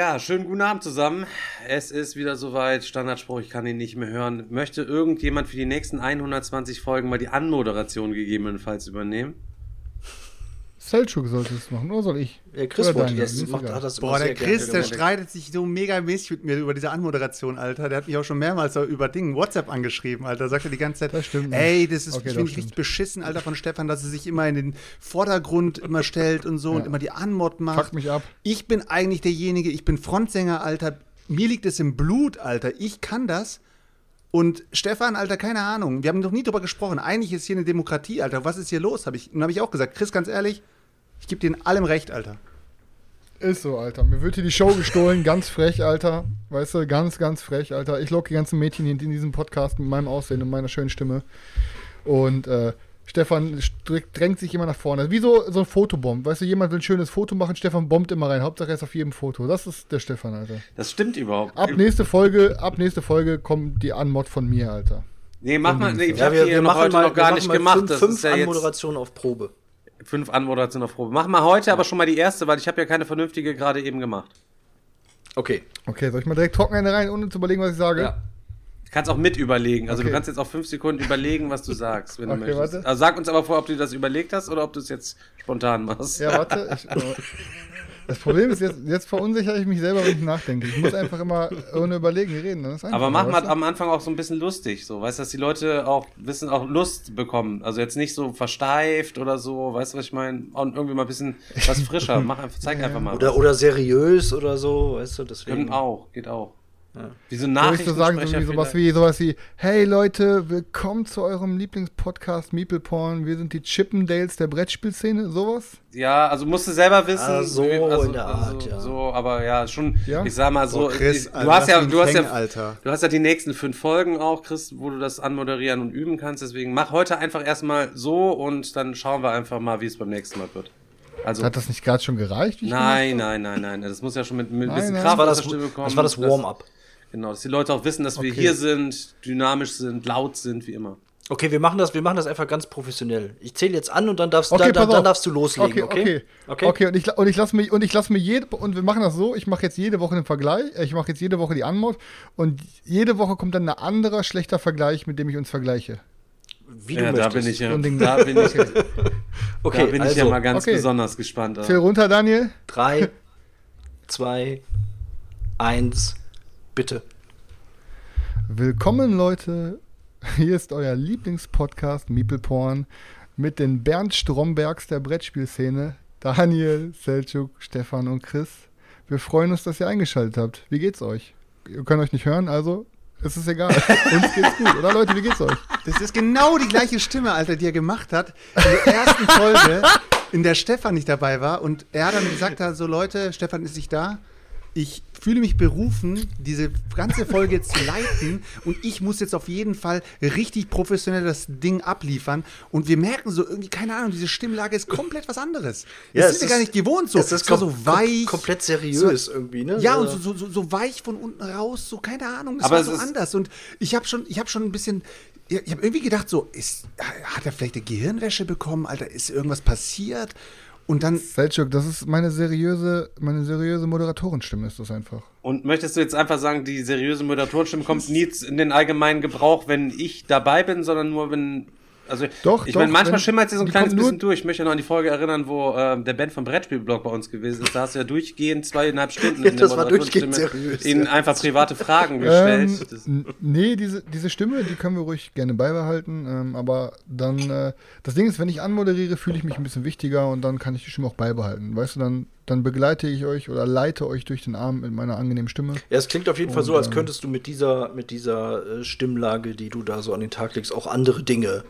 Ja, schönen guten Abend zusammen. Es ist wieder soweit. Standardspruch, ich kann ihn nicht mehr hören. Möchte irgendjemand für die nächsten 120 Folgen mal die Anmoderation gegebenenfalls übernehmen? Selchuk sollte es machen, oder soll ich? Ja, Chris Oder wollte Daniel, das, macht, hat das Boah, der Chris, der streitet sich so mega mäßig mit mir über diese Anmoderation, Alter. Der hat mich auch schon mehrmals so über Ding WhatsApp angeschrieben, Alter. Sagt er die ganze Zeit, Das stimmt ey, das ist Okay, ich finde richtig beschissen, Alter, von Stefan, dass er sich immer in den Vordergrund immer stellt und so und immer die Anmod macht. Fuck mich ab. Ich bin eigentlich derjenige, ich bin Frontsänger, Alter. Mir liegt es im Blut, Alter. Ich kann das. Und Stefan, Alter, keine Ahnung. Wir haben noch nie drüber gesprochen. Eigentlich ist hier eine Demokratie, Alter. Was ist hier los? Hab ich, und habe ich auch gesagt, Chris, ganz ehrlich, ich gebe dir in allem recht, Alter. Ist so, Alter. Mir wird hier die Show gestohlen, ganz frech, Alter. Weißt du, ganz, ganz frech, Alter. Ich locke die ganzen Mädchen hier in diesem Podcast mit meinem Aussehen und meiner schönen Stimme. Und äh, Stefan drängt sich immer nach vorne. Wie so, so ein Fotobomb. Weißt du, jemand will ein schönes Foto machen, Stefan bombt immer rein. Hauptsache er ist auf jedem Foto. Das ist der Stefan, Alter. Das stimmt überhaupt. Ab nächste Folge, ab nächste Folge kommt die Anmod von mir, Alter. Nee, mach mal. Nee, ich Ja, hab wir, wir machen heute mal, noch gar wir nicht gemacht. Fünf, das fünf ist ja jetzt Anmoderationen auf Probe. Fünf Anmoderationen auf Probe. Machen wir heute aber schon mal die erste, weil ich habe ja keine vernünftige gerade eben gemacht. Okay. Okay, soll ich mal direkt trocken eine rein, ohne zu überlegen, was ich sage? Ja. Du kannst auch mit überlegen. Also du Okay. kannst jetzt auch fünf Sekunden überlegen, was du sagst, wenn du Okay, möchtest. warte. Also sag uns aber vor, ob du das überlegt hast oder ob du es jetzt spontan machst. Ja, warte. Ich, das Problem ist, jetzt, jetzt verunsichere ich mich selber, wenn ich nachdenke. Ich muss einfach immer ohne Überlegen reden. Das ist einfacher, Aber mach mal am Anfang auch so ein bisschen lustig, so, weißt du, dass die Leute auch wissen, auch Lust bekommen. Also jetzt nicht so versteift oder so, weißt du, was ich meine? Und irgendwie mal ein bisschen was frischer. Mach einfach, zeig einfach mal. Oder, was. oder seriös oder so, weißt du, deswegen. Können auch, geht auch. Wie so Soll ich Nachrichten so sagen, so wie sowas wie, sowas wie, hey Leute, willkommen zu eurem Lieblingspodcast Meeple Porn. Wir sind die Chippendales der Brettspielszene, sowas? Ja, also musst du selber wissen. Ah, so wie- also, in der Art, also, ja. So, aber ja, schon, Ja? ich sag mal so, Chris, ich- Alter, du hast ja, du hast ja, Alter. du hast ja die nächsten fünf Folgen auch, Chris, wo du das anmoderieren und üben kannst. Deswegen mach heute einfach erstmal so und dann schauen wir einfach mal, wie es beim nächsten Mal wird. Also, Hat das nicht gerade schon gereicht? ich nein, nein, nein, nein, das muss ja schon mit, mit ein bisschen Nein, nein. Kraft Das war aus das, der Stimme kommen. das, war das Warm-up. Genau, dass die Leute auch wissen, dass wir Okay. hier sind, dynamisch sind, laut sind, wie immer. Okay, wir machen das, wir machen das einfach ganz professionell. Ich zähle jetzt an und dann darfst, Okay, dann, dann, dann darfst du loslegen, Okay, okay? okay. Okay, und ich, und ich lasse mir, und ich lasse mir jede, und wir machen das so, ich mache jetzt jede Woche einen Vergleich, äh, ich mache jetzt jede Woche die Anmod und jede Woche kommt dann ein anderer schlechter Vergleich, mit dem ich uns vergleiche. Wie ja, du da möchtest. bin ich ja, da bin ich, okay, da bin ich also, ja mal ganz okay. besonders gespannt. Zähl runter, Daniel. drei, zwei, eins, bitte. Willkommen, Leute. Hier ist euer Lieblingspodcast Meeple Porn mit den Bernd Strombergs der Brettspielszene, Daniel, Selçuk, Stefan und Chris. Wir freuen uns, dass ihr eingeschaltet habt. Wie geht's euch? Ihr könnt euch nicht hören, also ist es egal. Uns geht's gut, oder Leute? Wie geht's euch? Das ist genau die gleiche Stimme, Alter, die er gemacht hat in der ersten Folge, in der Stefan nicht dabei war. Und er hat dann gesagt, hat, so Leute, Stefan ist nicht da. Ich fühle mich berufen, diese ganze Folge zu leiten und ich muss jetzt auf jeden Fall richtig professionell das Ding abliefern. Und wir merken so irgendwie, keine Ahnung, diese Stimmlage ist komplett was anderes. Ja, das sind wir gar ist- nicht gewohnt so. Es ist kom so weich. kom komplett seriös irgendwie, ne? Ja, und so, so, so, so weich von unten raus, so keine Ahnung, es Aber war so ist- anders. Und ich habe schon, ich habe schon ein bisschen, ich habe irgendwie gedacht, so, ist, hat er vielleicht eine Gehirnwäsche bekommen, Alter, ist irgendwas passiert? Und dann, Selçuk, das ist meine seriöse, meine seriöse Moderatorenstimme, ist das einfach. Und möchtest du jetzt einfach sagen, die seriöse Moderatorenstimme kommt nie in den allgemeinen Gebrauch, wenn ich dabei bin, sondern nur wenn. Also, Doch, ich doch, meine, manchmal schimmert sie so ein kleines bisschen durch. Ich möchte noch an die Folge erinnern, wo ähm, der Band vom Brettspielblog bei uns gewesen ist. Da hast du ja durchgehend zweieinhalb Stunden in der Das war durchgehend seriös, ihnen ja. einfach private Fragen Ähm, gestellt. N- nee, diese, diese Stimme, die können wir ruhig gerne beibehalten. Ähm, aber dann, äh, das Ding ist, wenn ich anmoderiere, fühle ich mich ein bisschen wichtiger und dann kann ich die Stimme auch beibehalten. Weißt du, dann, dann begleite ich euch oder leite euch durch den Abend mit meiner angenehmen Stimme. Ja, es klingt auf jeden Fall so, als ähm, könntest du mit dieser, mit dieser äh, Stimmlage, die du da so an den Tag legst, auch andere Dinge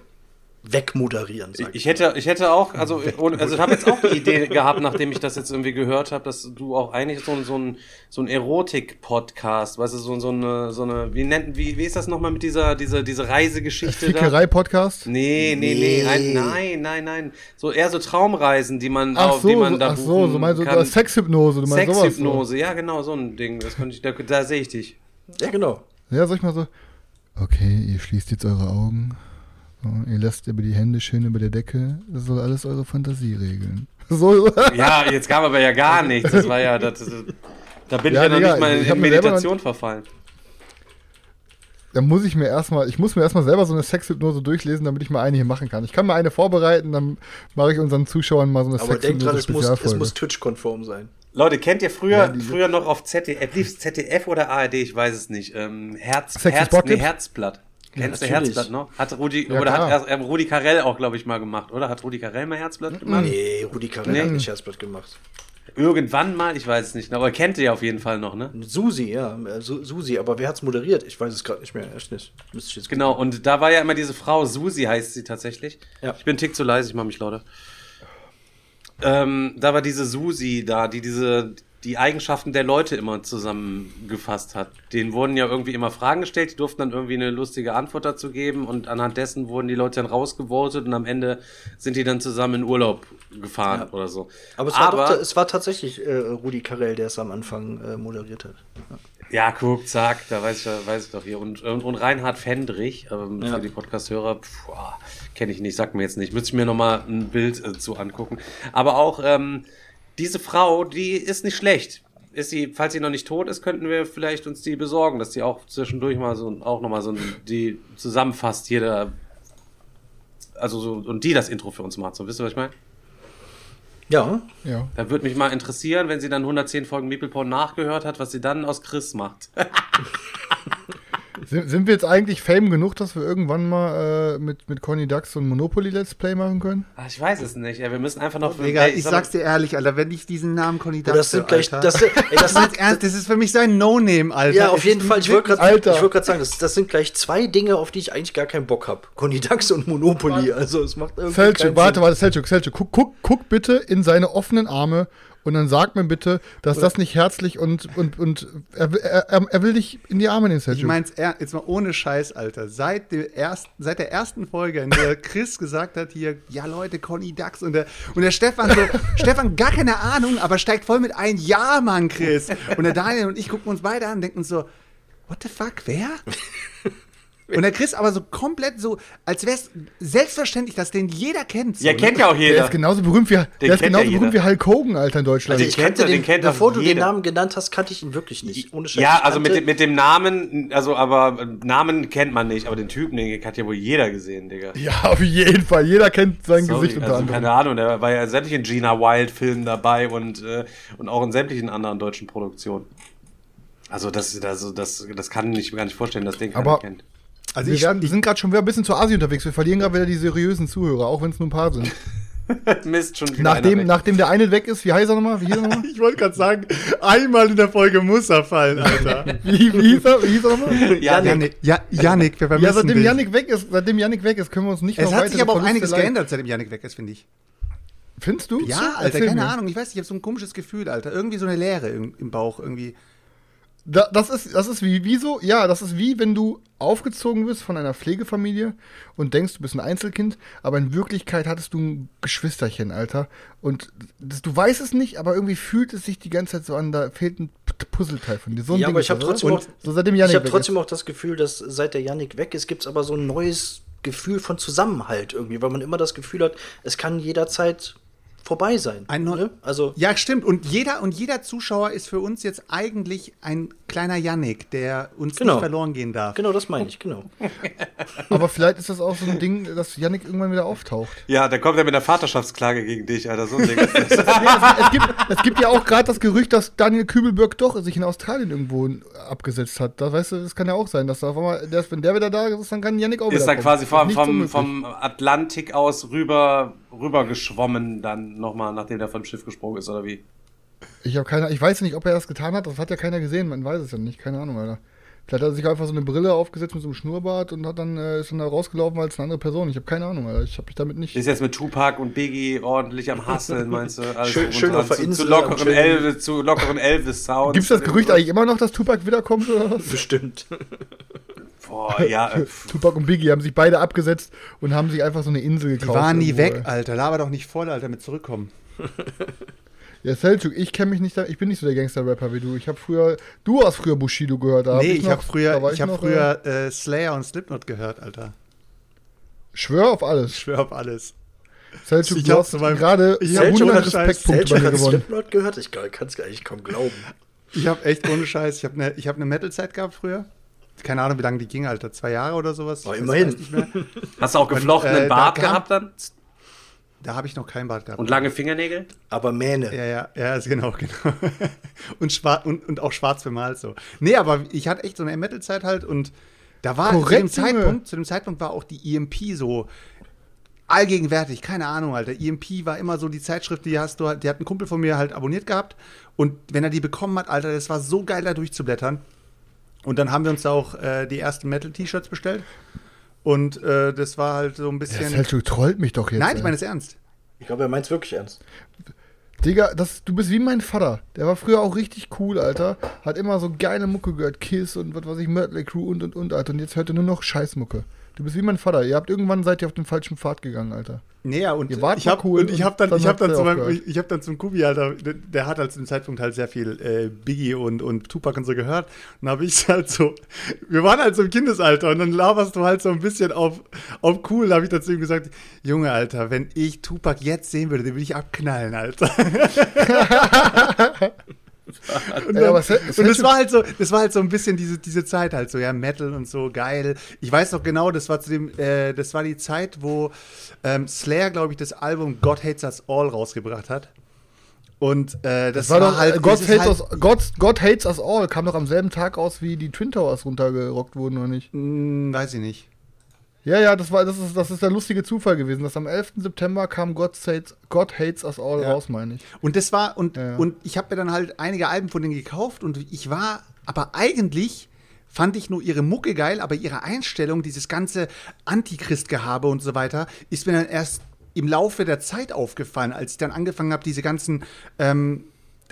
wegmoderieren. Sag Ich hätte, ich hätte auch, also, ohne- also ich habe jetzt auch die Idee gehabt, nachdem ich das jetzt irgendwie gehört habe, dass du auch eigentlich so, ein- so ein, so ein Erotik-Podcast, weißt du, so, so eine, so eine, wie nennt, wie, wie ist das nochmal mit dieser, dieser, diese Reisegeschichte da? Fickerei-Podcast? Nee, nee, nee, ein, nein, nein, nein. So eher so Traumreisen, die man, Ach auf, die so, man so, da ach so, buchen so meinst du, kann. Sexhypnose, du meinst. Sexhypnose, ja genau, so ein Ding. Das könnte ich, da, da sehe ich dich. Ja, genau. So. Ja, sag ich mal so, okay, ihr schließt jetzt eure Augen, so, ihr lasst über die Hände schön über der Decke, das soll alles eure Fantasie regeln. So, Ja, jetzt kam aber ja gar nichts. Das war ja, das, das, da bin Ja, ich ja noch Digga, nicht mal ich in Meditation verfallen. da muss ich mir erstmal, ich muss mir erstmal selber so eine Sexhypnose durchlesen, damit ich mal eine hier machen kann. Ich kann mir eine vorbereiten, dann mache ich unseren Zuschauern mal so eine Aber denk dran, es muss, es muss Twitch-konform sein. Leute, kennt ihr früher, Ja, früher noch auf ZDF, lief ZDF oder ARD, ich weiß es nicht, ähm, Herz, Herz, nee? Herzblatt. Kennst du. Herzblatt noch? Hat Rudi, Ja, oder hat klar. erst, ähm, Rudi Carell auch, glaube ich, mal gemacht, oder? Hat Rudi Carell mal Herzblatt gemacht? Nee, Rudi Carell Nee. hat nicht Herzblatt gemacht. Irgendwann mal, ich weiß es nicht, aber kennt ihr auf jeden Fall noch, ne? Susi, ja, äh, Su Susi, aber wer hat's moderiert? Ich weiß es gerade nicht mehr, echt nicht. Müsste ich jetzt Genau, und da war ja immer diese Frau, Susi heißt sie tatsächlich. Ja. Ich bin Tick zu leise, ich mache mich lauter. Ähm, da war diese Susi da, die diese die Eigenschaften der Leute immer zusammengefasst hat. Denen wurden ja irgendwie immer Fragen gestellt, die durften dann irgendwie eine lustige Antwort dazu geben und anhand dessen wurden die Leute dann rausgevotet und am Ende sind die dann zusammen in Urlaub gefahren oder so. Aber es war, doch, es war tatsächlich äh, Rudi Carell, der es am Anfang äh, moderiert hat. Ja, guck, zack, da weiß ich, weiß ich doch hier. Und, und, und Reinhard Fendrich, ähm, Ja. für die Podcast-Hörer, kenne ich nicht, sagt mir jetzt nicht. Müsste ich mir nochmal ein Bild äh, zu angucken. Aber auch ähm, diese Frau, die ist nicht schlecht. Ist sie, falls sie noch nicht tot ist, könnten wir vielleicht uns die besorgen, dass die auch zwischendurch mal so auch nochmal so die zusammenfasst, jeder. Also so, und die das Intro für uns macht. So, wisst ihr, was ich meine? Ja, Ja. Da würde mich mal interessieren, wenn sie dann 110 Folgen Meeple Porn nachgehört hat, was sie dann aus Chris macht. Sind, sind wir jetzt eigentlich Fame genug, dass wir irgendwann mal äh, mit, mit Conny Dax so ein Monopoly-Let's Play machen können? Ach, ich weiß es nicht. Ja, wir müssen einfach noch. Digga, Ey, ich sag's dir ehrlich, Alter, wenn ich diesen Namen Conny das Dax sind gleich, Alter. das, ey, das das, sind, ist ernst, das ist für mich so ein No-Name, Alter. ja, auf jeden Fall. Ich wollte gerade Alter. ich wollt sagen, das, das sind gleich zwei Dinge, auf die ich eigentlich gar keinen Bock habe. Conny Dax und Monopoly. Also es macht irgendwie Selchuk, warte, warte, Selchuk, Selchuk, guck, guck, guck bitte in seine offenen Arme und dann sag mir bitte, dass das nicht herzlich und, und, und er, will- er, er, will dich in die Arme nehmen, Ich Selchuk. mein's er, jetzt mal ohne Scheiß, Alter. Seit, der ersten, seit der ersten Folge, in der Chris gesagt hat hier, ja Leute, Conny Dax und der, und der Stefan so, Stefan gar keine Ahnung, aber steigt voll mit ein, ja Mann, Chris. Und der Daniel und ich gucken uns beide an und denken so, what the fuck, wer? Und der Chris aber so komplett so, als wäre es selbstverständlich, dass den jeder kennt. So, Ja, kennt ja auch der jeder. ist genau genauso berühmt wie, der ist ja genauso jeder. berühmt wie Hulk Hogan, Alter, in Deutschland. Also Ich Den kennt kannte er, den den, kennt bevor du den jeder. Namen genannt hast, kannte ich ihn wirklich nicht. Ohne Scheiß. Ja, also mit, dem- mit dem Namen, also aber äh, Namen kennt man nicht, aber den Typen, den hat ja wohl jeder gesehen, Digga. ja, auf jeden Fall. Jeder kennt sein Sorry, Gesicht unter also, anderem. keine Ahnung, der war ja in sämtlichen Gina Wild-Filmen dabei und, äh, und auch in sämtlichen anderen deutschen Produktionen. Also das, also das, das kann ich mir gar nicht vorstellen, dass den keiner Aber- kennt. Also wir ich, werden, sind gerade schon wieder ein bisschen zu Asi unterwegs. Wir verlieren gerade wieder die seriösen Zuhörer, auch wenn es nur ein paar sind. Mist, schon wieder Nachdem, einer weg. nachdem der eine weg ist, wie heißt er nochmal? Wie hieß er nochmal? ich wollte gerade sagen, einmal in der Folge muss er fallen, Alter. Wie, wie hieß er? Wie hieß er nochmal? Ja, Janik, ja, Janik, wir Ja, seitdem dich. Janik weg ist, seitdem Janik weg ist, können wir uns nicht Es noch hat sich aber auch Verluste einiges leisten. geändert, seitdem Janik weg ist, finde ich. Findest du? Ja, Alter, Erzähl keine mir. Ahnung. Ich weiß nicht, ich habe so ein komisches Gefühl, Alter. Irgendwie so eine Leere im, im Bauch, irgendwie. Da, das ist, das ist wie, wie so, ja, das ist wie, wenn du aufgezogen wirst von einer Pflegefamilie und denkst, du bist ein Einzelkind, aber in Wirklichkeit hattest du ein Geschwisterchen, Alter. Und das, du weißt es nicht, aber irgendwie fühlt es sich die ganze Zeit so an, da fehlt ein Puzzleteil von dir. So ein Ja, Ding aber ich habe trotzdem auch, so seitdem ich Janik hab trotzdem auch das Gefühl, dass seit der Yannick weg ist, gibt es aber so ein neues Gefühl von Zusammenhalt irgendwie, weil man immer das Gefühl hat, es kann jederzeit vorbei sein. Ein ne? Also Ja, stimmt. Und jeder, und jeder Zuschauer ist für uns jetzt eigentlich ein kleiner Janik, der uns Genau. nicht verloren gehen darf. genau das meine ich, genau. ist. Aber vielleicht ist das auch so ein Ding, dass Janik irgendwann wieder auftaucht. ja, da kommt er mit einer Vaterschaftsklage gegen dich, Alter. So ein Ding ist das. Es, es, gibt, es gibt ja auch gerade das Gerücht, dass Daniel Kübelberg doch sich in Australien irgendwo abgesetzt hat. Da weißt du, das kann ja auch sein, dass da auf einmal, der, wenn der wieder da ist, dann kann Yannick auch ist wieder da quasi vom, vom, vom Atlantik aus rüber, rüber geschwommen, dann nochmal, nachdem der vom Schiff gesprungen ist, oder wie? Ich habe keine, ich weiß nicht, ob er das getan hat. Das hat ja keiner gesehen. Man weiß es ja nicht. Keine Ahnung, Alter. Vielleicht hat er sich einfach so eine Brille aufgesetzt mit so einem Schnurrbart und hat dann, äh, ist dann da rausgelaufen als eine andere Person. Ich habe keine Ahnung, Alter. Ich habe mich damit nicht. Ist jetzt mit Tupac und Biggie ordentlich am Hasseln, meinst du? Alles Schön- schön auf der zu, Insel zu lockeren Elvis, zu lockeren Elvis-Sounds. Gibt es das Gerücht eigentlich immer noch, dass Tupac wiederkommt oder was? Bestimmt. Boah, ja. äh, Tupac und Biggie haben sich beide abgesetzt und haben sich einfach so eine Insel Die gekauft. waren nie irgendwo, weg. Alter. Laber doch nicht voll, Alter, mit zurückkommen. Ja, Selchuk, ich kenne mich nicht, da, ich bin nicht so der Gangster-Rapper wie du. Ich habe früher, du hast früher Bushido gehört. Da hab nee, ich ich, habe früher, war ich hab noch, früher äh, Slayer und Slipknot gehört, Alter. Äh, schwör auf alles. Ich schwör auf alles. Selchuk, Ich du hab hast zu meinem- gerade ich hab 100 ohne Scheiß- Respektpunkte bei mir gewonnen. Slipknot gehört? Ich kann es gar nicht kaum glauben. Ich habe echt ohne Scheiß, ich habe eine hab ne Metal-Zeit gehabt früher. Keine Ahnung, wie lange die ging, Alter. Zwei Jahre oder sowas. Aber Ich weiß immerhin. Hast du auch geflochtenen äh, Bart gehabt dann? Da habe ich noch kein Bart gehabt. Und lange Fingernägel? Aber Mähne. Ja, ja, ja, ist genau, genau. und, schwar und, und auch schwarz bemalt so. Nee, aber ich hatte echt so eine Metal-Zeit halt und da war Korrekt, zu dem. Zeitpunkt, zu dem Zeitpunkt war auch die EMP so allgegenwärtig, keine Ahnung, Alter. EMP war immer so die Zeitschrift, die hast du, die hat ein Kumpel von mir halt abonniert gehabt und wenn er die bekommen hat, Alter, das war so geil da durchzublättern. Und dann haben wir uns auch äh, die ersten Metal-T-Shirts bestellt und äh, das war halt so ein bisschen. Selchuk trollt mich doch jetzt. Nein, ich meine es ernst. Ich glaube, er meint es wirklich ernst. Digga, das, du bist wie mein Vater. Der war früher auch richtig cool, Alter. Hat immer so geile Mucke gehört. Kiss und was weiß ich, Mötley Crew und und und, Alter. Und jetzt hört er nur noch Scheißmucke. Du bist wie mein Vater. Ihr habt irgendwann seid ihr auf den falschen Pfad gegangen, Alter. Nee, ja, und Ihr wart ich habe cool und ich habe dann, und ich dann habe dann, zu meinem, ich, habe dann zum Kubi, Alter, der, der hat halt zu dem Zeitpunkt halt sehr viel äh, Biggie und, und Tupac und so gehört. Und dann habe ich halt so, wir waren halt so im Kindesalter und dann laberst du halt so ein bisschen auf, auf cool. Da habe ich dazu ihm gesagt, Junge, Alter, wenn ich Tupac jetzt sehen würde, den würde ich abknallen, Alter. Und, dann, aber Sel- und das war halt so, das war halt so ein bisschen diese, diese Zeit halt so, ja, Metal und so, geil. Ich weiß noch genau, das war zu dem, äh, das war die Zeit, wo ähm, Slayer, glaube ich, das Album God Hates Us All rausgebracht hat. Und äh, das, Das war doch halt, äh, God, das ist hates halt, us, God, God Hates Us All. Kam doch am selben Tag aus, wie die Twin Towers runtergerockt wurden, oder nicht? Mh, weiß ich nicht. Ja, ja, das war, das ist, das ist der lustige Zufall gewesen, dass am 11. September kam God Hates, God Hates Us All Ja. raus, meine ich. Und das war, und, Ja. und ich habe mir dann halt einige Alben von denen gekauft und ich war, aber eigentlich fand ich nur ihre Mucke geil, aber ihre Einstellung, dieses ganze Antichrist-Gehabe und so weiter, ist mir dann erst im Laufe der Zeit aufgefallen, als ich dann angefangen habe, diese ganzen ähm,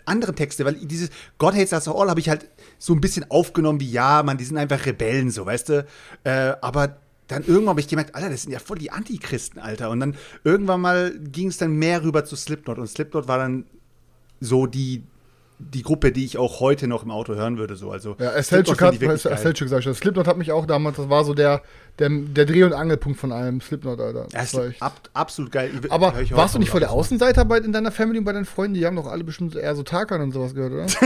anderen Texte, weil dieses God Hates Us All habe ich halt so ein bisschen aufgenommen, wie ja, man, die sind einfach Rebellen, so, weißt du. Äh, aber dann irgendwann habe ich gemerkt, Alter, das sind ja voll die Antichristen, Alter. Und dann irgendwann mal ging es dann mehr rüber zu Slipknot. Und Slipknot war dann so die, die Gruppe, die ich auch heute noch im Auto hören würde. So. Also, Ja, Selchuk hat. Selchuk sag ich schon. Slipknot hat mich auch damals, das war so der, der, der Dreh- und Angelpunkt von allem. Slipknot, Alter. Ja, Das ist ab, absolut geil. Aber warst du nicht voll der. Außenseiter bei, in deiner Family und bei deinen Freunden? Die haben doch alle bestimmt eher so Tarkan und sowas gehört, oder?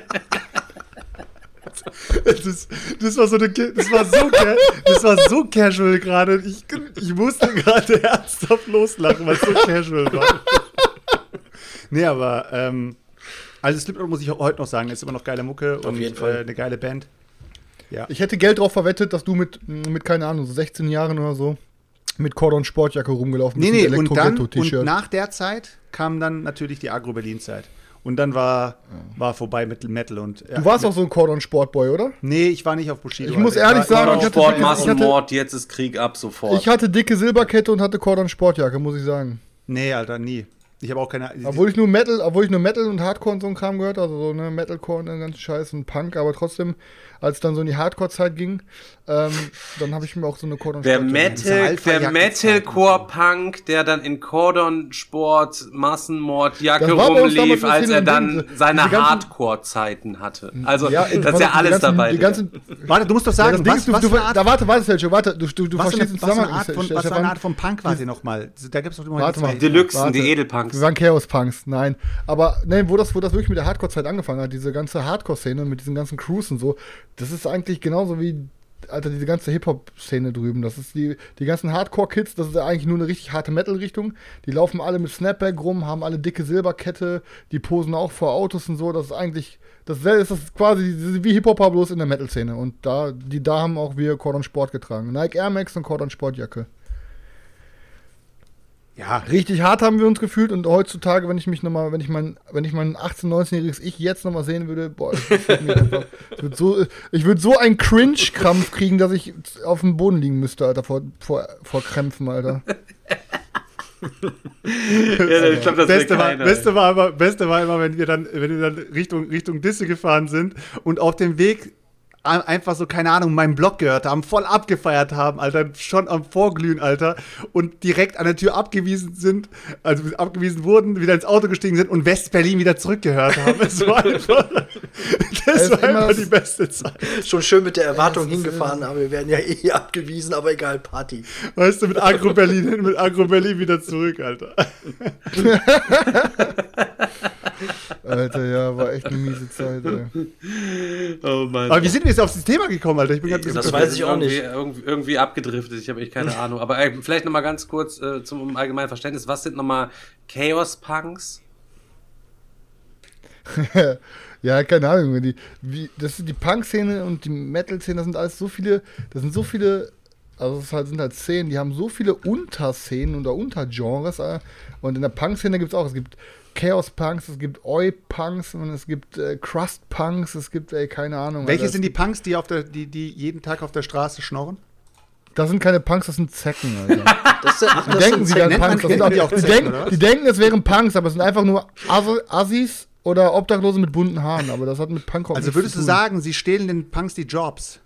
Das, das war so eine, das war so, das war so casual gerade. Ich, ich musste gerade ernsthaft loslachen, weil es so casual war. nee, aber ähm, also Slipknot muss ich heute noch sagen, ist immer noch geile Mucke und jeden Fall. Äh, eine geile Band. Ja. Ich hätte Geld drauf verwettet, dass du mit, mit keine Ahnung, so 16 Jahren oder so, mit Cordon Sportjacke rumgelaufen Nee, bist. nee, mit und dann und nach der Zeit kam dann natürlich die Agro-Berlin-Zeit. Und dann war, war vorbei mit Metal und. Du warst auch so ein Cordon Sportboy, oder? Nee, ich war nicht auf Bushido. Ich muss ehrlich sagen, ich hatte Sport, wirklich- ich hatte- Massenmord, jetzt ist Krieg ab sofort. Ich hatte dicke Silberkette und hatte Cordon Sportjacke, muss ich sagen. Nee, Alter, nie. Ich habe auch keine. Obwohl ich nur Metal, obwohl ich nur Metal und Hardcore und so ein Kram gehört, also so ne Metalcore und den ganzen Scheiß und Punk, aber trotzdem, als es dann so in die Hardcore-Zeit ging, ähm, dann habe ich mir auch so eine Cordon Der Metal, der Metalcore-Punk, der dann in Cordon Sport, Massenmord, Jacke Das war bei uns rumlief, als er dann Ding. seine Hardcore-Zeiten hatte. Also, Ja, das ist ja alles die ganzen, dabei. Die ganzen, Warte, du musst doch ja, sagen, Ding was, ist, du, was du, für eine Art da warte, warte, Sergio, warte, du, du, du Was verstehst eine, den was, für eine Zusammenhang. Art von, was eine Art von Punk war sie nochmal? Da gibt es doch immer Warte die mal. Deluxen, Warte. die Edelpunks. Wir waren Chaos Punks, nein. Aber ne, wo das, wo das wirklich mit der Hardcore-Zeit angefangen hat, diese ganze Hardcore-Szene mit diesen ganzen Crews und so, das ist eigentlich genauso wie, Alter, diese ganze Hip-Hop-Szene drüben. Das ist die, die ganzen Hardcore-Kids, das ist eigentlich nur eine richtig harte Metal-Richtung. Die laufen alle mit Snapback rum, haben alle dicke Silberkette, die posen auch vor Autos und so. Das ist eigentlich, das ist das quasi wie Hip-Hop bloß in der Metal-Szene. Und da, die, da haben auch wir Cordon Sport getragen. Nike Air Max und Cordon Sportjacke. Ja, Richtig hart haben wir uns gefühlt und heutzutage, wenn ich mich nochmal, wenn ich mein, wenn ich mein 18-, 19-jähriges Ich jetzt nochmal sehen würde, boah, ich würde einfach, so, ich würde so einen Cringe-Krampf kriegen, dass ich auf dem Boden liegen müsste, Alter, vor, vor, vor Krämpfen, Alter. Ja, ich glaube, das Beste war, keiner. Beste, war immer, Beste war immer, wenn wir dann, wenn wir dann Richtung, Richtung Disse gefahren sind und auf dem Weg einfach so, keine Ahnung, meinen Blog gehört haben, voll abgefeiert haben, Alter, schon am Vorglühen, Alter, und direkt an der Tür abgewiesen sind, also abgewiesen wurden, wieder ins Auto gestiegen sind und West-Berlin wieder zurückgehört haben. Es war einfach, das ist war immer einfach die beste Zeit. Schon schön mit der Erwartung hingefahren, aber wir werden ja eh abgewiesen, aber egal, Party. Weißt du, mit Agro-Berlin hin, mit Agro-Berlin wieder zurück, Alter. Alter, ja, war echt eine miese Zeit, ey. Oh Mann. Aber wie sind wir jetzt auf das Thema gekommen, Alter? Ich bin grad ein Das bisschen weiß ich auch irgendwie, nicht. Irgendwie, irgendwie abgedriftet, ich habe echt keine Ahnung. Aber äh, vielleicht nochmal ganz kurz äh, zum allgemeinen Verständnis. Was sind nochmal Chaos-Punks? Ja, keine Ahnung. Die, wie, das ist die Punk-Szene und die Metal-Szene, das sind alles so viele, das sind so viele, also es halt, sind halt Szenen, die haben so viele Unterszenen oder Untergenres. Äh, und in der Punk-Szene gibt es auch, es gibt Chaos-Punks, es gibt Oi-Punks und es gibt äh, Crust-Punks, es gibt, ey, keine Ahnung. Welche Alter, sind die Punks, die, auf der, die, die jeden Tag auf der Straße schnorren? Das sind keine Punks, das sind Zecken, Alter. Das, sind- ach, Die das denken, sie wären Punks. Das man die auch, auch die, Zecken, denken, die denken, es wären Punks, aber es sind einfach nur Assi- Assis oder Obdachlose mit bunten Haaren. Aber das hat mit Punkrock Also nichts würdest du sagen, sie stehlen den Punks die Jobs?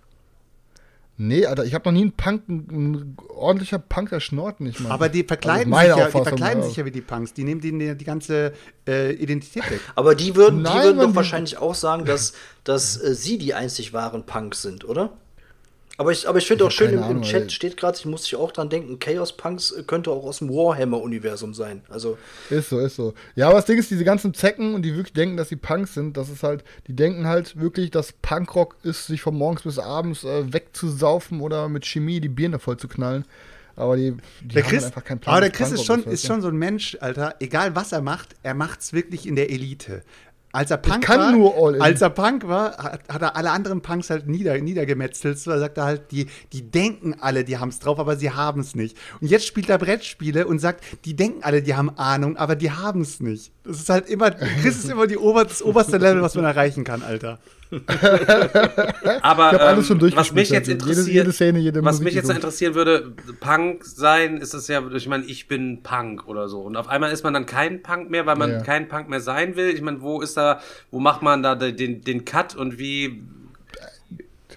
Nee, Alter, ich habe noch nie einen Punk, ein, ordentlicher Punk, der schnort nicht mal. Aber die verkleiden, Also sich, ja, die verkleiden sich ja wie die Punks. Die nehmen denen die ganze äh, Identität weg. Aber die würden, Nein, die würden doch die- wahrscheinlich auch sagen, dass, dass äh, sie die einzig wahren Punks sind, oder? Aber ich, aber ich finde Ich auch schön, im, im Ahnung, Chat steht gerade, ich muss sich auch dran denken, Chaos Punks könnte auch aus dem Warhammer-Universum sein. Also, Ist so, ist so. Ja, aber das Ding ist, diese ganzen Zecken und die wirklich denken, dass sie Punks sind, das ist halt, die denken halt wirklich, dass Punkrock ist, sich von morgens bis abends äh, wegzusaufen oder mit Chemie die Birne voll zu knallen. Aber die, die Der haben Chris, einfach keinen Plan. aber der Chris ist schon, ist schon so ein Mensch, Alter. Egal was er macht, er macht's wirklich in der Elite. Als er Punk war, als er Punk war, hat, hat er alle anderen Punks halt nieder, niedergemetzelt. So, er sagt er halt, die, die denken alle, die haben's drauf, aber sie haben's nicht. Und jetzt spielt er Brettspiele und sagt, die denken alle, die haben Ahnung, aber die haben's nicht. Das ist halt immer, Chris ist immer die Ober, das oberste Level, was man erreichen kann, Alter. Aber Ich alles ähm, schon was mich jetzt also jede- interessiert, jede Szene, jede was mich jetzt interessieren würde, Punk sein, ist es ja, ich meine, ich bin Punk oder so. Und auf einmal ist man dann kein Punk mehr, weil man Ja. kein Punk mehr sein will. Ich meine, wo ist da, wo macht man da den, den Cut und wie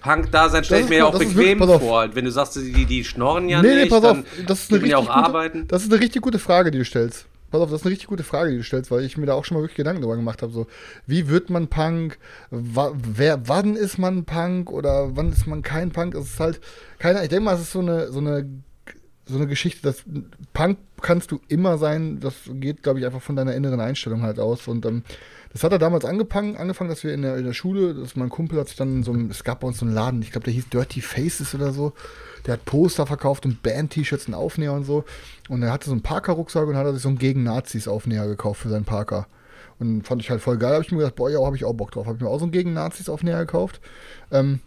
Punk da sein, stelle ich mir ja auch bequem wirklich- vor. Wenn du sagst, die, die schnorren ja nee, nicht, nee, pass auf, das ist eine ja richtig auch gute, arbeiten. Das ist eine richtig gute Frage, die du stellst. Pass auf, das ist eine richtig gute Frage, die du stellst, weil ich mir da auch schon mal wirklich Gedanken darüber gemacht habe. So, wie wird man Punk? Wa wer, wann ist man Punk oder wann ist man kein Punk? Es ist halt, keine Ich denke mal, es ist so eine, so eine, so eine Geschichte, dass Punk kannst du immer sein. Das geht, glaube ich, einfach von deiner inneren Einstellung halt aus. Und ähm, das hat er damals angefangen, angefangen, dass wir in der, in der Schule, dass mein Kumpel hat sich dann so einem, es gab bei uns so einen Laden, ich glaube, der hieß Dirty Faces oder so. Der hat Poster verkauft und Band-T-Shirts und Aufnäher und so. Und er hatte so einen Parker-Rucksack und hat er sich so einen Gegen-Nazis-Aufnäher gekauft für seinen Parker. Und fand ich halt voll geil. Habe ich mir gedacht, boah, ja, habe ich auch Bock drauf. Habe ich mir auch so einen Gegen-Nazis-Aufnäher gekauft. Ähm,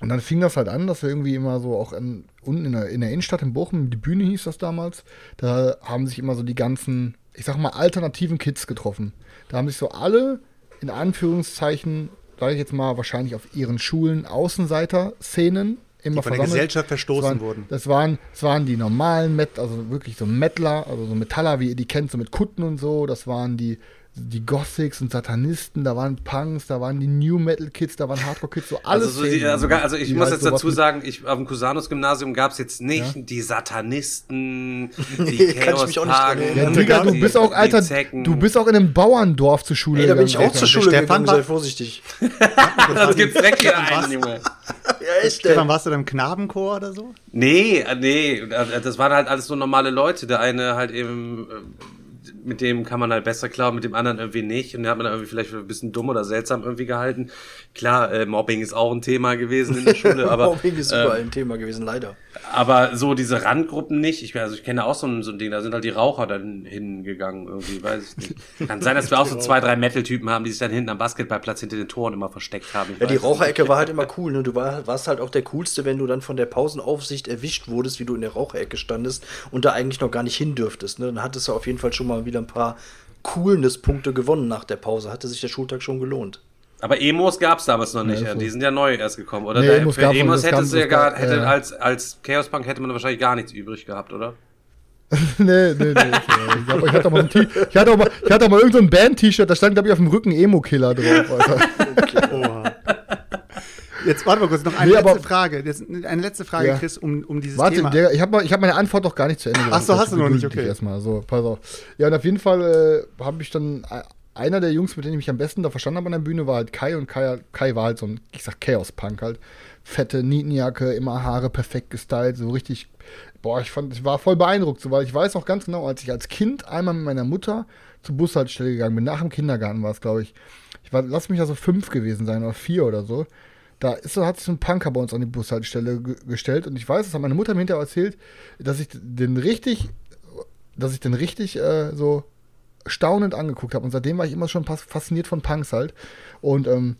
und dann fing das halt an, dass wir irgendwie immer so auch in, unten in der, in der Innenstadt in Bochum, die Bühne hieß das damals, da haben sich immer so die ganzen, ich sag mal, alternativen Kids getroffen. Da haben sich so alle, in Anführungszeichen, sage ich jetzt mal, wahrscheinlich auf ihren Schulen Außenseiter-Szenen immer von der versammelt. Gesellschaft verstoßen das waren, wurden. Das waren, das waren die normalen Met, also wirklich so Mettler, also so Metaller, wie ihr die kennt, so mit Kutten und so. Das waren die, die Gothics und Satanisten, da waren Punks, da waren die New Metal Kids, da waren Hardcore Kids, so alles. Also, so die, also, gar- also ich muss halt jetzt dazu sagen, ich, auf dem Cusanus-Gymnasium gab es jetzt nicht Ja? die Satanisten, Nee, die kann ich mich auch nicht dran Chaos-Pagen, erinnern. Ja, Digga, du bist auch, Alter, du bist auch in einem Bauerndorf zur Schule ey, da bin ich gegangen, auch zur. Schule Stefan gegangen, war- sei vorsichtig. Das gibt's direkt wieder ein, Junge. Ja, echt, Stefan, warst du da im Knabenchor oder so? Nee, äh, nee, äh, das waren halt alles so normale Leute. Der eine halt eben mit dem kann man halt besser klar, mit dem anderen irgendwie nicht. Und den hat man dann irgendwie vielleicht ein bisschen dumm oder seltsam irgendwie gehalten. Klar, äh, Mobbing ist auch ein Thema gewesen in der Schule, aber. Mobbing ist überall ein Thema gewesen, leider. Aber so diese Randgruppen nicht. Ich, also ich kenne auch so ein, so ein Ding, da sind halt die Raucher dann hingegangen, irgendwie, weiß ich nicht. Kann sein, dass wir auch so zwei, drei Metal-Typen haben, die sich dann hinten am Basketballplatz hinter den Toren immer versteckt haben. Ich Ja, die Raucherecke war halt immer cool. Ne? Du war, warst halt auch der Coolste, wenn du dann von der Pausenaufsicht erwischt wurdest, wie du in der Raucherecke standest und da eigentlich noch gar nicht hin dürftest. Ne? Dann hattest du auf jeden Fall schon mal wieder ein paar Coolness-Punkte gewonnen nach der Pause. Hatte sich der Schultag schon gelohnt. Aber Emos gab's damals noch nicht. Ja, so. die sind ja neu erst gekommen, oder? Nee, Da- Emos für Emos kam- ja gar, hätte ja. als, als Chaos Punk hätte man wahrscheinlich gar nichts übrig gehabt, oder? nee, nee, nee. Ich, hab, ich hatte auch mal, ein ich hatte auch mal, ich hatte auch mal irgendein so ein Band-T-Shirt, da stand, glaube ich, auf dem Rücken Emo-Killer drauf. Alter. Oha. Jetzt warte mal kurz, noch eine Nee, letzte Frage. Jetzt eine letzte Frage, Ja. Chris, um, um dieses Warte, Thema. der, ich habe hab meine Antwort noch gar nicht zu Ende Ach so, hast du noch nicht, okay. Erstmal, so, pass auf. Ja, und auf jeden Fall äh, habe ich dann, äh, einer der Jungs, mit denen ich mich am besten da verstanden habe an der Bühne, war halt Kai und Kai, Kai war halt so ein, ich sag Chaos-Punk halt. Fette Nietenjacke, immer Haare perfekt gestylt, so richtig, boah, ich fand, ich war voll beeindruckt, so, weil ich weiß auch ganz genau, als ich als Kind einmal mit meiner Mutter zur Bushaltestelle gegangen bin, nach dem Kindergarten war es, glaube ich. Ich war, lass mich also fünf gewesen sein oder vier oder so. Da ist, hat sich ein Punker bei uns an die Bushaltestelle ge gestellt und ich weiß, das hat meine Mutter mir hinterher erzählt, dass ich den richtig, dass ich den richtig äh, so staunend angeguckt habe und seitdem war ich immer schon fas- fasziniert von Punks halt und ähm,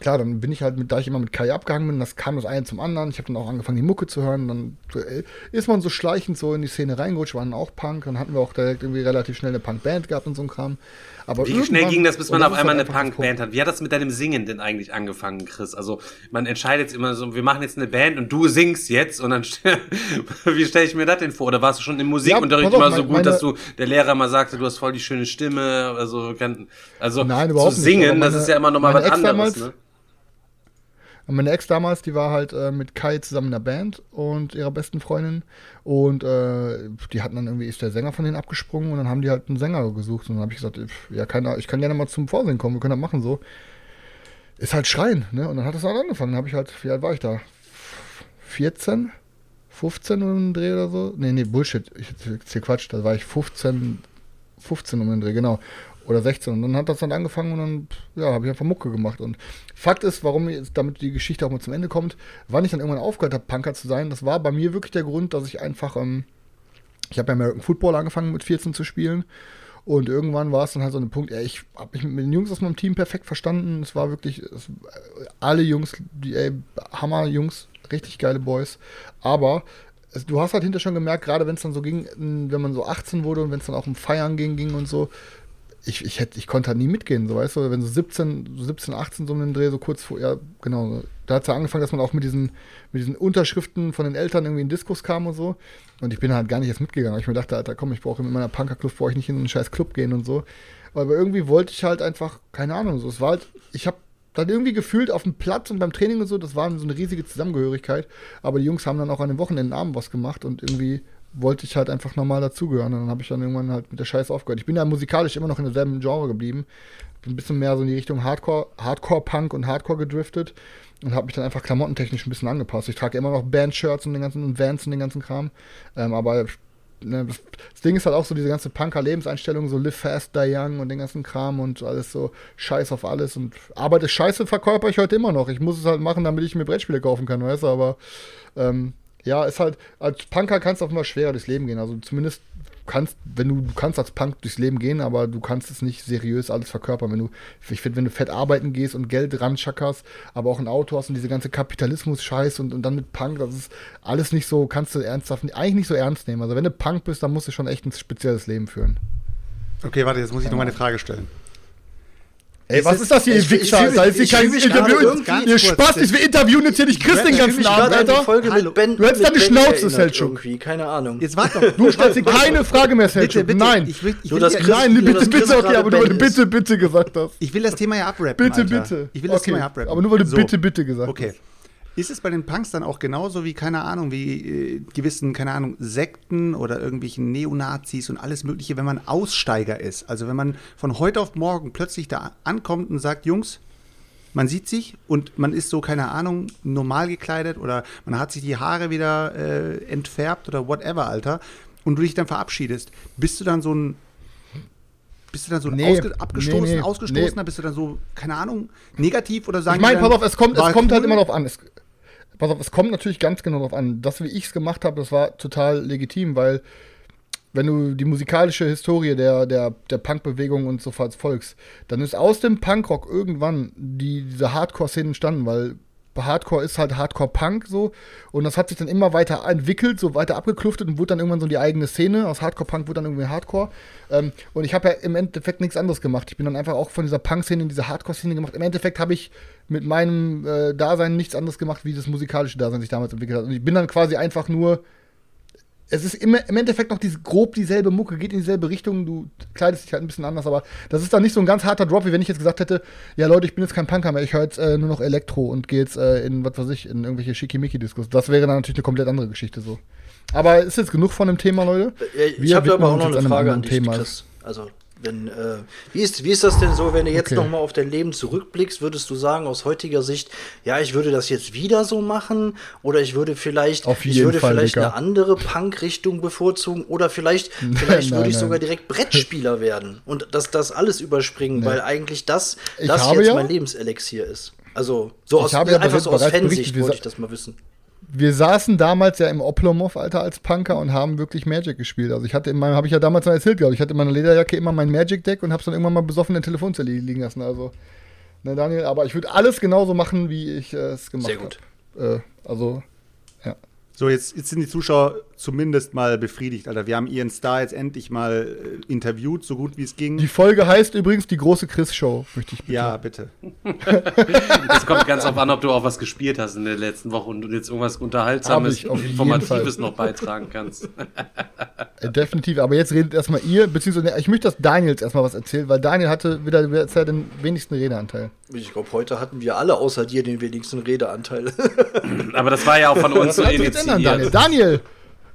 klar, dann bin ich halt mit, da ich immer mit Kai abgehangen bin, das kam das eine zum anderen. Ich habe dann auch angefangen, die Mucke zu hören. Dann äh, ist man so schleichend so in die Szene reingerutscht, waren auch Punk. Dann hatten wir auch direkt irgendwie relativ schnell eine Punk-Band gehabt und so ein Kram. Aber Wie schnell ging das, bis man auf ist einmal eine halt das Punkband hat? Wie hat das mit deinem Singen denn eigentlich angefangen, Chris? Also man entscheidet jetzt immer so, wir machen jetzt eine Band und du singst jetzt und dann wie stelle ich mir das denn vor? Oder warst du schon im Musikunterricht auf, immer so gut, dass du der Lehrer mal sagte, du hast voll die schöne Stimme, also also Nein, zu überhaupt nicht, singen, das meine- ist ja immer noch mal meine was anderes, ne? Und meine Ex damals, die war halt äh, mit Kai zusammen in der Band und ihrer besten Freundin. Und äh, die hatten dann irgendwie, ist der Sänger von denen abgesprungen und dann haben die halt einen Sänger gesucht. Und dann habe ich gesagt, ja, keine, ich kann gerne mal zum Vorsingen kommen, wir können das machen so. Ist halt schreien, ne? Und dann hat das halt angefangen. Dann habe ich halt, wie alt war ich da? 14? 15 um den Dreh oder so? Nee, nee, Bullshit. Ich erzähl Quatsch, da war ich 15, 15 um den Dreh, genau. Oder 16. Und dann hat das dann angefangen und dann, ja, habe ich einfach Mucke gemacht. Und Fakt ist, warum jetzt, damit die Geschichte auch mal zum Ende kommt, wann ich dann irgendwann aufgehört habe, Punker zu sein, das war bei mir wirklich der Grund, dass ich einfach, ähm, ich habe ja American Football angefangen mit 14 zu spielen. Und irgendwann war es dann halt so ein Punkt, ey, ich habe mich mit den Jungs aus meinem Team perfekt verstanden. Es war wirklich, es, alle Jungs, die, ey, Hammer-Jungs, richtig geile Boys. Aber du hast halt hinterher schon gemerkt, gerade wenn es dann so ging, wenn man so 18 wurde und wenn es dann auch um Feiern ging, ging und so, ich, ich, hätte, ich konnte halt nie mitgehen, so weißt du, wenn so 17, so 17, 18 so den Dreh, so kurz vor, ja, genau, da hat es ja angefangen, dass man auch mit diesen, mit diesen Unterschriften von den Eltern irgendwie in Diskus kam und so. Und ich bin halt gar nicht erst mitgegangen. weil Ich mir dachte, Alter, komm, ich brauche in meiner Punkerclub, brauche ich nicht in einen scheiß Club gehen und so. Aber irgendwie wollte ich halt einfach, keine Ahnung, so, es war halt, ich habe dann irgendwie gefühlt auf dem Platz und beim Training und so, das war so eine riesige Zusammengehörigkeit. Aber die Jungs haben dann auch an den Wochenenden Abend was gemacht und irgendwie wollte ich halt einfach normal dazugehören. Und dann habe ich dann irgendwann halt mit der Scheiße aufgehört. Ich bin ja musikalisch immer noch in derselben Genre geblieben. Bin ein bisschen mehr so in die Richtung Hardcore, Hardcore-Punk und Hardcore gedriftet und habe mich dann einfach klamottentechnisch ein bisschen angepasst. Ich trage immer noch Bandshirts und den ganzen und Vans und den ganzen Kram. Ähm, aber ne, das, das Ding ist halt auch so diese ganze Punker-Lebenseinstellung, so live fast, die young und den ganzen Kram und alles so scheiß auf alles. Und Arbeit scheiße, verkörper ich heute immer noch. Ich muss es halt machen, damit ich mir Brettspiele kaufen kann, weißt du, aber ähm, ja, ist halt, als Punker kannst du auch immer schwerer durchs Leben gehen. Also zumindest kannst, wenn du, du kannst als Punk durchs Leben gehen, aber du kannst es nicht seriös alles verkörpern. Wenn du, ich finde, wenn du fett arbeiten gehst und Geld ranschackerst, aber auch ein Auto hast und diese ganze Kapitalismus-Scheiß und, und dann mit Punk, das ist alles nicht so, kannst du ernsthaft, eigentlich nicht so ernst nehmen. Also wenn du Punk bist, dann musst du schon echt ein spezielles Leben führen. Okay, warte, jetzt muss ich noch mal eine Frage stellen. Ey, was ist das hier, ihr ich- ich Wichser, mich- Ist hier ich kein Interview, irgendwie- ihr Spaß, wir interviewen jetzt hier nicht Chris den ganzen Abend, Alter. Du hättest deine Schnauze, Selchuk. keine Ahnung. Jetzt warte doch. Du stellst hier keine Frage mehr, Selchuk. Nein. Ich will, ich Nur will, das Nein, bitte, bitte, okay, aber nur weil du bitte, bitte gesagt hast. ich will das Thema ja abrappen. Bitte, bitte. Ich will das Thema ja abrappen. Aber nur weil du bitte, bitte gesagt Okay. Ist es bei den Punks dann auch genauso wie, keine Ahnung, wie äh, gewissen, keine Ahnung, Sekten oder irgendwelchen Neonazis und alles Mögliche, wenn man Aussteiger ist? Also wenn man von heute auf morgen plötzlich da ankommt und sagt, Jungs, man sieht sich und man ist so, keine Ahnung, normal gekleidet oder man hat sich die Haare wieder äh, entfärbt oder whatever, Alter, und du dich dann verabschiedest. Bist du dann so ein Bist du dann so Nee, ausge abgestoßen, nee, nee, ausgestoßen? nee. Bist du dann so, keine Ahnung, negativ oder sagen Ich meine, pass auf, es kommt, es kommt halt cool? immer darauf an. Es, pass auf, es kommt natürlich ganz genau darauf an. Das, wie ich es gemacht habe, das war total legitim, weil wenn du die musikalische Historie der, der, der Punkbewegung und so folgst, dann ist aus dem Punkrock irgendwann die, diese Hardcore-Szene entstanden, weil Hardcore ist halt Hardcore-Punk so und das hat sich dann immer weiter entwickelt, so weiter abgekluftet und wurde dann irgendwann so die eigene Szene. Aus Hardcore-Punk wurde dann irgendwie Hardcore. Ähm, und ich habe ja im Endeffekt nichts anderes gemacht. Ich bin dann einfach auch von dieser Punk-Szene in diese Hardcore-Szene gemacht. Im Endeffekt habe ich mit meinem äh, Dasein nichts anderes gemacht, wie das musikalische Dasein sich damals entwickelt hat. Und ich bin dann quasi einfach nur es ist immer im Endeffekt noch diese, grob dieselbe Mucke, geht in dieselbe Richtung, du kleidest dich halt ein bisschen anders, aber das ist dann nicht so ein ganz harter Drop, wie wenn ich jetzt gesagt hätte, ja Leute, ich bin jetzt kein Punker mehr, ich höre jetzt äh, nur noch Elektro und gehe jetzt äh, in, was weiß ich, in irgendwelche Schickimicki-Diskus. Das wäre dann natürlich eine komplett andere Geschichte so. Aber ist jetzt genug von dem Thema, Leute? Äh, Ich Wir habe aber auch noch eine Frage an dich, Thema. Chris. Also, wenn, äh, wie, ist, wie ist das denn so, wenn du jetzt Okay. noch mal auf dein Leben zurückblickst, würdest du sagen, aus heutiger Sicht, ja, ich würde das jetzt wieder so machen oder ich würde vielleicht, ich würde Fall, vielleicht Digga. eine andere Punk-Richtung bevorzugen oder vielleicht, vielleicht Nein, würde ich nein. sogar direkt Brettspieler werden und das, das alles überspringen, weil eigentlich das, Ich das jetzt ja- mein Lebenselixier ist. Also, so Ich aus, habe ja einfach so aus Fansicht wollte ich das mal wissen. Wir saßen damals ja im Oplomov, Alter, als Punker und haben wirklich Magic gespielt. Also ich hatte in meinem, habe ich ja damals mal erzählt, glaube ich, ich hatte in meiner Lederjacke immer mein Magic-Deck und hab's dann irgendwann mal besoffen in der Telefonzelle liegen lassen. Also, ne, Daniel, aber ich würde alles genauso machen, wie ich äh, es gemacht Sehr habe. gut. Äh, also, So, jetzt, jetzt sind die Zuschauer zumindest mal befriedigt, Alter. Wir haben ihren Star jetzt endlich mal äh, interviewt, so gut wie es ging. die Folge heißt übrigens die große Chris-Show, möchte ich ja, bitte. Das kommt ganz auf an, ob du auch was gespielt hast in der letzten Woche und jetzt irgendwas Unterhaltsames, Informatives noch beitragen kannst. Äh, definitiv, aber jetzt redet erstmal ihr, beziehungsweise ich möchte, dass Daniel jetzt erstmal was erzählt, weil Daniel hatte wieder, wieder den wenigsten Redeanteil. Ich glaube, heute hatten wir alle außer dir den wenigsten Redeanteil. Aber das war ja auch von uns so ändern, Daniel? initiiert. Daniel,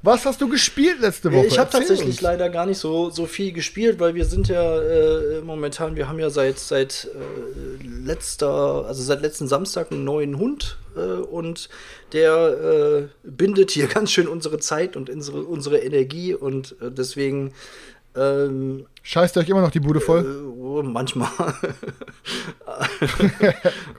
was hast du gespielt letzte Woche? Ich habe tatsächlich uns. leider gar nicht so, so viel gespielt, weil wir sind ja äh, momentan, wir haben ja seit seit äh, letzter, also seit letzten Samstag einen neuen Hund äh, und der äh, bindet hier ganz schön unsere Zeit und unsere, unsere Energie und äh, deswegen ähm, Scheißt euch immer noch die Bude voll? äh, manchmal.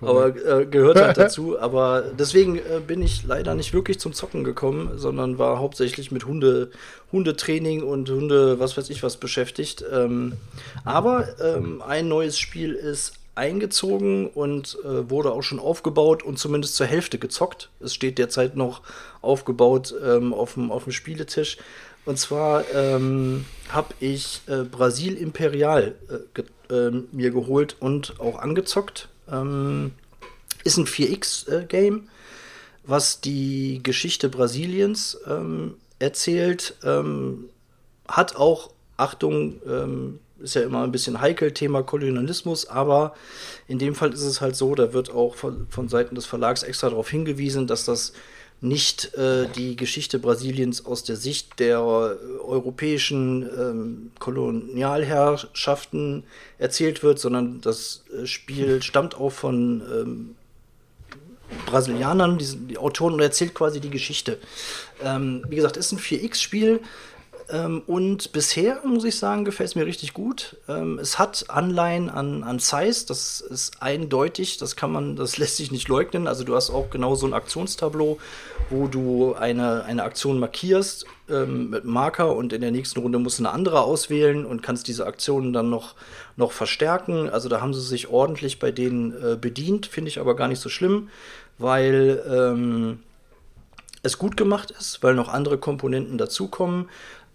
aber äh, gehört halt dazu. Aber deswegen äh, bin ich leider nicht wirklich zum Zocken gekommen, sondern war hauptsächlich mit Hunde, Hundetraining und Hunde, was weiß ich was beschäftigt. Ähm, aber ähm, ein neues Spiel ist eingezogen und äh, wurde auch schon aufgebaut und zumindest zur Hälfte gezockt. Es steht derzeit noch aufgebaut ähm, auf dem auf dem Spieletisch. Und zwar ähm, habe ich äh, Brasil Imperial äh, ge ähm, mir geholt und auch angezockt. Ähm, ist ein 4X-Game, was die Geschichte Brasiliens ähm, erzählt. Ähm, hat auch, Achtung, ähm, ist ja immer ein bisschen heikel, Thema Kolonialismus, aber in dem Fall ist es halt so, da wird auch von, von Seiten des Verlags extra darauf hingewiesen, dass das nicht äh, die Geschichte Brasiliens aus der Sicht der äh, europäischen ähm, Kolonialherrschaften erzählt wird, sondern das äh, Spiel stammt auch von ähm, Brasilianern, die, sind die Autoren, und erzählt quasi die Geschichte. Ähm, wie gesagt, ist ein 4X-Spiel. Ähm, und bisher, muss ich sagen, gefällt es mir richtig gut. Ähm, es hat Anleihen an, an Size, das ist eindeutig, das kann man, das lässt sich nicht leugnen. Also du hast auch genau so ein Aktionstableau, wo du eine, eine Aktion markierst ähm, mit Marker und in der nächsten Runde musst du eine andere auswählen und kannst diese Aktionen dann noch, noch verstärken. Also da haben sie sich ordentlich bei denen äh, bedient, finde ich aber gar nicht so schlimm, weil ähm, es gut gemacht ist, weil noch andere Komponenten dazukommen.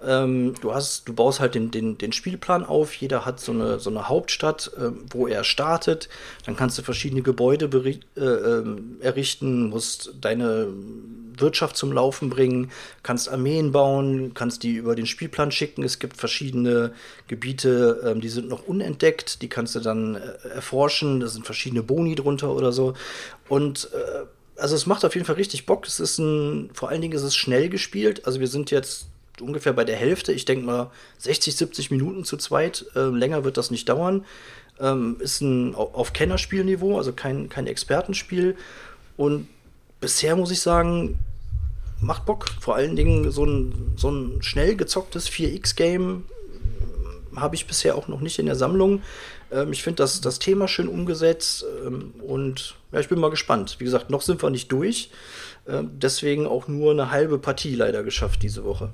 Ähm, du, hast, du baust halt den, den, den Spielplan auf. Jeder hat so eine, so eine Hauptstadt, ähm, wo er startet. Dann kannst du verschiedene Gebäude äh, ähm, errichten, musst deine Wirtschaft zum Laufen bringen, kannst Armeen bauen, kannst die über den Spielplan schicken. Es gibt verschiedene Gebiete, ähm, die sind noch unentdeckt. Die kannst du dann äh, erforschen. Da sind verschiedene Boni drunter oder so. Und äh, also es macht auf jeden Fall richtig Bock. Es ist ein, vor allen Dingen ist es schnell gespielt. Also wir sind jetzt ungefähr bei der Hälfte. Ich denke mal 60, 70 Minuten zu zweit. Ähm, länger wird das nicht dauern. Ähm, ist ein au- auf Kennerspielniveau, also kein, kein Expertenspiel. Und bisher muss ich sagen, macht Bock. Vor allen Dingen so ein, so ein schnell gezocktes 4X-Game habe ich bisher auch noch nicht in der Sammlung. Ähm, ich finde das, das Thema schön umgesetzt ähm, und ja, ich bin mal gespannt. Wie gesagt, noch sind wir nicht durch. Ähm, deswegen auch nur eine halbe Partie leider geschafft diese Woche.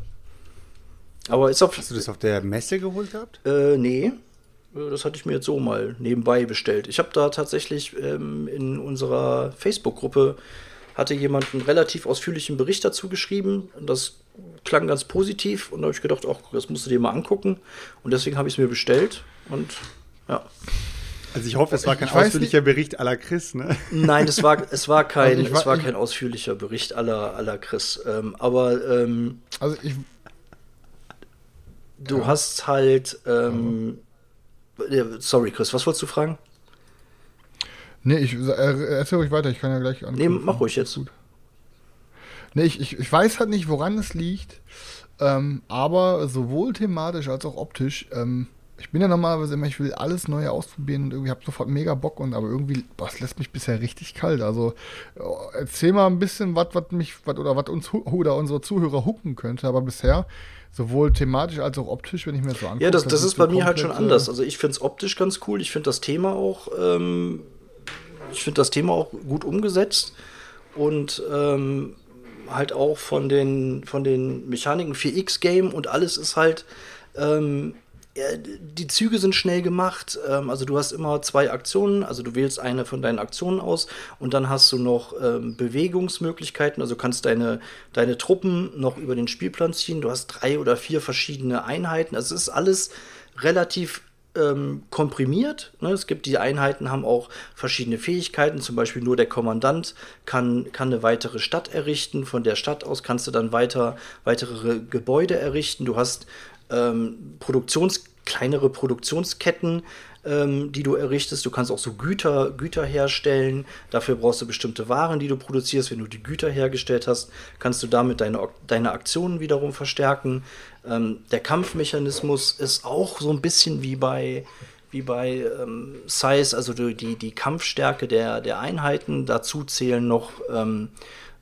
Aber ist auf. Hast du das auf der Messe geholt gehabt? Äh, nee. Das hatte ich mir jetzt so mal nebenbei bestellt. Ich habe da tatsächlich ähm, in unserer Facebook-Gruppe hatte jemand einen relativ ausführlichen Bericht dazu geschrieben. Das klang ganz positiv und da habe ich gedacht, ach, das musst du dir mal angucken. Und deswegen habe ich es mir bestellt und ja. Also ich hoffe, es war kein ausführlicher Bericht à la Chris, ne? Nein, es war, es war kein, Also es war kein ausführlicher Bericht aller, aller Chris. Ähm, aber ähm, Also ich, du hast halt, ähm, ja, sorry, Chris, was wolltest du fragen? nee, ich äh, erzähl ruhig weiter, ich kann ja gleich Nee, anknüpfen. mach ruhig jetzt. Gut. Nee, ich, ich, ich weiß halt nicht, woran es liegt, ähm, aber sowohl thematisch als auch optisch, ähm, ich bin ja normalerweise immer, ich will alles Neue ausprobieren und irgendwie habe sofort mega Bock und aber irgendwie, es lässt mich bisher richtig kalt. Also äh, erzähl mal ein bisschen, was was mich wat, oder was uns oder unsere Zuhörer hucken könnte, aber bisher sowohl thematisch als auch optisch, wenn ich mir das so angucke. Ja, das, das ist bei mir halt schon anders. äh, Also ich finde es optisch ganz cool. Ich finde das Thema auch, ähm, ich finde das Thema auch gut umgesetzt und ähm, halt auch von den von den Mechaniken 4X Game und alles ist halt ähm, die Züge sind schnell gemacht. Ähm, also du hast immer zwei Aktionen. Also du wählst eine von deinen Aktionen aus und dann hast du noch ähm, Bewegungsmöglichkeiten. Also kannst deine, deine Truppen noch über den Spielplan ziehen. Du hast drei oder vier verschiedene Einheiten. Also es ist alles relativ ähm, komprimiert. Ne? Es gibt die Einheiten, haben auch verschiedene Fähigkeiten. Zum Beispiel nur der Kommandant kann, kann eine weitere Stadt errichten. Von der Stadt aus kannst du dann weiter weitere Gebäude errichten. Du hast ähm, Produktions kleinere Produktionsketten, ähm, die du errichtest. Du kannst auch so Güter, Güter herstellen. Dafür brauchst du bestimmte Waren, die du produzierst. Wenn du die Güter hergestellt hast, kannst du damit deine, deine Aktionen wiederum verstärken. Ähm, der Kampfmechanismus ist auch so ein bisschen wie bei wie bei ähm, Size, also die, die, Kampfstärke der, der Einheiten. Dazu zählen noch ähm,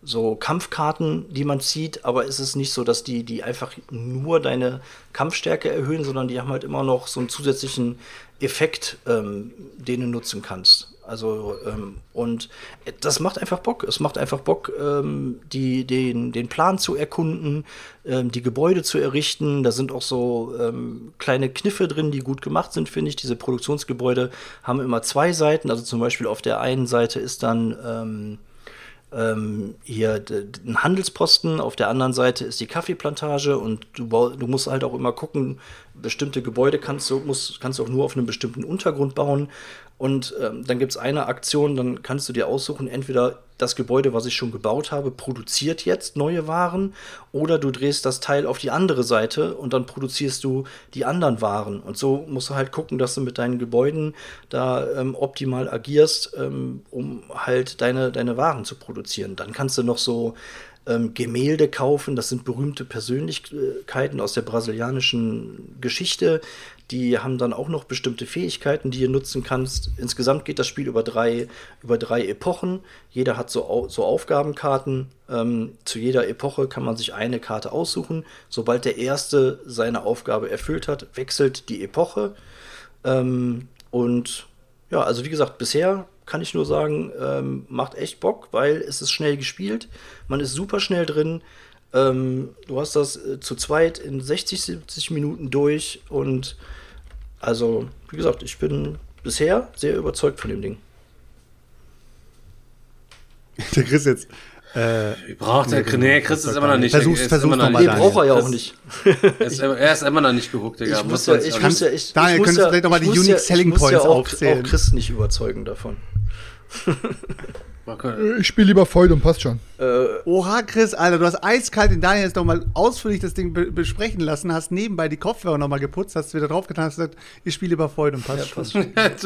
so Kampfkarten, die man zieht, aber es ist nicht so, dass die, die einfach nur deine Kampfstärke erhöhen, sondern die haben halt immer noch so einen zusätzlichen Effekt, ähm, den du nutzen kannst. Also, ähm, und das macht einfach Bock. Es macht einfach Bock, ähm, die, den, den Plan zu erkunden, ähm, die Gebäude zu errichten. Da sind auch so ähm, kleine Kniffe drin, die gut gemacht sind, finde ich. Diese Produktionsgebäude haben immer zwei Seiten. Also zum Beispiel auf der einen Seite ist dann ähm, hier ein Handelsposten, auf der anderen Seite ist die Kaffeeplantage und du, du musst halt auch immer gucken, bestimmte Gebäude kannst du, musst, kannst du auch nur auf einem bestimmten Untergrund bauen. Und ähm, dann gibt es eine Aktion, dann kannst du dir aussuchen, entweder das Gebäude, was ich schon gebaut habe, produziert jetzt neue Waren oder du drehst das Teil auf die andere Seite und dann produzierst du die anderen Waren. Und so musst du halt gucken, dass du mit deinen Gebäuden da ähm, optimal agierst, ähm, um halt deine, deine Waren zu produzieren. Dann kannst du noch so ähm, Gemälde kaufen. Das sind berühmte Persönlichkeiten aus der brasilianischen Geschichte. Die haben dann auch noch bestimmte Fähigkeiten, die ihr nutzen kannst. Insgesamt geht das Spiel über drei, über drei Epochen. Jeder hat so, so Aufgabenkarten. Ähm, zu jeder Epoche kann man sich eine Karte aussuchen. Sobald der Erste seine Aufgabe erfüllt hat, wechselt die Epoche. Ähm, und ja, also wie gesagt, bisher kann ich nur sagen, ähm, macht echt Bock, weil es ist schnell gespielt. Man ist super schnell drin. Ähm, du hast das äh, zu zweit in 60, 70 Minuten durch. Und also, wie gesagt, ich bin bisher sehr überzeugt von dem Ding. Der Chris jetzt. Äh, Braucht der nee, Chris ist immer noch nicht. Versuch's- ist versuch's noch mal, braucht er ja auch Chris- nicht. Er ist, immer- er ist immer noch nicht gehuckt, Digga. Ich muss Muss ja, ich muss ja, ich, Daniel, ich muss könntest ja, du vielleicht noch mal ich die muss Unique ja, Selling ich muss Points ja auch, aufzählen? auch Chris nicht überzeugen davon. Kann- Ich spiele lieber Feud und passt schon. Äh, Oha, Chris, Alter, du hast eiskalt den Daniel jetzt nochmal ausführlich das Ding be besprechen lassen, hast nebenbei die Kopfhörer nochmal geputzt, hast wieder draufgetan, hast gesagt, ich spiele über Freude und passt schon. hab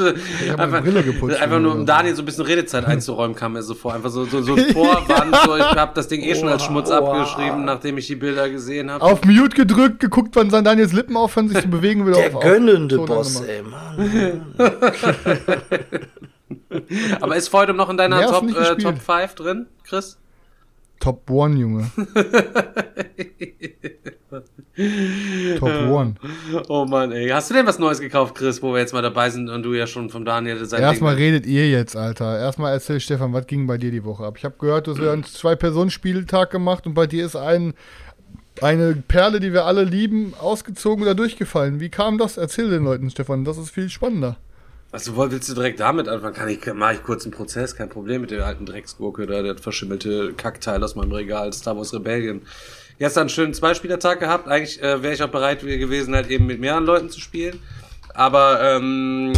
meine einfach, Brille geputzt einfach nur um. Daniel so ein bisschen Redezeit einzuräumen, kam mir so vor. Einfach so, so, so ein Vorwand, so, ich habe das Ding eh schon als Schmutz Oha. abgeschrieben, nachdem ich die Bilder gesehen habe. Auf Mute gedrückt, geguckt, wann sein Daniels Lippen aufhören, sich zu bewegen, wieder der auf. gönnende auf- so Boss, ey, Mann. Aber ist Freudum noch in deiner Mehr Top, äh. Top 5 drin, Chris? Top One, Junge. Top One. Oh Mann, ey. Hast du denn was Neues gekauft, Chris, wo wir jetzt mal dabei sind und du ja schon vom Daniel sein Erstmal Ding- redet ihr jetzt, Alter. Erstmal erzähl Stefan, was ging bei dir die Woche ab? Ich habe gehört, du hast einen Zwei-Personen-Spieltag gemacht und bei dir ist ein, eine Perle, die wir alle lieben, ausgezogen oder durchgefallen. Wie kam das? Erzähl den Leuten, Stefan. Das ist viel spannender. Also willst du direkt damit anfangen? Kann ich, mach ich kurz einen Prozess, kein Problem mit der alten Drecksgurke da, der verschimmelte Kackteil aus meinem Regal, Star Wars Rebellion. Gestern einen schönen Zweispielertag gehabt. Eigentlich äh, wäre ich auch bereit gewesen, halt eben mit mehreren Leuten zu spielen. Aber ähm,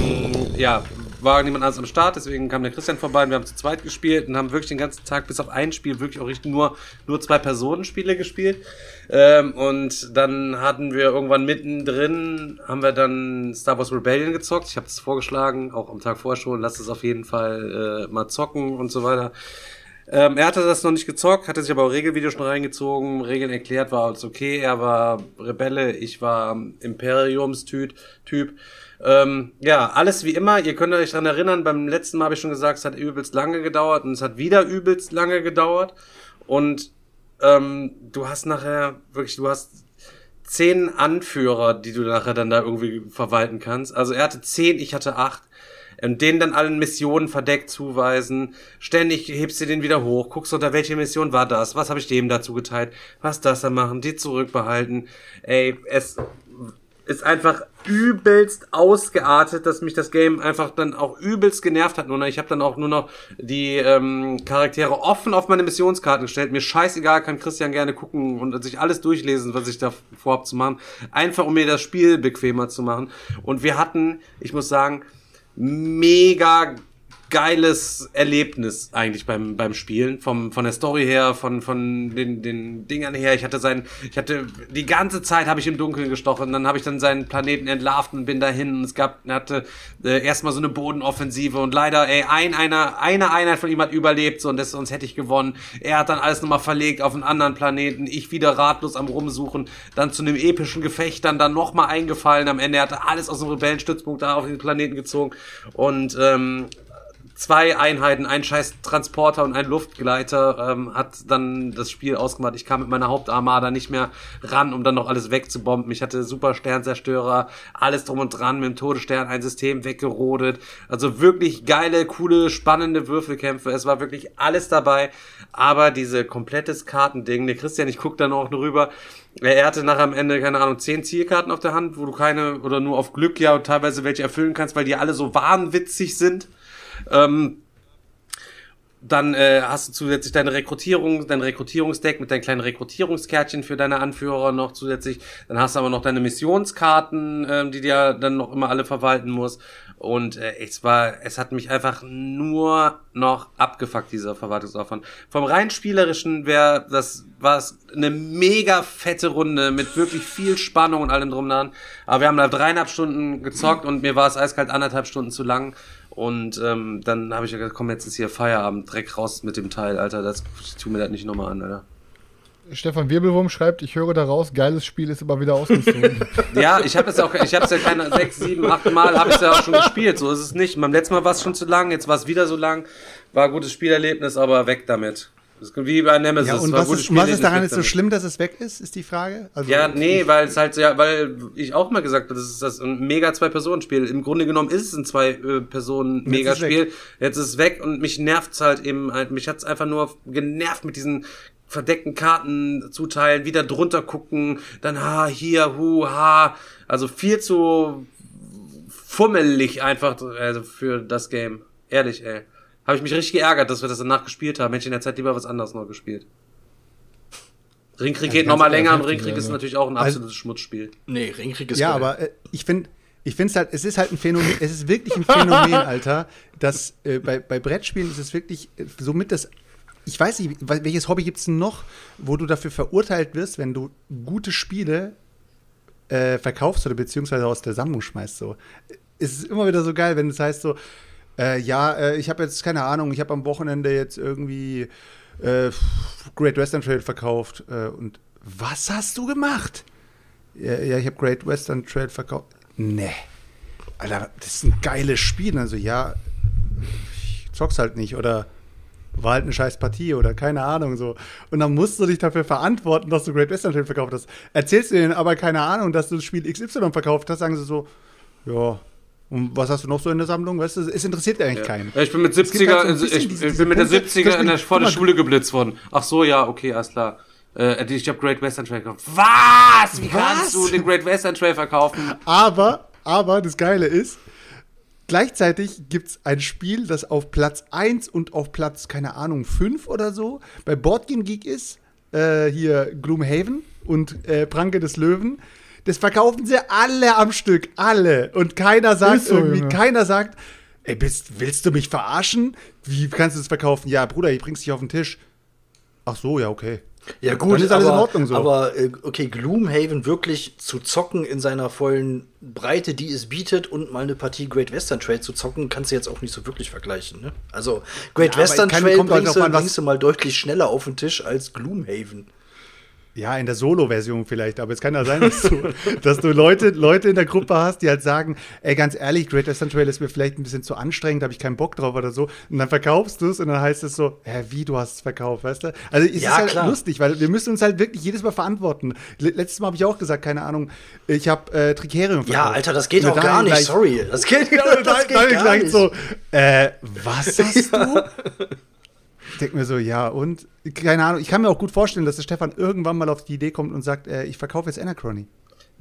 ja, war niemand anders am Start, deswegen kam der Christian vorbei und wir haben zu zweit gespielt und haben wirklich den ganzen Tag bis auf ein Spiel wirklich auch richtig nur, nur zwei Personenspiele gespielt. Ähm, und dann hatten wir irgendwann mittendrin, haben wir dann Star Wars Rebellion gezockt. Ich habe es vorgeschlagen, auch am Tag vorher schon, lasst es auf jeden Fall äh, mal zocken und so weiter. Ähm, er hatte das noch nicht gezockt, hatte sich aber auch Regelvideo schon reingezogen, Regeln erklärt, war alles okay. Er war Rebelle, ich war Imperiumstyp. Typ. Ähm, ja, alles wie immer. Ihr könnt euch dran erinnern, beim letzten Mal habe ich schon gesagt, es hat übelst lange gedauert und es hat wieder übelst lange gedauert. Und ähm, du hast nachher wirklich, du hast zehn Anführer, die du nachher dann da irgendwie verwalten kannst. Also er hatte zehn, ich hatte acht. Und denen dann allen Missionen verdeckt zuweisen. Ständig hebst du den wieder hoch, guckst unter welche Mission war das, was habe ich dem dazu geteilt, was das da machen, die zurückbehalten. Ey, es ist einfach übelst ausgeartet, dass mich das Game einfach dann auch übelst genervt hat. Nur ich habe dann auch nur noch die ähm, Charaktere offen auf meine Missionskarten gestellt. Mir scheißegal, kann Christian gerne gucken und sich alles durchlesen, was ich da vorhab zu machen. Einfach um mir das Spiel bequemer zu machen. Und wir hatten, ich muss sagen, mega geiles Erlebnis eigentlich beim beim Spielen. Vom von der Story her von von den den Dingern her. Ich hatte sein ich hatte die ganze Zeit habe ich im Dunkeln gestochen. Dann habe ich dann seinen Planeten entlarvt und bin dahin. Und es gab er hatte äh, erstmal so eine Bodenoffensive und leider ey ein einer eine Einheit von ihm hat überlebt so und das sonst hätte ich gewonnen. Er hat dann alles nochmal verlegt auf einen anderen Planeten. Ich wieder ratlos am rumsuchen dann zu einem epischen Gefecht dann dann noch mal eingefallen. Am Ende er hatte alles aus dem Rebellenstützpunkt da auf den Planeten gezogen. Und ähm, zwei Einheiten, ein scheiß Transporter und ein Luftgleiter ähm, hat dann das Spiel ausgemacht. Ich kam mit meiner Hauptarmada nicht mehr ran, um dann noch alles wegzubomben. Ich hatte super Sternzerstörer, alles drum und dran, mit dem Todesstern ein System weggerodet. Also wirklich geile, coole, spannende Würfelkämpfe. Es war wirklich alles dabei. Aber diese komplettes Kartending, der Christian, ich guck dann auch nur rüber, er hatte nachher am Ende, keine Ahnung, zehn Zielkarten auf der Hand, wo du keine oder nur auf Glück ja teilweise welche erfüllen kannst, weil die alle so wahnwitzig sind. Ähm, dann äh, hast du zusätzlich deine Rekrutierung, dein Rekrutierungsdeck mit deinen kleinen Rekrutierungskärtchen für deine Anführer noch zusätzlich. Dann hast du aber noch deine Missionskarten, ähm, die dir dann noch immer alle verwalten musst. Und äh, es war, es hat mich einfach nur noch abgefuckt, dieser Verwaltungsaufwand. Vom rein spielerischen wäre das war eine mega fette Runde mit wirklich viel Spannung und allem drum dran. Aber wir haben da dreieinhalb Stunden gezockt und mir war es eiskalt anderthalb Stunden zu lang. Und ähm, dann habe ich gesagt, komm, jetzt ist hier Feierabend, Dreck raus mit dem Teil, Alter. Das ich tu mir das nicht nochmal an, Alter. Stefan Wirbelwurm schreibt, ich höre daraus, geiles Spiel ist aber wieder ausgezogen. Ja, ich habe es ja auch, ich habe es ja keine sechs, sieben, acht Mal habe ich es ja auch schon gespielt. So ist es nicht. Beim letzten Mal war es schon zu lang, jetzt war es wieder so lang. War ein gutes Spielerlebnis, aber weg damit. Das ist wie bei Nemesis. Ja, und was ist, was ist daran jetzt so schlimm, dass es weg ist, ist die Frage? Also, Ja, nee, weil es halt, ja, weil ich auch mal gesagt habe, das ist das ein mega Zwei-Personen-Spiel. Im Grunde genommen ist es ein Zwei-Personen-Megaspiel. Jetzt ist es weg und mich nervt's halt eben, halt, mich hat's einfach nur genervt mit diesen verdeckten Karten zuteilen, wieder drunter gucken, dann ha, hier, hu, ha. Also viel zu fummelig einfach also für das Game. Ehrlich, ey. Habe ich mich richtig geärgert, dass wir das danach gespielt haben. Hätte ich in der Zeit lieber was anderes noch gespielt. Ringkrieg geht ganz nochmal länger und Ringkrieg ist also. natürlich auch ein Also- absolutes Schmutzspiel. Nee, Ringkrieg ist ja, geil. aber äh, ich finde, ich finde es halt, es ist halt ein Phänomen, es ist wirklich ein Phänomen, Alter, dass äh, bei, bei Brettspielen ist es wirklich äh, somit das, ich weiß nicht, wel- welches Hobby gibt es noch, wo du dafür verurteilt wirst, wenn du gute Spiele äh, verkaufst oder beziehungsweise aus der Sammlung schmeißt, so. Es ist immer wieder so geil, wenn es heißt so, äh, ja, äh, ich habe jetzt, keine Ahnung, ich habe am Wochenende jetzt irgendwie äh, Great Western Trail verkauft äh, und was hast du gemacht? Ja, ja ich habe Great Western Trail verkauft. Nee. Alter, das ist ein geiles Spiel. Also ja, ich zock's halt nicht. Oder war halt eine scheiß Partie oder keine Ahnung so. Und dann musst du dich dafür verantworten, dass du Great Western Trail verkauft hast. Erzählst du denen aber keine Ahnung, dass du das Spiel XY verkauft hast, sagen sie so, ja, und was hast du noch so in der Sammlung? Weißt du, es interessiert eigentlich keinen. Ja, ich bin mit Es gibt 70er, halt so also ich, ich bin mit der Punkte, 70er dass in der, vor der Schule geblitzt worden. Ach so, ja, okay, alles klar. Äh, ich habe Great Western Trail gekauft. Was? Wie kannst du den Great Western Trail verkaufen? Aber, aber das Geile ist, gleichzeitig gibt es ein Spiel, das auf Platz 1 und auf Platz, keine Ahnung, 5 oder so bei Boardgame Geek ist. Äh, hier Gloomhaven und äh, Pranke des Löwen. Das verkaufen sie alle am Stück, alle. Und keiner sagt so, irgendwie, Junge. keiner sagt, ey, bist, willst du mich verarschen? Wie kannst du das verkaufen? Ja, Bruder, ich bring's dich auf den Tisch. Ach so, ja, okay. Ja, gut, Dann ist alles aber, in Ordnung so. aber äh, okay, Gloomhaven wirklich zu zocken in seiner vollen Breite, die es bietet, und mal eine Partie Great Western Trail zu zocken, kannst du jetzt auch nicht so wirklich vergleichen. Ne? Also, Great Ja, Western Trail kommt halt bringst, du, an, bringst du mal deutlich schneller auf den Tisch als Gloomhaven. Ja, in der Solo-Version vielleicht, aber es kann ja sein, dass du, dass du Leute, Leute in der Gruppe hast, die halt sagen, ey, ganz ehrlich, Great Western Trail ist mir vielleicht ein bisschen zu anstrengend, da habe ich keinen Bock drauf oder so. Und dann verkaufst du es und dann heißt es so, hä, wie, du hast es verkauft, weißt du? Also es Ja, ist halt klar. lustig, weil wir müssen uns halt wirklich jedes Mal verantworten. Le- Letztes Mal habe ich auch gesagt, keine Ahnung, ich habe äh, Tricerium verkauft. Ja, Alter, das geht auch gar nicht, gleich- sorry. Das geht, Ja, das dann, geht gar nicht. so, äh, was hast du? Ich denke mir so, ja, und keine Ahnung, ich kann mir auch gut vorstellen, dass der Stefan irgendwann mal auf die Idee kommt und sagt, äh, ich verkaufe jetzt Anachrony.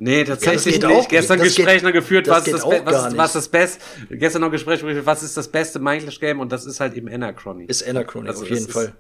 Nee, tatsächlich geht nicht. auch Gestern Gespräch geht- noch geführt, das was, ist das, was, ist, was ist das Beste. Gestern noch Gespräch geführt, was ist das beste Mindless Game und das ist halt eben Anachrony. Ist Anachrony Also auf das jeden ist- Fall.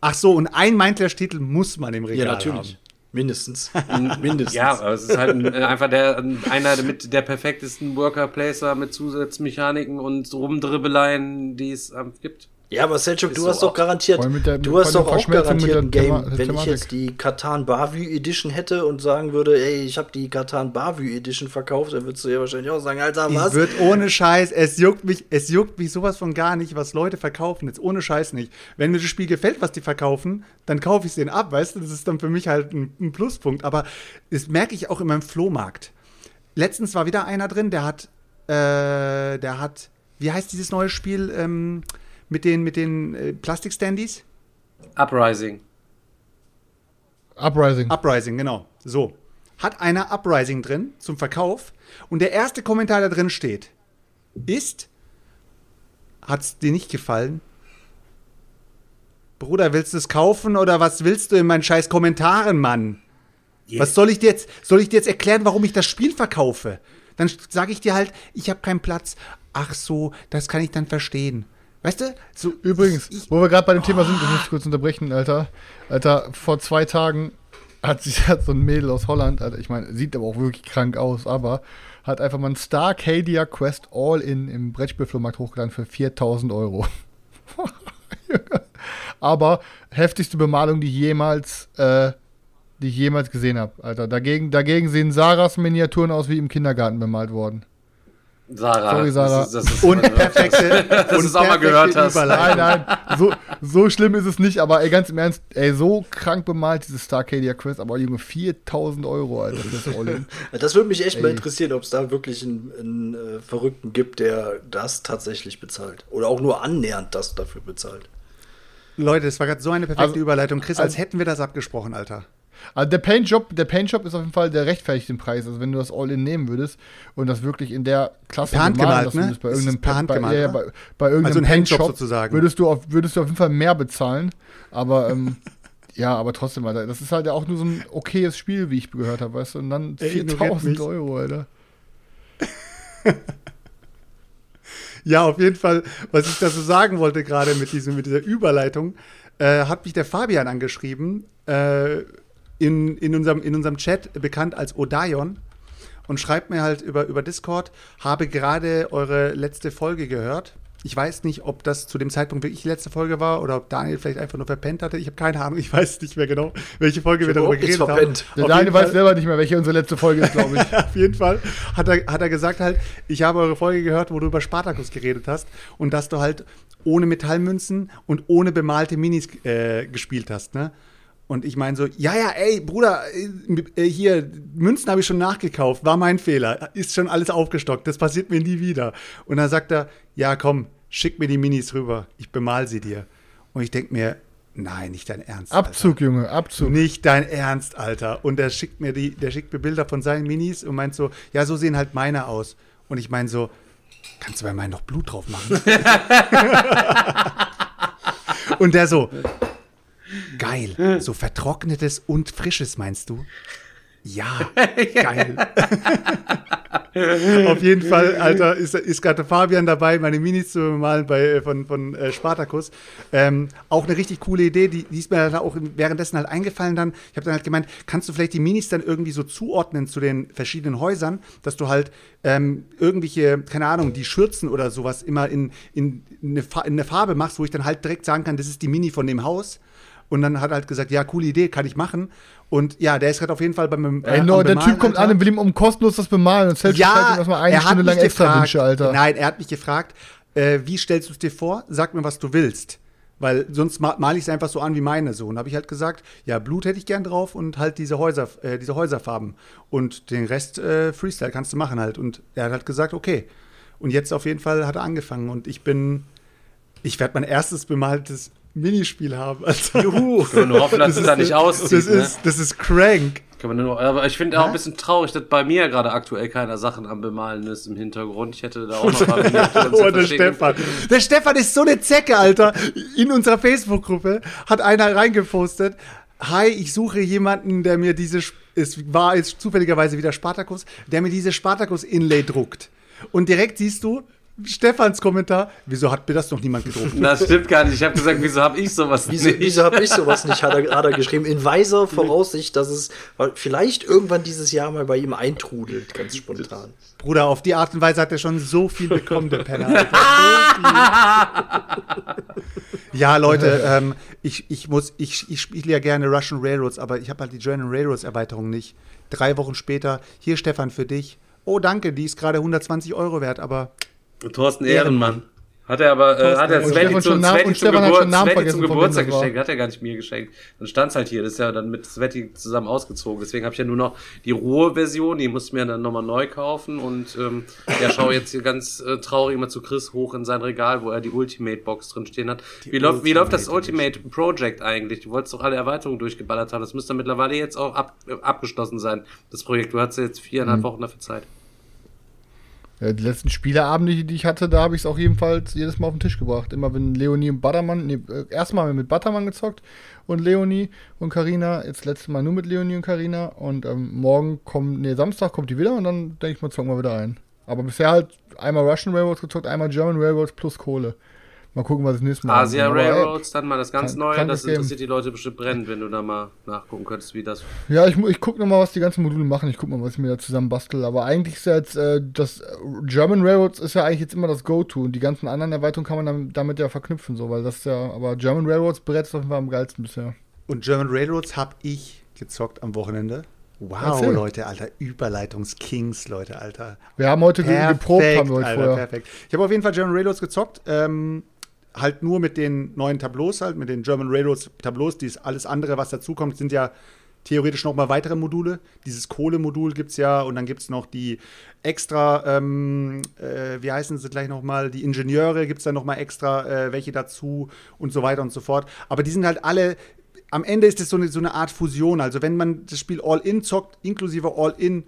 Ach so, und ein Mindlash-Titel muss man im Ja, Regal natürlich. haben. Mindestens. Mindestens. Ja, aber es ist halt ein, äh, einfach der, ein- einer mit der perfektesten Worker-Placer mit Zusatzmechaniken und Rumdribbeleien, die es ähm, gibt. Ja, aber Selchuk, du so hast doch garantiert, der- du hast doch auch garantiert ein Game, Thema- wenn ich jetzt die Katan Bavü Edition hätte und sagen würde, ey, ich habe die Katan Bavü Edition verkauft, dann würdest du ja wahrscheinlich auch sagen, Alter, Ich was? würde ohne Scheiß, es juckt mich, es juckt mich sowas von gar nicht, was Leute verkaufen, jetzt ohne Scheiß nicht. Wenn mir das Spiel gefällt, was die verkaufen, dann kaufe ich es denen ab, weißt du, das ist dann für mich halt ein, ein Pluspunkt. Aber das merke ich auch in meinem Flohmarkt. Letztens war wieder einer drin, der hat, äh, der hat, wie heißt dieses neue Spiel ähm, mit den, mit den äh, Plastikstandies? Uprising. Uprising. Uprising, genau. So. Hat einer Uprising drin zum Verkauf und der erste Kommentar, der drin steht, ist, hat's dir nicht gefallen? Bruder, willst du es kaufen oder was willst du in meinen scheiß Kommentaren, Mann? Was soll ich dir jetzt, soll ich dir jetzt erklären, warum ich das Spiel verkaufe? Dann sage ich dir halt, ich habe keinen Platz. Ach so, das kann ich dann verstehen. Weißt du? So, Übrigens, ich, wo wir gerade bei dem Thema sind, ich muss kurz unterbrechen, Alter. Alter, vor zwei Tagen hat sich hat so ein Mädel aus Holland, Alter, ich meine, sieht aber auch wirklich krank aus, aber hat einfach mal ein Starcadia Quest All-In im Brettspielflohmarkt hochgeladen für 4000 Euro. aber heftigste Bemalung, die ich jemals, äh, die ich jemals gesehen habe, Alter. Dagegen, dagegen sehen Sarahs Miniaturen aus wie im Kindergarten bemalt worden. Sarah. Sorry, Sarah. Das ist, das ist, und perfekte, und du's auch mal gehört hast. Nein, nein, so, so schlimm ist es nicht, aber ey, ganz im Ernst, ey, so krank bemalt dieses Starcadia Quest, aber Junge, 4000 Euro, Alter, das. Das würde mich echt mal Ey. interessieren, ob es da wirklich einen, einen äh, Verrückten gibt, der das tatsächlich bezahlt. Oder auch nur annähernd das dafür bezahlt. Leute, das war gerade so eine perfekte Also- Überleitung. Chris, als also- hätten wir das abgesprochen, Alter. Also der Paint-Job, der Paint-Job ist auf jeden Fall, der rechtfertigt den Preis. Also wenn du das All-In nehmen würdest und das wirklich in der Klasse Per Hand gemalt, ne? bei irgendeinem per Hand bei, gemalt, ja, bei, bei irgendeinem Also ein Paint-Shop sozusagen. Würdest du, auf, würdest du auf jeden Fall mehr bezahlen, aber ähm, ja, aber trotzdem, Alter, das ist halt ja auch nur so ein okayes Spiel, wie ich gehört habe, weißt du, und dann Ey, ignoriert 4000 mich. Euro, Alter. Ja, auf jeden Fall, was ich da so sagen wollte gerade mit, diesem, mit dieser Überleitung, äh, hat mich der Fabian angeschrieben, äh, in, in, unserem, in unserem Chat bekannt als Odaion und schreibt mir halt über, über Discord, habe gerade eure letzte Folge gehört. Ich weiß nicht, ob das zu dem Zeitpunkt wirklich die letzte Folge war oder ob Daniel vielleicht einfach nur verpennt hatte. Ich habe keine Ahnung, ich weiß nicht mehr genau, welche Folge wir darüber geredet haben. verpennt. Der Auf Daniel jeden weiß Fall- selber nicht mehr, welche unsere letzte Folge ist, glaube ich. auf jeden Fall hat er, hat er gesagt halt, ich habe eure Folge gehört, wo du über Spartacus geredet hast und dass du halt ohne Metallmünzen und ohne bemalte Minis äh, gespielt hast, ne? Und ich meine so, ja, ja, ey, Bruder, äh, äh, hier, Münzen habe ich schon nachgekauft, war mein Fehler, ist schon alles aufgestockt, das passiert mir nie wieder. Und dann sagt er, ja, komm, schick mir die Minis rüber, ich bemal sie dir. Und ich denke mir, nein, nicht dein Ernst. Abzug, Junge, Alter. Abzug. Nicht dein Ernst, Alter. Und der schickt mir die, der schickt mir Bilder von seinen Minis und meint so, ja, so sehen halt meine aus. Und ich meine so, kannst du bei meinen noch Blut drauf machen? und der so, geil, so vertrocknetes und frisches meinst du? Ja, geil. Auf jeden Fall, Alter, ist, ist gerade Fabian dabei, meine Minis zu malen bei, äh, von, von äh, Spartacus. Ähm, auch eine richtig coole Idee, die, die ist mir halt auch währenddessen halt eingefallen dann. Ich habe dann halt gemeint, kannst du vielleicht die Minis dann irgendwie so zuordnen zu den verschiedenen Häusern, dass du halt ähm, irgendwelche, keine Ahnung, die Schürzen oder sowas immer in, in, eine, in eine Farbe machst, wo ich dann halt direkt sagen kann, das ist die Mini von dem Haus. Und dann hat er halt gesagt, ja, coole Idee, kann ich machen. Und ja, der ist gerade auf jeden Fall beim äh, Ey, no, der Bemalen, Typ kommt Alter. an und will ihm um kostenlos das bemalen und zählt Ja, ihm erstmal eine Stunde lang extra Wünsche, Alter. Nein, er hat mich gefragt, äh, wie stellst du es dir vor? Sag mir, was du willst. Weil sonst ma male ich es einfach so an wie meine so. Und habe ich halt gesagt, ja, Blut hätte ich gern drauf und halt diese Häuser, äh, diese Häuserfarben. Und den Rest äh, Freestyle kannst du machen halt. Und er hat halt gesagt, okay. Und jetzt auf jeden Fall hat er angefangen. Und ich bin, ich werde mein erstes bemaltes Minispiel haben. Also, Juhu. Können wir nur hoffen, dass es da nicht auszieht. das, ne? ist, das ist crank. Kann man nur, aber ich finde auch ein bisschen traurig, dass bei mir gerade aktuell keiner Sachen am Bemalen ist im Hintergrund. Ich hätte da auch noch mal Oh, der. Stefan. Der Stefan ist so eine Zecke, Alter. In unserer Facebook-Gruppe hat einer reingepostet. Hi, ich suche jemanden, der mir diese, es war jetzt zufälligerweise wieder Spartacus, der mir diese Spartacus-Inlay druckt. Und direkt siehst du Stefans Kommentar, wieso hat mir das noch niemand gedruckt? Das stimmt gar nicht. Ich habe gesagt, wieso habe ich sowas Wieso, nicht? wieso habe ich sowas nicht, hat er, hat er geschrieben. In weiser Voraussicht, dass es vielleicht irgendwann dieses Jahr mal bei ihm eintrudelt, ganz spontan. Bruder, auf die Art und Weise hat er schon so viel bekommen, der Penner. Alter. So viel. ja, Leute, ähm, ich, ich muss, ich, ich spiele ja gerne Russian Railroads, aber ich habe halt die German Railroads Erweiterung nicht. Drei Wochen später, hier Stefan für dich. Oh, danke, die ist gerade 120 Euro wert, aber Thorsten Ehrenmann. Hat er aber, äh, hat er Und Sveti Stefan zu, schon Namen- zum, Stefan hat Gebur schon Namen Sveti vergessen, zum Geburtstag geschenkt. Hat er gar nicht mir geschenkt. Dann stand's halt hier. Das ist ja dann mit Sveti zusammen ausgezogen. Deswegen habe ich ja nur noch die rohe Version. Die musste mir dann nochmal neu kaufen. Und ähm, ja, schau jetzt hier ganz äh, traurig immer zu Chris hoch in sein Regal, wo er die Ultimate Box drin stehen hat. Wie läuft, wie läuft das Ultimate Project eigentlich? Du wolltest doch alle Erweiterungen durchgeballert haben. Das müsste mittlerweile jetzt auch ab, äh, abgeschlossen sein, das Projekt. Du hattest jetzt Mhm. viereinhalb Wochen dafür Zeit. Ja, die letzten Spieleabende, die ich hatte, da habe ich es auch jedenfalls jedes Mal auf den Tisch gebracht. Immer wenn Leonie und Buttermann, nee, äh, erstmal haben wir mit Buttermann gezockt und Leonie und Karina. Jetzt letztes Mal nur mit Leonie und Karina. Und ähm, morgen kommt, nee, Samstag kommt die wieder und dann denke ich mal, zocken wir wieder ein. Aber bisher halt einmal Russian Railroads gezockt, einmal German Railroads plus Kohle. Mal gucken, was das nächste Mal Asia Railroads, dann mal das ganz Neue. Das interessiert die Leute bestimmt brennend, wenn du da mal nachgucken könntest, wie das. Ja, ich, ich gucke nochmal, was die ganzen Module machen. Ich gucke mal, was ich mir da zusammen bastel. Aber eigentlich ist ja jetzt, äh, das äh, German Railroads ist ja eigentlich jetzt immer das Go-To. Und die ganzen anderen Erweiterungen kann man damit, damit ja verknüpfen, so, weil das ist ja, aber German Railroads Brett ist auf jeden Fall am geilsten bisher. Und German Railroads habe ich gezockt am Wochenende. Wow, Erzähl. Leute, Alter, Überleitungs-Kings, Leute, Alter. Wir haben heute ge geprobt, haben wir heute Alter, vorher. perfekt. Ich habe auf jeden Fall German Railroads gezockt. Ähm, halt nur mit den neuen Tableaus, halt mit den German Railroads Tableaus. Dies, alles andere, was dazukommt, sind ja theoretisch noch mal weitere Module. Dieses Kohlemodul gibt es ja und dann gibt es noch die extra, ähm, äh, wie heißen sie gleich noch mal, die Ingenieure gibt es dann noch mal extra äh, welche dazu und so weiter und so fort. Aber die sind halt alle am Ende ist es so eine, so eine Art Fusion. Also wenn man das Spiel All-In zockt, inklusive All-In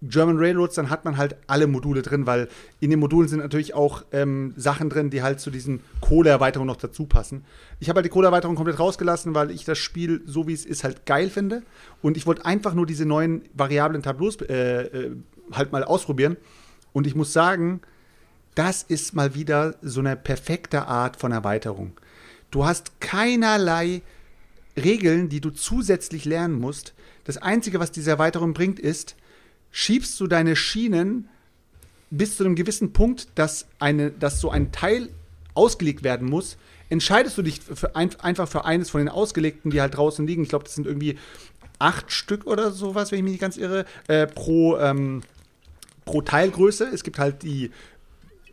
German Railroads, dann hat man halt alle Module drin, weil in den Modulen sind natürlich auch ähm, Sachen drin, die halt zu diesen Kohleerweiterungen noch dazu passen. Ich habe halt die Kohleerweiterung komplett rausgelassen, weil ich das Spiel, so wie es ist, halt geil finde. Und ich wollte einfach nur diese neuen variablen Tableaus äh, äh, halt mal ausprobieren. Und ich muss sagen, das ist mal wieder so eine perfekte Art von Erweiterung. Du hast keinerlei Regeln, die du zusätzlich lernen musst. Das Einzige, was diese Erweiterung bringt, ist, schiebst du deine Schienen bis zu einem gewissen Punkt, dass, eine, dass so ein Teil ausgelegt werden muss, entscheidest du dich für ein, einfach für eines von den ausgelegten, die halt draußen liegen. Ich glaube, das sind irgendwie acht Stück oder sowas, wenn ich mich nicht ganz irre, äh, pro, ähm, pro Teilgröße. Es gibt halt die,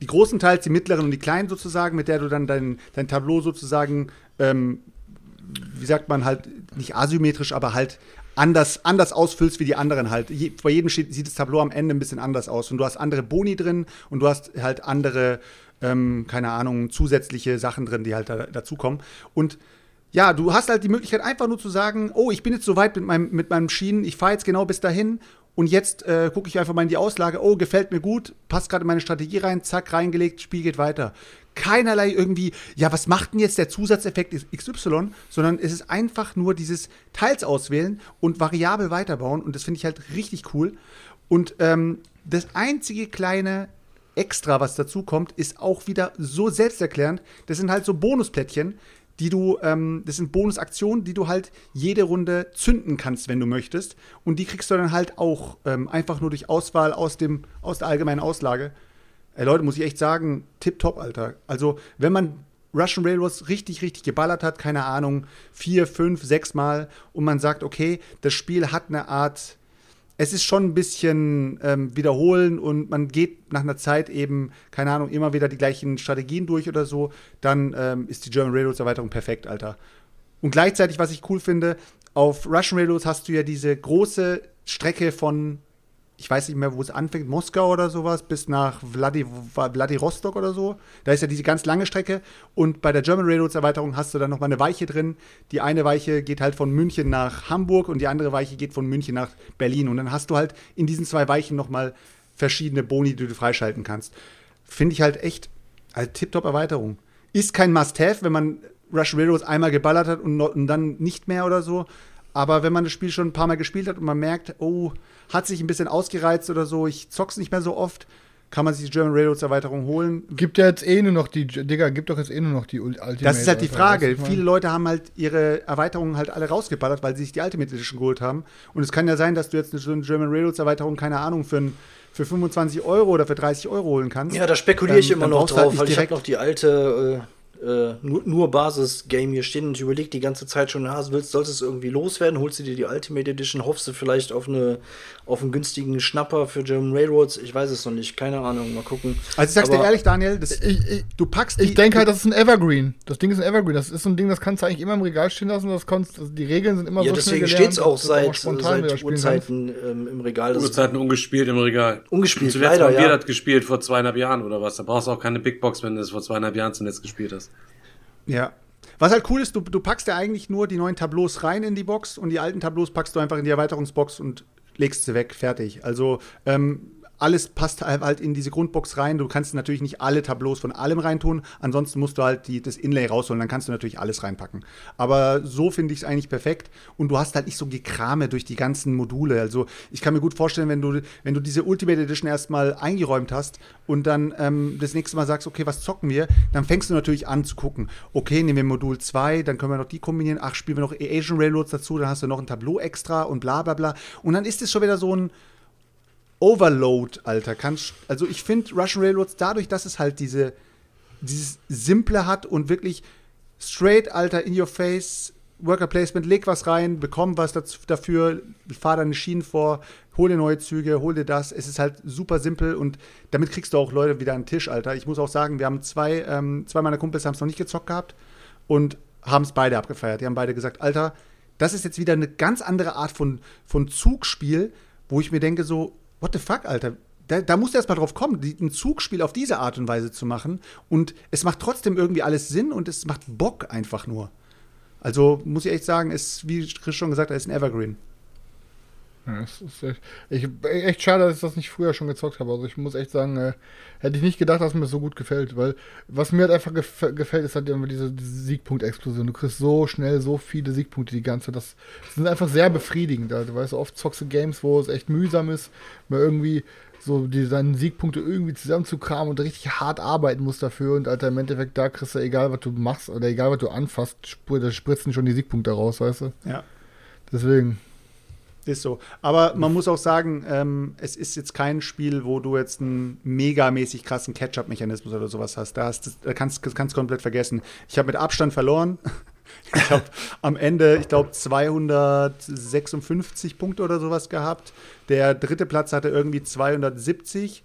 die großen Teils, die mittleren und die kleinen sozusagen, mit der du dann dein, dein Tableau sozusagen, ähm, wie sagt man halt, nicht asymmetrisch, aber halt anders, anders ausfüllst wie die anderen halt. Je, bei jedem sieht das Tableau am Ende ein bisschen anders aus. Und du hast andere Boni drin und du hast halt andere ähm, keine Ahnung, zusätzliche Sachen drin, die halt da, dazukommen. Und ja, du hast halt die Möglichkeit, einfach nur zu sagen, oh, ich bin jetzt so weit mit meinem, mit meinem Schienen, ich fahre jetzt genau bis dahin und jetzt äh, gucke ich einfach mal in die Auslage, oh, gefällt mir gut, passt gerade in meine Strategie rein, zack, reingelegt, Spiel geht weiter. Keinerlei irgendwie, ja, was macht denn jetzt der Zusatzeffekt XY, sondern es ist einfach nur dieses Teils auswählen und variabel weiterbauen und das finde ich halt richtig cool. Und ähm, das einzige kleine Extra, was dazu kommt, ist auch wieder so selbsterklärend. Das sind halt so Bonusplättchen, die du, ähm, das sind Bonusaktionen, die du halt jede Runde zünden kannst, wenn du möchtest. Und die kriegst du dann halt auch ähm, einfach nur durch Auswahl aus, dem, aus der allgemeinen Auslage. Ey, Leute, muss ich echt sagen, tipptopp, Alter. Also, wenn man Russian Railroads richtig, richtig geballert hat, keine Ahnung, vier, fünf, sechs Mal, und man sagt, okay, das Spiel hat eine Art es ist schon ein bisschen ähm, wiederholen und man geht nach einer Zeit eben, keine Ahnung, immer wieder die gleichen Strategien durch oder so, dann ähm, ist die German Railroads Erweiterung perfekt, Alter. Und gleichzeitig, was ich cool finde, auf Russian Railroads hast du ja diese große Strecke von ich weiß nicht mehr, wo es anfängt, Moskau oder sowas, bis nach Vladi, Vladivostok oder so. Da ist ja diese ganz lange Strecke. Und bei der German Railroads Erweiterung hast du dann nochmal eine Weiche drin. Die eine Weiche geht halt von München nach Hamburg und die andere Weiche geht von München nach Berlin. Und dann hast du halt in diesen zwei Weichen nochmal verschiedene Boni, die du freischalten kannst. Finde ich halt echt als Tip-Top-Erweiterung. Ist kein Must-Have, wenn man Rush Railroads einmal geballert hat und, und dann nicht mehr oder so. Aber wenn man das Spiel schon ein paar Mal gespielt hat und man merkt, oh, hat sich ein bisschen ausgereizt oder so, ich zock's nicht mehr so oft, kann man sich die German Railroads Erweiterung holen. Gibt ja jetzt eh nur noch die, Digga, gibt doch jetzt eh nur noch die Ultimate. Das ist halt die Frage. Viele Leute haben halt ihre Erweiterungen halt alle rausgeballert, weil sie sich die Ultimate Edition geholt haben. Und es kann ja sein, dass du jetzt eine German Railroads Erweiterung, keine Ahnung, für ein für 25 Euro oder für 30 Euro holen kannst. Ja, da spekuliere ich immer noch drauf, halt weil ich habe noch die alte äh, nur, nur Basis-Game hier stehen und ich überlege die ganze Zeit schon, ah, willst, solltest du irgendwie loswerden, holst du dir die Ultimate Edition, hoffst du vielleicht auf, eine, auf einen günstigen Schnapper für German Railroads, ich weiß es noch nicht, keine Ahnung, mal gucken. Also ich sag's Aber dir ehrlich, Daniel, das, ich, ich, du packst Ich denke halt, das ist ein Evergreen. Das Ding ist ein Evergreen. Das ist so ein Ding, das kannst du eigentlich immer im Regal stehen lassen. Das kannst, also die Regeln sind immer ja, so deswegen steht es auch seit, auch seit Urzeiten ähm, im Regal. Urzeiten ungespielt im Regal. Ungespielt, Zuletzt leider, haben wir ja. das gespielt vor zweieinhalb Jahren oder was. Da brauchst du auch keine Big Box, wenn du das vor zweieinhalb Jahren zuletzt gespielt hast. Ja. Was halt cool ist, du, du packst ja eigentlich nur die neuen Tableaus rein in die Box und die alten Tableaus packst du einfach in die Erweiterungsbox und legst sie weg, fertig. Also ähm, alles passt halt in diese Grundbox rein. Du kannst natürlich nicht alle Tableaus von allem reintun. Ansonsten musst du halt die, das Inlay rausholen. Dann kannst du natürlich alles reinpacken. Aber so finde ich es eigentlich perfekt. Und du hast halt nicht so Gekrame durch die ganzen Module. Also ich kann mir gut vorstellen, wenn du, wenn du diese Ultimate Edition erstmal eingeräumt hast und dann ähm, das nächste Mal sagst, okay, was zocken wir, dann fängst du natürlich an zu gucken. Okay, nehmen wir Modul 2, dann können wir noch die kombinieren. Ach, spielen wir noch Asian Railroads dazu, dann hast du noch ein Tableau extra und bla bla bla. Und dann ist es schon wieder so ein Overload, Alter. Kannst, also ich finde Russian Railroads dadurch, dass es halt diese, dieses Simple hat und wirklich straight, Alter, in your face, Worker Placement, leg was rein, bekomm was dafür, fahr deine Schienen vor, hol dir neue Züge, hol dir das. Es ist halt super simpel und damit kriegst du auch Leute wieder an den Tisch, Alter. Ich muss auch sagen, wir haben zwei, ähm, zwei meiner Kumpels haben es noch nicht gezockt gehabt und haben es beide abgefeiert. Die haben beide gesagt, Alter, das ist jetzt wieder eine ganz andere Art von, von Zugspiel, wo ich mir denke, so, what the fuck, Alter? Da, da musst du erst drauf kommen, die, ein Zugspiel auf diese Art und Weise zu machen. Und es macht trotzdem irgendwie alles Sinn und es macht Bock einfach nur. Also muss ich echt sagen, ist, wie Chris schon gesagt hat, ist ein Evergreen. Ja, es ist echt, ich, echt schade, dass ich das nicht früher schon gezockt habe. Also ich muss echt sagen, äh, hätte ich nicht gedacht, dass mir das so gut gefällt. Weil was mir halt einfach gef gefällt, ist halt immer diese, diese Siegpunktexplosion. Du kriegst so schnell so viele Siegpunkte die ganze Zeit. Das, das sind einfach sehr befriedigend. Also, weißt du, oft zockst du Games, wo es echt mühsam ist, mal irgendwie so die, deine Siegpunkte irgendwie zusammenzukramen und richtig hart arbeiten musst dafür. Und Alter, im Endeffekt, da kriegst du, egal was du machst oder egal was du anfasst, da spritzen schon die Siegpunkte raus, weißt du? Ja. Deswegen. Ist so. Aber man muss auch sagen, ähm, es ist jetzt kein Spiel, wo du jetzt einen megamäßig krassen Catch-up-Mechanismus oder sowas hast. Da, hast, da kannst du kannst komplett vergessen. Ich habe mit Abstand verloren. Ich habe am Ende, ich glaube, 256 Punkte oder sowas gehabt. Der dritte Platz hatte irgendwie 270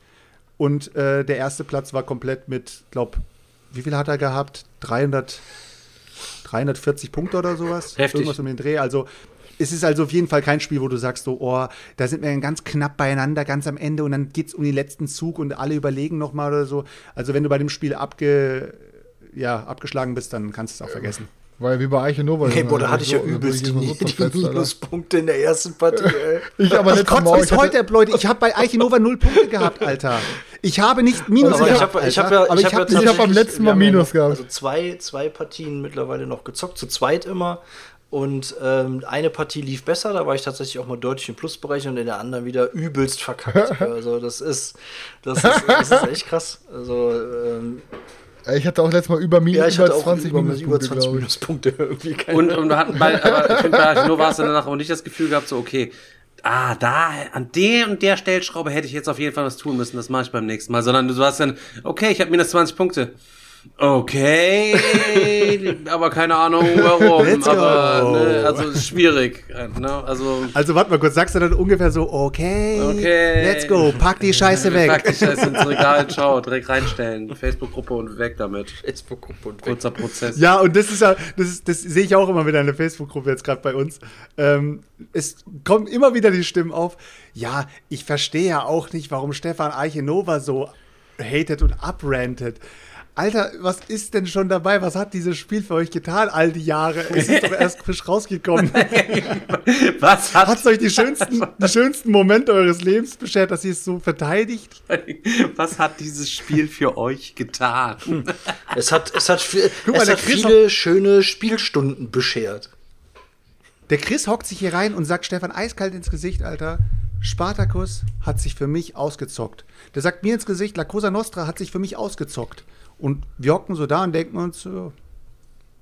und äh, der erste Platz war komplett mit, glaube wie viel hat er gehabt? 300, 340 Punkte oder sowas. Heftig. Irgendwas um den Dreh. Also es ist also auf jeden Fall kein Spiel, wo du sagst, so, oh, da sind wir ganz knapp beieinander, ganz am Ende und dann geht's um den letzten Zug und alle überlegen nochmal oder so. Also wenn du bei dem Spiel abge, ja, abgeschlagen bist, dann kannst du es auch vergessen. Weil wie bei Eiche Nova. Hey, boah, da hatte ich ja so- übelst die, so- die. Minuspunkte in der ersten Partie, ey. Ich aber Ich kotze bis ich heute, Leute. Ich habe bei Eichenova null Punkte gehabt, Alter. Ich habe nicht Minus Aber ich gehabt, habe ich hab Alter. ja, aber ich ich hab habe ja ich hab beim tatsächlich- letzten Mal Minus gehabt. Also zwei, zwei Partien mittlerweile noch gezockt, zu zweit immer. Und ähm, eine Partie lief besser, da war ich tatsächlich auch mal deutlich im Plusbereich und in der anderen wieder übelst verkackt. also das ist, das ist, das ist echt krass. Also ähm, Ich hatte auch letztes Mal über, Min ja, ich über hatte auch 20 über, Minuspunkte, über 20 glaube ich. Minuspunkte irgendwie. Keine Und, und wir hatten bei, aber ich finde, bei Archino hast du danach aber nicht das Gefühl gehabt, so, okay, ah, da, an der und der Stellschraube hätte ich jetzt auf jeden Fall was tun müssen, das mache ich beim nächsten Mal, sondern du hast dann, okay, ich habe minus 20 Punkte. Okay, aber keine Ahnung warum. Let's go. aber ne, also ist schwierig. Ne? Also Also warte mal kurz, sagst du dann ungefähr so, okay, Okay. let's go, pack die Scheiße Pack die weg. Scheiße ins Regal, ciao, direkt reinstellen. Facebook-Gruppe und weg damit. Facebook-Gruppe und weg. Kurzer Prozess. Ja, und das ist ja, das, ist, das sehe ich auch immer wieder in der Facebook-Gruppe jetzt gerade bei uns. Ähm, es kommen immer wieder die Stimmen auf. Ja, ich verstehe ja auch nicht, warum Stefan Eichenova so hatet und abrantet. Alter, was ist denn schon dabei? Was hat dieses Spiel für euch getan, all die Jahre? Es ist doch erst frisch rausgekommen. Was hat, Hat es euch die schönsten, die schönsten Momente eures Lebens beschert, dass ihr es so verteidigt? was hat dieses Spiel für euch getan? Es hat, es hat, viel, Guck mal, es hat viele schöne Spielstunden beschert. Der Chris hockt sich hier rein und sagt Stefan eiskalt ins Gesicht, Alter. Spartacus hat sich für mich ausgezockt. Der sagt mir ins Gesicht, La Cosa Nostra hat sich für mich ausgezockt. Und wir hocken so da und denken uns,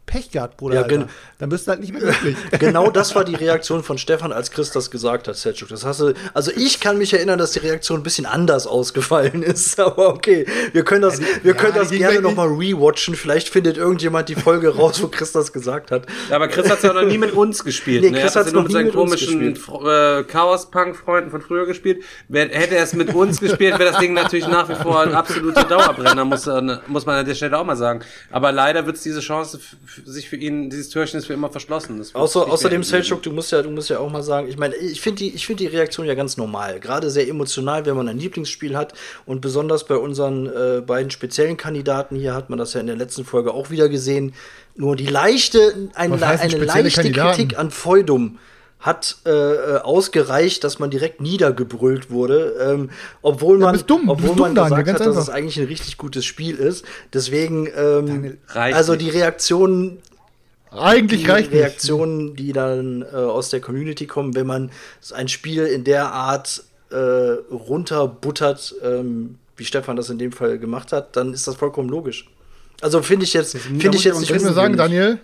Pech gehabt, Bruder. Ja, Alter. gen- Dann bist du halt nicht mehr glücklich. Genau das war die Reaktion von Stefan, als Chris das gesagt hat, Selçuk. Das hast du, also ich kann mich erinnern, dass die Reaktion ein bisschen anders ausgefallen ist, aber okay, wir können das, wir können ja, das die- gerne nochmal rewatchen. Vielleicht findet irgendjemand die Folge raus, wo Chris das gesagt hat. Ja, aber Chris hat ja noch nie mit uns gespielt. Nee, ne? Chris er hat hat's ja nur noch mit nie seinen komischen. Fr- äh, Chaos-Punk-Freunden von früher gespielt. Hätte er es mit uns gespielt, wäre das Ding natürlich nach wie vor ein absoluter Dauerbrenner, muss, äh, muss man an der Stelle auch mal sagen. Aber leider wird diese Chance f- f- sich für ihn, dieses Türchen ist für immer verschlossen. Außer, außerdem, Selchuk, du musst ja, du musst ja auch mal sagen, ich meine, ich finde die, ich finde die Reaktion ja ganz normal. Gerade sehr emotional, wenn man ein Lieblingsspiel hat. Und besonders bei unseren äh, beiden speziellen Kandidaten hier hat man das ja in der letzten Folge auch wieder gesehen. Nur die leichte, ein, eine leichte Kandidaten? Kritik an Feudum hat äh, äh, ausgereicht, dass man direkt niedergebrüllt wurde, ähm, obwohl Ja, man, bist dumm, du obwohl man dumm, Daniel, gesagt ganz hat, dass es einfach. eigentlich ein richtig gutes Spiel ist. Deswegen, ähm, also nicht. die Reaktionen Eigentlich die reicht nicht. Reaktionen, die dann äh, aus der Community kommen, wenn man ein Spiel in der Art äh, runterbuttert, ähm, wie Stefan das in dem Fall gemacht hat, dann ist das vollkommen logisch. Also finde ich jetzt, finde ich jetzt Ich würde mir sagen. Daniel,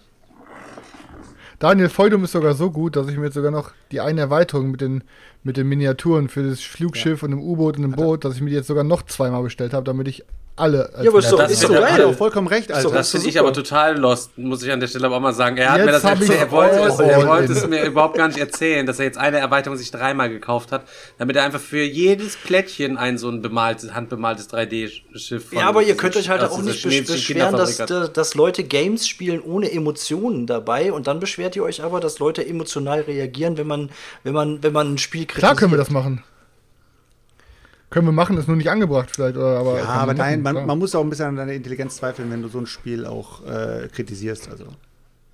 Daniel Feudum ist sogar so gut, dass ich mir jetzt sogar noch die eine Erweiterung mit den, mit den Miniaturen für das Flugschiff und dem U-Boot und dem Boot, dass ich mir die jetzt sogar noch zweimal bestellt habe, damit ich alle. als Ja, aber ist doch, das ist doch Hat er geil. auch vollkommen recht, Alter. doch- Das finde ich aber total lost, muss ich an der Stelle aber auch mal sagen. Er hat Jetzt mir das erzählt, er wollte, es, er wollte es mir überhaupt gar nicht erzählen, dass er jetzt eine Erweiterung sich dreimal gekauft hat, damit er einfach für jedes Plättchen ein so ein bemaltes, handbemaltes 3D-Schiff Ja, aber ihr könnt euch halt auch nicht besch- beschweren, dass, dass Leute Games spielen ohne Emotionen dabei und dann beschwert ihr euch aber, dass Leute emotional reagieren, wenn man, wenn man, wenn man ein Spiel kritisiert. Klar können wir das machen. Können wir machen, ist nur nicht angebracht vielleicht. Oder, aber Ja, aber man machen, man, man muss auch ein bisschen an deiner Intelligenz zweifeln, wenn du so ein Spiel auch äh, kritisierst. Also.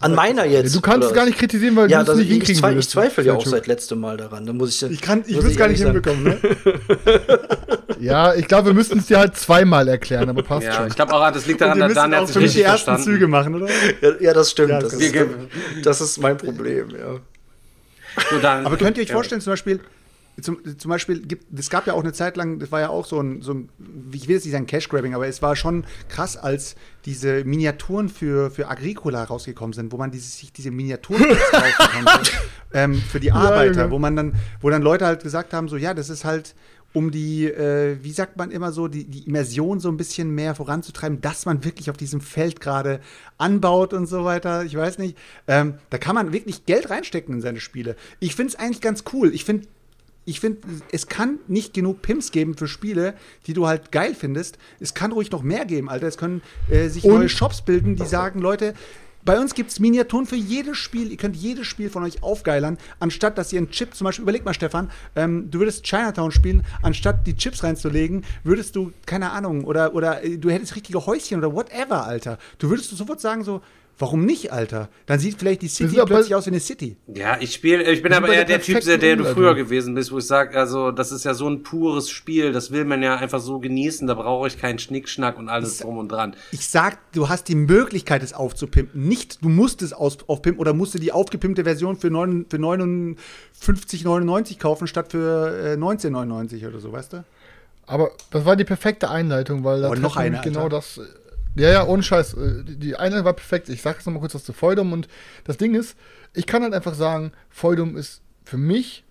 An meiner jetzt. Du kannst es gar nicht kritisieren, weil Ja, du es nicht ich, hinkriegen ich zweifle ja auch seit letztem Mal daran. Da muss ich, Ich kann, ich will es gar nicht sagen. hinbekommen, ne? Ja, ich glaube, wir müssten es dir halt zweimal erklären, aber passt Ja, schon. ich glaube auch, das liegt daran, dass Dan auch hat sich für mich die richtig ersten verstanden. Züge machen, oder? Ja, ja, das stimmt. Ja, das, das ist, das ist mein Problem, ja. So, Dan- Aber könnt ihr euch vorstellen, zum Beispiel, zum, zum Beispiel, gibt, es gab ja auch eine Zeit lang, das war ja auch so ein, so ein ich will jetzt nicht sagen Cash-Grabbing, aber es war schon krass, als diese Miniaturen für, für Agricola rausgekommen sind, wo man diese, sich diese Miniaturen kaufen konnte ähm, für die Arbeiter, Junge. wo man dann, wo dann Leute halt gesagt haben, so ja, das ist halt um die, äh, wie sagt man immer so, die, die Immersion so ein bisschen mehr voranzutreiben, dass man wirklich auf diesem Feld gerade anbaut und so weiter. Ich weiß nicht. Ähm, da kann man wirklich Geld reinstecken in seine Spiele. Ich finde es eigentlich ganz cool. Ich finde, ich finde, es kann nicht genug Pimps geben für Spiele, die du halt geil findest. Es kann ruhig noch mehr geben, Alter. Es können äh, sich Und- neue Shops bilden, die sagen, Leute, Bei uns gibt es Miniaturen für jedes Spiel. Ihr könnt jedes Spiel von euch aufgeilern, anstatt dass ihr einen Chip, zum Beispiel, überleg mal, Stefan, ähm, du würdest Chinatown spielen, anstatt die Chips reinzulegen, würdest du, keine Ahnung, oder, oder äh, du hättest richtige Häuschen oder whatever, Alter. Du würdest sofort sagen, so, warum nicht, Alter? Dann sieht vielleicht die City plötzlich aus wie eine City. Ja, ich spiele, ich bin aber eher der Typ, der, der du früher gewesen bist, wo ich sage, also das ist ja so ein pures Spiel, das will man ja einfach so genießen, da brauche ich keinen Schnickschnack und alles drum und dran. Ich sag, du hast die Möglichkeit, es aufzupimpen. Nicht, du musst es aus, aufpimpen oder musst du die aufgepimpte Version für, neun- für 59,99 kaufen statt für äh, 19,99 oder so, weißt du? Aber das war die perfekte Einleitung, weil da Oh, noch eine, genau Alter. das. Ja, ja, ohne Scheiß. äh, Die Einleitung war perfekt. Ich sag jetzt noch mal kurz was zu Feudum und das Ding ist, ich kann halt einfach sagen, Feudum ist für mich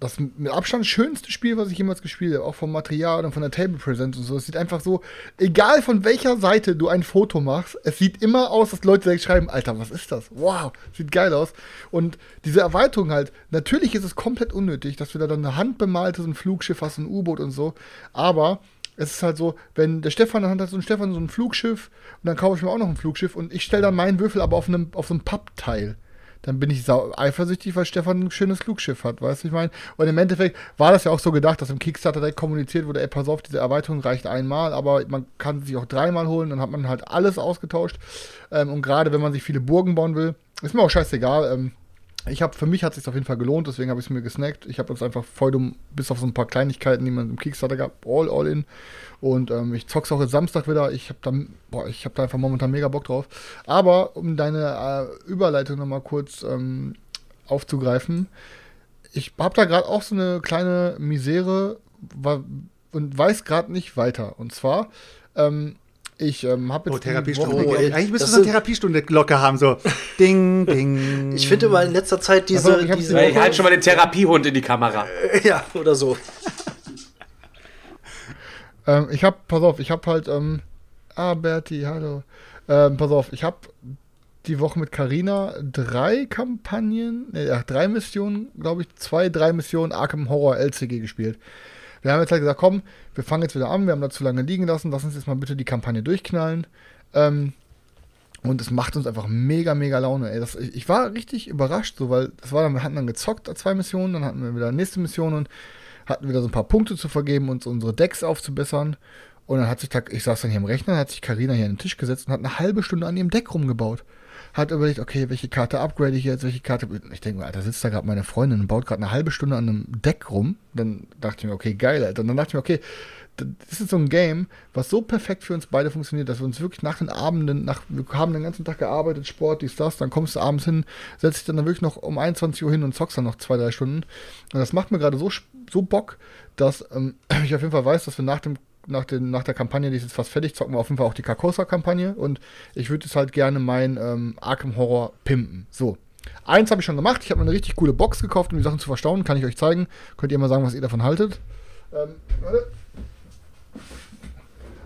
das mit Abstand schönste Spiel, was ich jemals gespielt habe, auch vom Material und von der Table Presence und so. Es sieht einfach so, egal von welcher Seite du ein Foto machst, es sieht immer aus, dass Leute direkt schreiben, Alter, was ist das? Wow, sieht geil aus. Und diese Erweiterung halt, natürlich ist es komplett unnötig, dass du da dann eine handbemalte so ein Fluggschiff hast, ein U-Boot und so, aber es ist halt so, wenn der Stefan, dann hat so ein Stefan so ein Flugschiff und dann kaufe ich mir auch noch ein Flugschiff und ich stelle dann meinen Würfel aber auf, einem, auf so einem Pappteil dann bin ich eifersüchtig, weil Stefan ein schönes Flugschiff hat, weißt du, ich meine? Und im Endeffekt war das ja auch so gedacht, dass im Kickstarter direkt kommuniziert wurde, ey, pass auf, diese Erweiterung reicht einmal, aber man kann sich auch dreimal holen, dann hat man halt alles ausgetauscht. Ähm, und gerade wenn man sich viele Burgen bauen will, ist mir auch scheißegal. Ähm, ich habe für mich hat es sich auf jeden Fall gelohnt, deswegen habe ich es mir gesnackt. Ich habe jetzt einfach voll dumm, bis auf so ein paar Kleinigkeiten, die man im Kickstarter gab, all, all in. Und ähm, ich zock's auch jetzt Samstag wieder. Ich habe da, boah, ich habe da einfach momentan mega Bock drauf. Aber um deine äh, Überleitung nochmal kurz ähm, aufzugreifen, ich habe da gerade auch so eine kleine Misere wa- und weiß gerade nicht weiter. Und zwar, ähm, ich ähm, habe jetzt Oh, Therapiestunde. Oh, Eigentlich müsste das so eine Therapiestunde Glocke haben, so Ding, Ding. Ich finde mal in letzter Zeit diese, Also, ich diese Ey, halt schon mal den Therapiehund in die Kamera. ja, oder so. Ähm, ich hab, pass auf, ich hab halt, ähm, ah, Berti, hallo. Ähm, pass auf, ich hab die Woche mit Carina drei Kampagnen, nee, ach, drei Missionen, glaube ich, zwei, drei Missionen Arkham Horror LCG gespielt. Wir haben jetzt halt gesagt, komm, wir fangen jetzt wieder an, wir haben da zu lange liegen lassen, lass uns jetzt mal bitte die Kampagne durchknallen. Ähm, und es macht uns einfach mega, mega Laune. Ey, das, ich, ich war richtig überrascht, so, weil das war dann, wir hatten dann gezockt, zwei Missionen, dann hatten wir wieder nächste Mission und hatten wieder so ein paar Punkte zu vergeben und so unsere Decks aufzubessern. Und dann hat sich ich saß dann hier am Rechner, hat sich Karina hier an den Tisch gesetzt und hat eine halbe Stunde an ihrem Deck rumgebaut. Hat überlegt, okay, welche Karte upgrade ich jetzt, welche Karte. Ich denke mir, Alter, sitzt da gerade meine Freundin und baut gerade eine halbe Stunde an einem Deck rum. Dann dachte ich mir, okay, geil, Alter. Und dann dachte ich mir, okay, das ist so ein Game, was so perfekt für uns beide funktioniert, dass wir uns wirklich nach den Abenden, nach, wir haben den ganzen Tag gearbeitet, Sport, dies, das, dann kommst du abends hin, setzt dich dann, dann wirklich noch um 21 Uhr hin und zockst dann noch zwei, drei Stunden. Und das macht mir gerade so, so Bock, dass ähm, ich auf jeden Fall weiß, dass wir nach dem nach, den, nach der Kampagne, die ist jetzt fast fertig, zocken wir auf jeden Fall auch die Carcosa-Kampagne und ich würde jetzt halt gerne mein ähm, Arkham Horror pimpen. So. Eins habe ich schon gemacht. Ich habe mir eine richtig coole Box gekauft, um die Sachen zu verstauen. Kann ich euch zeigen. Könnt ihr mal sagen, was ihr davon haltet. Ähm, warte.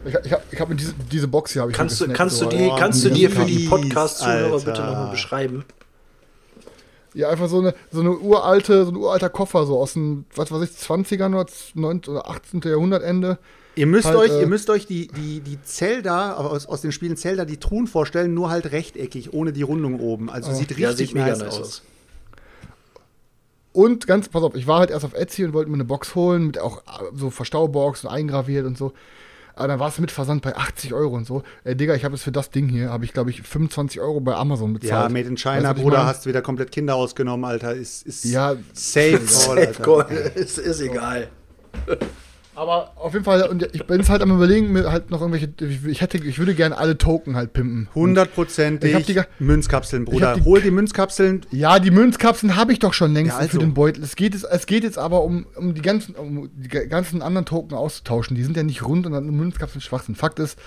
Ich, ich habe hab diese, diese Box hier. Ich Kannst du, kannst du so, die, Oh, kannst du dir für die Podcast-Zuhörer bitte nochmal beschreiben? Ja, einfach so eine, so eine uralte, so ein uralter Koffer, so aus dem, was weiß ich, 20ern oder 19. oder 18. Jahrhundertende. Ihr müsst Halt, euch, äh, ihr müsst euch die, die, die Zelda, aus, aus den Spielen Zelda, die Truhen vorstellen, nur halt rechteckig, ohne die Rundung oben. Also sieht richtig Ja, sieht mega nice, nice aus. aus. Und ganz, pass auf, ich war halt erst auf Etsy und wollte mir eine Box holen, mit auch äh, so Verstaubox und eingraviert und so. Aber dann war es mit Versand bei 80 Euro und so. Ey, Digga, ich habe jetzt für das Ding hier, habe ich, glaube ich, 25 Euro bei Amazon bezahlt. Ja, Made in Weißt China, ich Bruder, hast du wieder komplett Kinder ausgenommen, Alter. Ist, ist Ja, safe call, Safe Alter. Call. ist, ist egal. Aber auf jeden Fall, und ich bin jetzt halt am überlegen, mir halt noch irgendwelche, ich hätte, ich würde gerne alle Token halt pimpen. Hundertprozentig die Münzkapseln, Bruder. die- Hol die Münzkapseln. Ja, die Münzkapseln habe ich doch schon längst Ja, also. für den Beutel. Es geht, jetzt, es geht jetzt aber um, um, die ganzen, um die ga- ganzen anderen Token auszutauschen. Die sind ja nicht rund und dann Münzkapseln Schwachsinn. Fakt ist,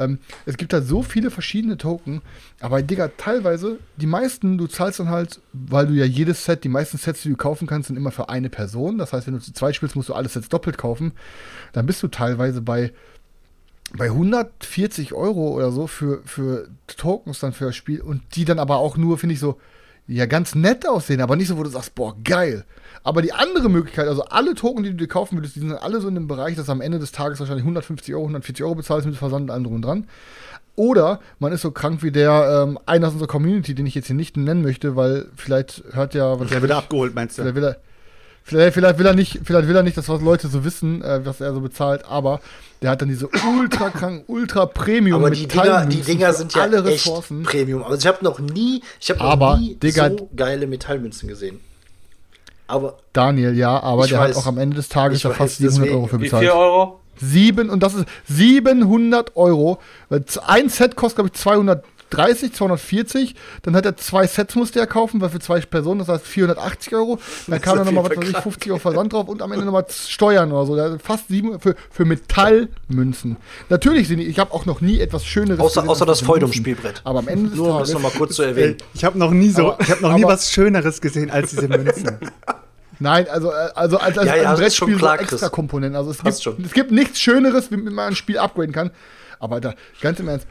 ähm, es gibt da so viele verschiedene Token, aber Digga, teilweise, die meisten, du zahlst dann halt, weil du ja jedes Set, die meisten Sets, die du kaufen kannst, sind immer für eine Person. Das heißt, wenn du zu zweit spielst, musst du alle Sets doppelt kaufen. Dann bist du teilweise bei bei 140 Euro oder so für, für Tokens dann für das Spiel und die dann aber auch nur, finde ich so, ja ganz nett aussehen, aber nicht so, wo du sagst, boah, geil. Aber die andere Möglichkeit, also alle Token, die du dir kaufen würdest, die sind alle so in dem Bereich, dass du am Ende des Tages wahrscheinlich 150 Euro, 140 Euro bezahlst mit Versand und allem drum und dran. Oder man ist so krank wie der ähm, einer aus unserer Community, den ich jetzt hier nicht nennen möchte, weil vielleicht hört ja. was Der wird abgeholt, meinst du? Vielleicht will er, vielleicht, vielleicht will er nicht, vielleicht will er nicht, dass Leute so wissen, äh, was er so bezahlt, aber der hat dann diese ultra krank, ultra Premium Aber die Dinger, die Dinger sind ja alle echt Ressourcen. Premium. Also ich habe noch nie, ich habe Aber, noch nie Digga- so geile Metallmünzen gesehen. Aber Daniel, ja, aber der weiß. hat auch am Ende des Tages ja fast 700 deswegen. Euro für Wie bezahlt. viel Euro? Sieben, und das ist 700 Euro. Z- Ein Set kostet, glaube ich, 230, 240. Dann hat er zwei Sets musste er kaufen, weil für zwei Personen, das heißt 480 Euro. Dann kam dann auf nochmal, was weiß ich, Fall 50 Euro Versand drauf und am Ende nochmal Steuern oder so. Fast sieben für, für Metallmünzen. Natürlich sind die, ich habe auch noch nie etwas Schöneres außer, gesehen außer das Feudum-Spielbrett. Aber am Ende des Nur um das nochmal kurz zu Ey, erwähnen. ich habe noch nie so, Aber- ich habe noch nie aber- was Schöneres gesehen als diese Münzen. Nein, also, äh, also als, als Ja, ja, ein das ist schon Brettspiel klar, so extra Komponenten. Also es Passt gibt, schon. es gibt nichts Schöneres, wie man ein Spiel upgraden kann. Aber da, ganz im Ernst,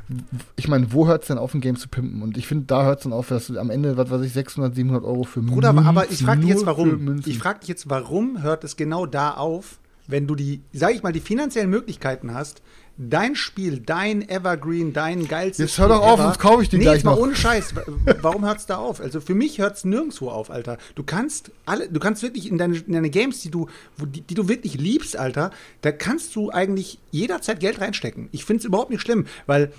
ich meine, wo hört es denn auf, ein Game zu pimpen? Und ich finde, da hört es dann auf, dass du am Ende, was weiß ich, 600, 700 Euro für Bruder, Münzen, aber ich frage dich jetzt warum. Ich frage dich jetzt, warum hört es genau da auf, wenn du die, sag ich mal, die finanziellen Möglichkeiten hast, dein Spiel, dein Evergreen, dein geilstes Jetzt hör doch Spiel auf, ever- sonst kauf ich die nee, gleich jetzt mal noch. ohne Scheiß. Warum hört es da auf? Also für mich hört es nirgendwo auf, Alter. Du kannst alle, du kannst wirklich in deine, in deine Games, die du, die, die du wirklich liebst, Alter, da kannst du eigentlich jederzeit Geld reinstecken. Ich finde es überhaupt nicht schlimm, weil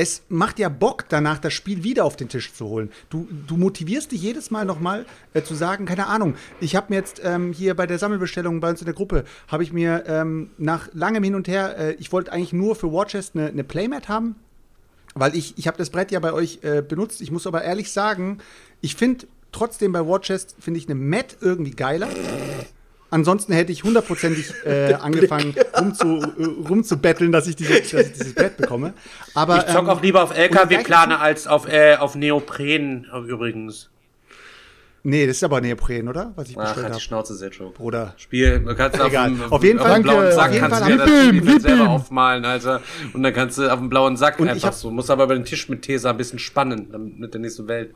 es macht ja Bock, danach das Spiel wieder auf den Tisch zu holen. Du, du motivierst dich jedes Mal nochmal äh, zu sagen, keine Ahnung, ich habe mir jetzt ähm, hier bei der Sammelbestellung bei uns in der Gruppe, habe ich mir ähm, nach langem Hin und Her, äh, ich wollte eigentlich nur für Warchest eine, eine Playmat haben, weil ich, ich habe das Brett ja bei euch äh, benutzt. Ich muss aber ehrlich sagen, ich finde trotzdem bei Warchest, finde ich eine Mat irgendwie geiler. Ansonsten hätte ich hundertprozentig äh, angefangen, rumzu, äh, rumzubetteln, dass ich, diese, dass ich dieses Brett bekomme. Aber, Ich zock ähm, auch lieber auf LKW-Plane als auf, äh, auf Neopren übrigens. Nee, das ist aber Neopren, oder? Was ich Ach, bestellt halt die. Schnauze sehr schon. Bruder. Spiel, du kannst auf Egal. dem, Auf jeden auf Fall- dem blauen. Sack Auf kannst Fall du dir das ihm, selber aufmalen, Alter. Und dann kannst du auf dem blauen Sack Und einfach hab- so. Musst aber über den Tisch mit Tesa ein bisschen spannen, damit mit der nächsten Welt.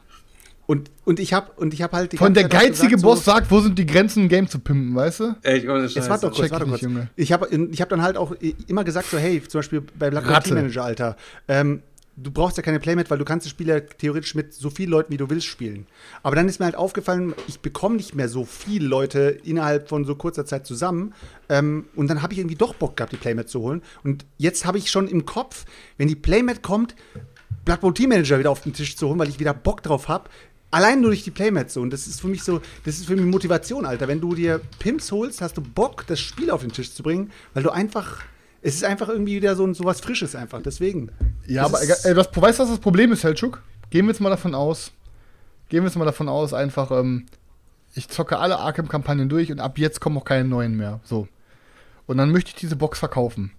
Und, und ich habe und ich hab halt die Von der geizige gesagt, Boss so, sagt, wo sind die Grenzen, ein Game zu pimpen, weißt du? Ey, ohne Jetzt Scheiße. warte doch kurz, check warte ich kurz. Junge. Ich habe ich hab dann halt auch immer gesagt, so, hey, zum Beispiel bei Black Ops. Team Manager, Alter, ähm, du brauchst ja keine Playmat, weil du kannst das Spiel ja theoretisch mit so vielen Leuten, wie du willst, spielen. Aber dann ist mir halt aufgefallen, ich bekomme nicht mehr so viele Leute innerhalb von so kurzer Zeit zusammen. Ähm, und dann habe ich irgendwie doch Bock gehabt, die Playmat zu holen. Und jetzt habe ich schon im Kopf, wenn die Playmat kommt, Blood Bowl Team Manager wieder auf den Tisch zu holen, weil ich wieder Bock drauf habe. Allein nur durch die Playmats so. Und das ist für mich so, das ist für mich Motivation, Alter. Wenn du dir Pimps holst, hast du Bock, das Spiel auf den Tisch zu bringen, weil du einfach, es ist einfach irgendwie wieder so, so was Frisches einfach. Deswegen. Ja, Das aber ist- äh, das, weißt du, was das Problem ist, Heltschuk? Gehen wir jetzt mal davon aus, gehen wir jetzt mal davon aus, einfach, ähm, ich zocke alle Arkham-Kampagnen durch und ab jetzt kommen auch keine neuen mehr. So. Und dann möchte ich diese Box verkaufen.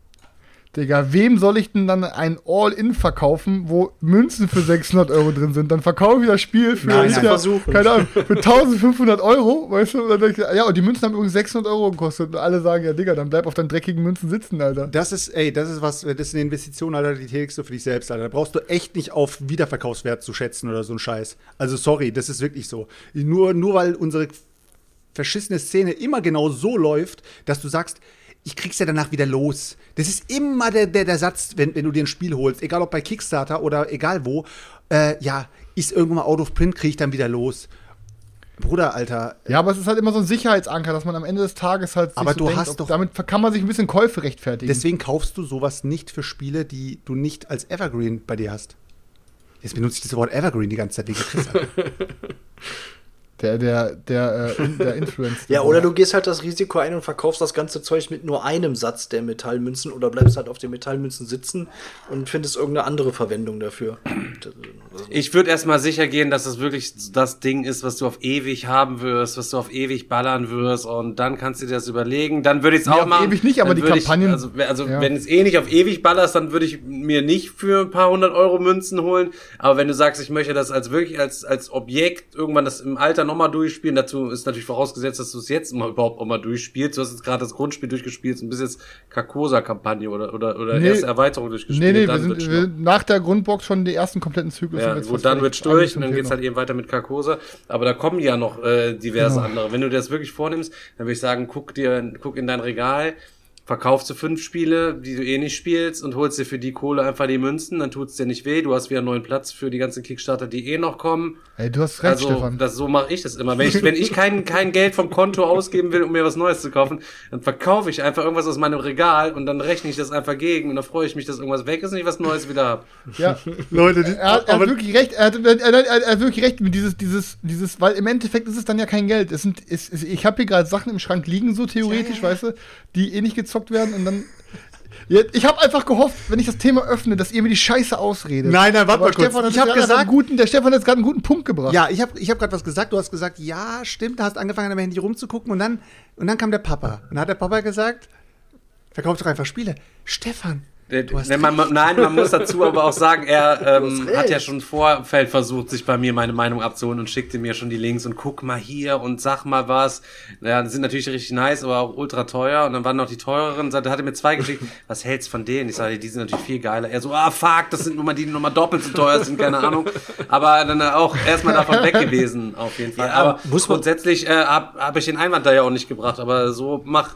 Digga, wem soll ich denn dann ein All-In verkaufen, wo Münzen für 600 Euro drin sind? Dann verkaufe ich das Spiel für, Nein, nein. ja, keine Ahnung, für 1500 Euro, weißt du? Und ich, ja, und die Münzen haben übrigens 600 Euro gekostet. Und alle sagen, ja, Digga, dann bleib auf deinen dreckigen Münzen sitzen, Alter. Das ist, ey, das ist was, das ist eine Investition, Alter, die tätigst du für dich selbst, Alter. Da brauchst du echt nicht auf Wiederverkaufswert zu schätzen oder so ein Scheiß. Also sorry, das ist wirklich so. Nur, nur weil unsere verschissene Szene immer genau so läuft, dass du sagst, ich krieg's ja danach wieder los. Das ist immer der, der, der Satz, wenn, wenn du dir ein Spiel holst, egal ob bei Kickstarter oder egal wo, äh, ja, ist irgendwann mal out of print, krieg ich dann wieder los. Bruder, Alter, Ja, aber es ist halt immer so ein Sicherheitsanker, dass man am Ende des Tages halt Aber so du denkt, hast doch- damit kann man sich ein bisschen Käufe rechtfertigen. Deswegen kaufst du sowas nicht für Spiele, die du nicht als Evergreen bei dir hast. Jetzt benutze ich das Wort Evergreen die ganze Zeit wegen Chris. Der, der, der, äh, der Influencer. Ja, oder du gehst halt das Risiko ein und verkaufst das ganze Zeug mit nur einem Satz der Metallmünzen oder bleibst halt auf den Metallmünzen sitzen und findest irgendeine andere Verwendung dafür. Ich würde erstmal sicher gehen, dass es wirklich das Ding ist, was du auf ewig haben wirst, was du auf ewig ballern wirst und dann kannst du dir das überlegen. Dann würde ich es Nee, auch auf machen. ewig nicht, aber Dann die Kampagnen- Ich, also also Ja. wenn es eh nicht auf ewig ballerst, dann würde ich mir nicht für ein paar hundert Euro Münzen holen. Aber wenn du sagst, ich möchte das als wirklich als, als Objekt irgendwann das im Alter nochmal durchspielen, dazu ist natürlich vorausgesetzt, dass du es jetzt mal überhaupt auch mal durchspielst. Du hast jetzt gerade das Grundspiel durchgespielt und bist jetzt Carcosa-Kampagne oder, oder, oder Nee. erste Erweiterung durchgespielt. Nee, nee, wir dann sind, wir sind nach der Grundbox schon die ersten kompletten Zyklus Ja. gut, dann wird's durch und dann geht's halt eben weiter mit Carcosa. Aber da kommen ja noch äh, diverse Genau. andere. Wenn du dir das wirklich vornimmst, dann würde ich sagen, guck dir, guck in dein Regal, verkaufst du fünf Spiele, die du eh nicht spielst und holst dir für die Kohle einfach die Münzen, dann tut's dir nicht weh. Du hast wieder einen neuen Platz für die ganzen Kickstarter, die eh noch kommen. Ey, du hast recht, also, Stefan. das, so mache ich das immer. Wenn ich, wenn ich kein, kein Geld vom Konto ausgeben will, um mir was Neues zu kaufen, dann verkaufe ich einfach irgendwas aus meinem Regal und dann rechne ich das einfach gegen und dann freue ich mich, dass irgendwas weg ist und ich was Neues wieder habe. Ja, Leute, die, er, hat- er hat wirklich recht, er hat, er, hat- er, hat wirklich recht mit dieses, dieses, dieses, weil im Endeffekt ist es dann ja kein Geld. Es sind, es, es, ich habe hier gerade Sachen im Schrank liegen, so theoretisch, weißt du, die eh nicht gezockt werden und dann. Ich habe einfach gehofft, wenn ich das Thema öffne, dass ihr mir die Scheiße ausredet. Nein, nein, warte mal kurz. Stefan Ich hab jetzt gerade gesagt- guten, der Stefan hat jetzt gerade einen guten Punkt gebracht. Ja, ich habe ich hab gerade was gesagt. Du hast gesagt, ja, stimmt. Da hast angefangen, an deinem Handy rumzugucken und dann, und dann kam der Papa. Und dann hat der Papa gesagt, verkauf doch einfach Spiele. Stefan, du hast Ne, man, nein, man muss dazu aber auch sagen, er ähm, hat ja schon Vorfeld versucht, sich bei mir meine Meinung abzuholen und schickte mir schon die Links und guck mal hier und sag mal was. Ja, die sind natürlich richtig nice, aber auch ultra teuer. Und dann waren noch die teureren. Da hat er mir zwei geschickt. Was hältst von denen? Ich sage, die sind natürlich viel geiler. Er so, ah fuck, das sind nur mal die, die nochmal doppelt so teuer sind, keine Ahnung. Aber dann auch erstmal davon weg gewesen, auf jeden Fall. Ja, aber muss man- grundsätzlich äh, habe hab ich den Einwand da ja auch nicht gebracht. Aber so mach,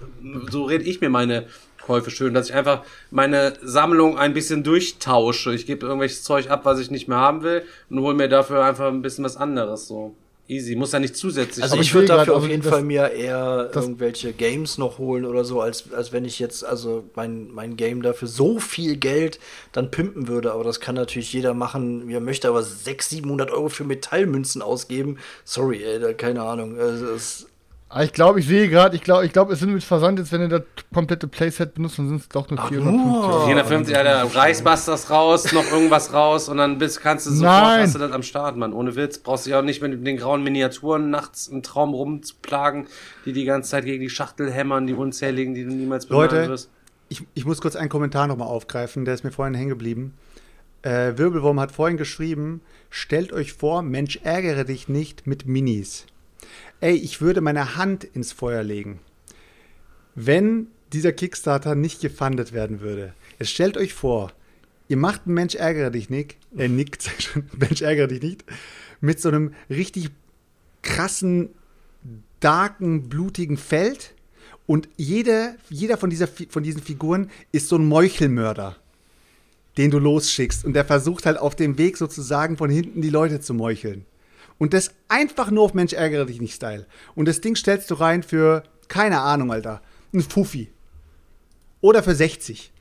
so rede ich mir meine Käufe schön, dass ich einfach meine Sammlung ein bisschen durchtausche. Ich gebe irgendwelches Zeug ab, was ich nicht mehr haben will und hole mir dafür einfach ein bisschen was anderes. So easy, muss ja nicht zusätzlich. Also sein. ich ich würde dafür auf jeden das- Fall mir eher irgendwelche Games noch holen oder so, als, als wenn ich jetzt also mein, mein Game dafür so viel Geld dann pimpen würde. Aber das kann natürlich jeder machen, wie er möchte. Aber 600, 700 Euro für Metallmünzen ausgeben, sorry, ey, da, keine Ahnung. Also, es, Aber Ich glaube, ich sehe gerade, ich glaube, ich glaube, es sind mit Versand jetzt, wenn ihr das komplette Playset benutzt, dann sind es doch nur 450 Euro. 450, Alter, Reichsbusters raus, noch irgendwas raus und dann bist, kannst du sofort, Nein. hast du das am Start, Mann. Ohne Witz. Brauchst du ja auch nicht mit den grauen Miniaturen nachts im Traum rumzuplagen, die die ganze Zeit gegen die Schachtel hämmern, die unzähligen, die du niemals Leute, wirst. Ich, ich muss kurz einen Kommentar nochmal aufgreifen, der ist mir vorhin hängen geblieben. Äh, Wirbelwurm hat vorhin geschrieben, stellt euch vor, Mensch, ärgere dich nicht mit Minis. Ey, ich würde meine Hand ins Feuer legen, wenn dieser Kickstarter nicht gefundet werden würde. Jetzt stellt euch vor, ihr macht einen Mensch, ärgere dich nicht, äh, nickt, Mensch, ärgere dich nicht, mit so einem richtig krassen, darken, blutigen Feld und jeder, jeder von, dieser, von diesen Figuren ist so ein Meuchelmörder, den du losschickst. Und der versucht halt auf dem Weg sozusagen von hinten die Leute zu meucheln. Und das einfach nur auf Mensch ärgere dich nicht Style. Und das Ding stellst du rein für, keine Ahnung, Alter, ein Fuffi. Oder für 60.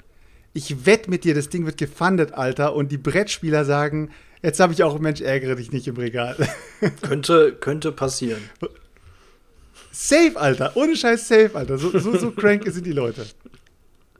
Ich wette mit dir, das Ding wird gefundet, Alter. Und die Brettspieler sagen, jetzt habe ich auch Mensch ärgere dich nicht im Regal. könnte, könnte passieren. safe, Alter. Ohne Scheiß safe, Alter. So, so, so crank sind die Leute.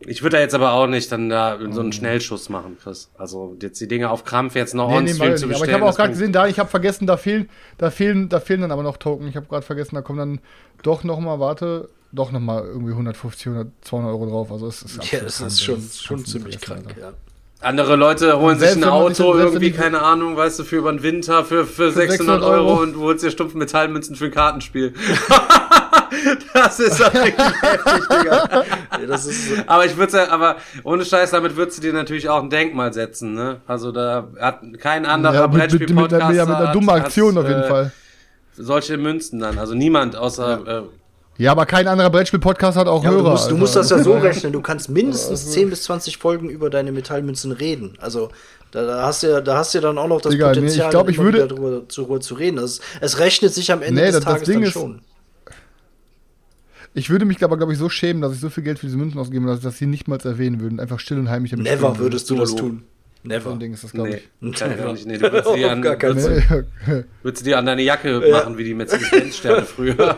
Ich würde da jetzt aber auch nicht dann da so einen Schnellschuss machen, Chris. Also jetzt die Dinge auf Krampf jetzt noch Nee, nee, on-stream mal zu bestellen. Aber ich habe auch gerade gesehen, da ich habe vergessen, da fehlen, da fehlen, da fehlen dann aber noch Token. Ich habe gerade vergessen, da kommen dann doch noch mal, warte, doch noch mal irgendwie 150, 100, 200 Euro drauf. Also es ist Ja, absolut es krank, ist schon, schon ziemlich krank, Alter. ja. Andere Leute holen sich ein Auto, wenn irgendwie, keine Ahnung, weißt du, für über den Winter, für, für 600, 600 Euro. Euro. und holst dir stumpf Metallmünzen für ein Kartenspiel. das ist doch heftig, Digga. Ja, das ist, Aber ich würde aber ohne Scheiß, damit würdest du dir natürlich auch ein Denkmal setzen, ne? Also da hat kein anderer Ja, mit, mit, mit, mit, Brettspiel-Podcast ja, mit einer dummen Aktion hat, auf jeden äh, Fall. Solche Münzen dann. Also niemand außer äh, Ja, aber kein anderer Brettspiel-Podcast hat auch ja, Hörer. du, musst, du Alter. musst das ja so rechnen. Du kannst mindestens 10 bis 20 Folgen über deine Metallmünzen reden. Also da, da hast du ja, da hast du ja dann auch noch das Digga, nee, ich Potenzial, glaub, ich würde- drüber, drüber zu reden. Das, es rechnet sich am Ende Nee, des das- das Tages Ding dann ist- schon. Ich würde mich aber, glaube ich, so schämen, dass ich so viel Geld für diese Münzen ausgebe, dass ich das hier nicht mal erwähnen würde. Einfach still und heimlich damit Never würdest du das Solo. Tun. So Never. ein Ding ist das, glaube nee, ich. kann nicht. Nee, du würdest die Auf an, würdest, die an deine Jacke machen, wie die Mercedes-Benz-Sterne früher.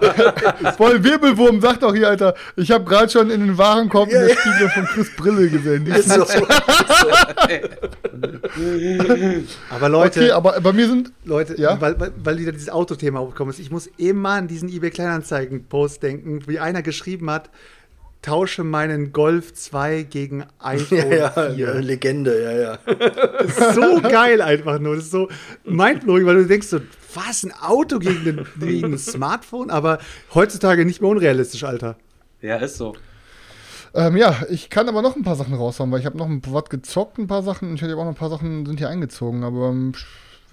Voll Wirbelwurm, sagt doch hier, Alter. Ich habe gerade schon in den Warenkorb in der Spiegel von Chris Brille gesehen. Die Ist so. Ist so. Aber Leute, okay, aber bei mir sind. Leute, Ja? weil, weil, weil wieder dieses Autothema aufgekommen ist. Ich muss immer an diesen eBay Kleinanzeigen-Post denken, wie einer geschrieben hat, tausche meinen Golf 2 gegen iPhone Ja, ja, 4. ja, Legende, ja, ja. So geil einfach nur. Das ist so mindblowing, weil du denkst so, was, ein Auto gegen, den, gegen ein Smartphone? Aber heutzutage nicht mehr unrealistisch, Alter. ja, ist so. Ähm, ja, ich kann aber noch ein paar Sachen raushauen, weil ich habe noch ein, was gezockt, ein paar Sachen. und Ich habe auch noch ein paar Sachen sind hier eingezogen, aber ähm,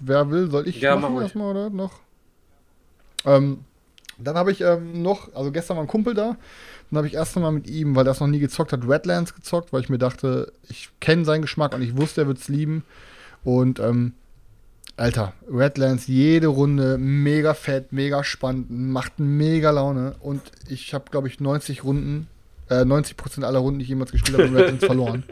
wer will, soll ich Ja, machen mach erstmal oder noch? Ähm, dann habe ich ähm, noch, also gestern war ein Kumpel da, dann habe ich erst einmal mit ihm, weil er das noch nie gezockt hat, Redlands gezockt, weil ich mir dachte, ich kenne seinen Geschmack und ich wusste, er wird es lieben. Und ähm, Alter, Redlands jede Runde mega fett, mega spannend, macht mega Laune und ich habe, glaube ich, 90 Runden, äh, 90% aller Runden, die ich jemals gespielt habe, in Redlands verloren.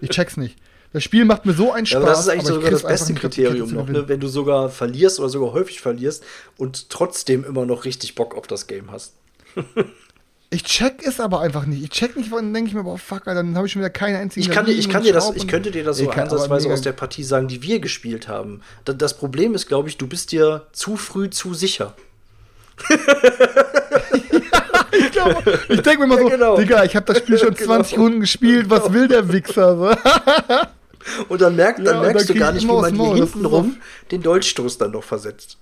Ich check's nicht. Das Spiel macht mir so einen Spaß. aber das ist eigentlich sogar das beste Kriterium noch, ne? wenn du sogar verlierst oder sogar häufig verlierst und trotzdem immer noch richtig Bock auf das Game hast. Ich check es aber einfach nicht. Ich check nicht, dann denke ich mir, boah, fuck, Alter, dann habe ich schon wieder keine einzige. Ich, kann dir, ich, kann dir das, ich könnte dir das so Ich ansatzweise aus der Partie sagen, die wir gespielt haben. Da- Das Problem ist, glaube ich, du bist dir zu früh zu sicher. Ich, glaube, ich denke mir mal so, Ja, genau. Digga, ich habe das Spiel schon Genau. 20 Runden gespielt, was will der Wichser? So? Und dann, merkt, Ja, dann und merkst dann du gar ich nicht, wie man hier Maul. Das hinten ist rum den Dolchstoß dann noch versetzt.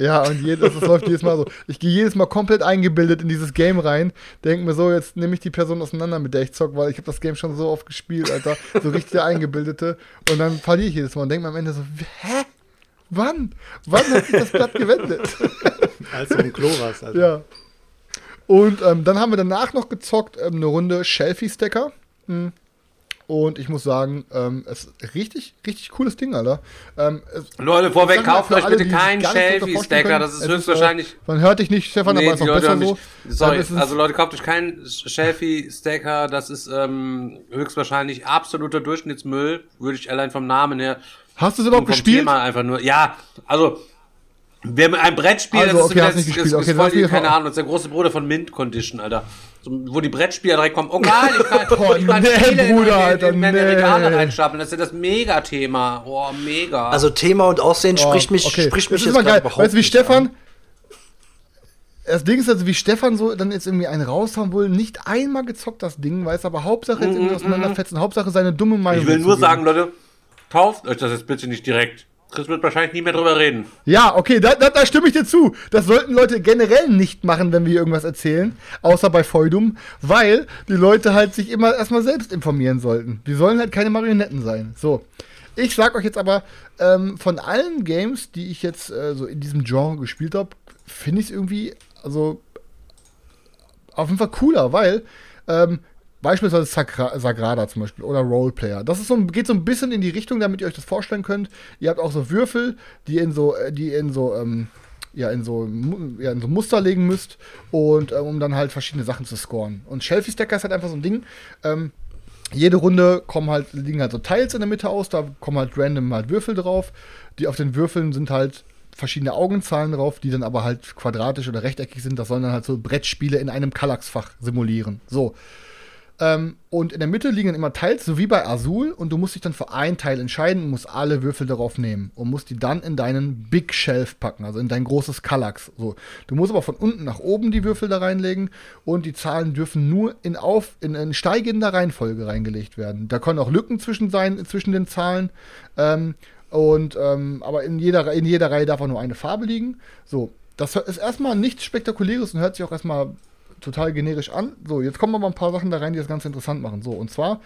Ja, und jedes, das läuft jedes Mal so. Ich gehe jedes Mal komplett eingebildet in dieses Game rein, denke mir so, jetzt nehme ich die Person auseinander, mit der ich zock, weil ich habe das Game schon so oft gespielt, Alter. So richtig der Eingebildete. Und dann verliere ich jedes Mal und denke mir am Ende so, hä? Wann? Wann hat sich das Blatt gewendet? Als du im Klo warst. Also. Ja. Und ähm, dann haben wir danach noch gezockt ähm, eine Runde Shelfie-Stacker. Hm. Und ich muss sagen, ähm, es ist richtig, richtig cooles Ding, Alter. Ähm, es, Leute, vorweg, kauft euch alle, bitte keinen Shelfie-Stacker, das ist höchstwahrscheinlich. Äh, man hört dich nicht, Stefan, aber Nee, ist die auch besser so. Sorry, ist- also Leute, kauft euch keinen Shelfie-Stacker, das ist ähm, höchstwahrscheinlich absoluter Durchschnittsmüll, würde ich allein vom Namen her. hast du es überhaupt gespielt? Thema einfach nur. Ja, also wer mit einem Brettspiel, Also, das okay, ist, hast das, ist, Okay, voll keine Ahnung, das ist der große Bruder von Mint Condition, Alter. So, wo die Brettspieler direkt kommen, oh geil, ich kann, Boah, ich kann nee, Spiele in- Bruder, in, Alter, in meine nee. Regale reinstapeln, das ist ja das Mega-Thema. Oh, mega. Also Thema und Aussehen Oh, spricht mich, okay. spricht Das mich ist jetzt geil. Weißt du, wie Stefan. an. Das Ding ist also, wie Stefan so dann jetzt irgendwie einen raushauen will, nicht einmal gezockt das Ding, weiß aber Hauptsache jetzt irgendwie auseinanderfetzen, Hauptsache seine dumme Meinung. ich will nur dazu sagen, geben. Leute, kauft euch das jetzt bitte nicht direkt. Chris wird wahrscheinlich nie mehr drüber reden. Ja, okay, da, da, da stimme ich dir zu. Das sollten Leute generell nicht machen, wenn wir irgendwas erzählen, außer bei Feudum, weil die Leute halt sich immer erstmal selbst informieren sollten. Die sollen halt keine Marionetten sein. So. Ich sag euch jetzt aber, ähm, von allen Games, die ich jetzt äh, so in diesem Genre gespielt habe, finde ich es irgendwie, also auf jeden Fall cooler, weil ähm, beispielsweise Sagra Sagrada zum Beispiel oder Roleplayer. Das ist so, geht so ein bisschen in die Richtung, damit ihr euch das vorstellen könnt. Ihr habt auch so Würfel, die in so, äh, die in so, ähm, ja, in so, ja, in so Muster legen müsst und ähm, um dann halt verschiedene Sachen zu scoren. Und Shelfie Stacker ist halt einfach so ein Ding. Ähm, jede Runde kommen halt, liegen halt so Teils in der Mitte aus, da kommen halt random halt Würfel drauf. Die auf den Würfeln sind halt verschiedene Augenzahlen drauf, die dann aber halt quadratisch oder rechteckig sind. Das sollen dann halt so Brettspiele in einem Kallaxfach simulieren. So. Ähm, und in der Mitte liegen dann immer Teils, so wie bei Azul, und du musst dich dann für ein Teil entscheiden und musst alle Würfel darauf nehmen und musst die dann in deinen Big Shelf packen, also in dein großes Kallax. So. Du musst aber von unten nach oben die Würfel da reinlegen und die Zahlen dürfen nur in, auf, in, in steigender Reihenfolge reingelegt werden. Da können auch Lücken zwischen sein, zwischen den Zahlen. Ähm, und ähm, aber in jeder, in jeder Reihe darf auch nur eine Farbe liegen. So, das ist erstmal nichts Spektakuläres und hört sich auch erstmal total generisch an. So, jetzt kommen aber ein paar Sachen da rein, die das ganz interessant machen. So, und zwar,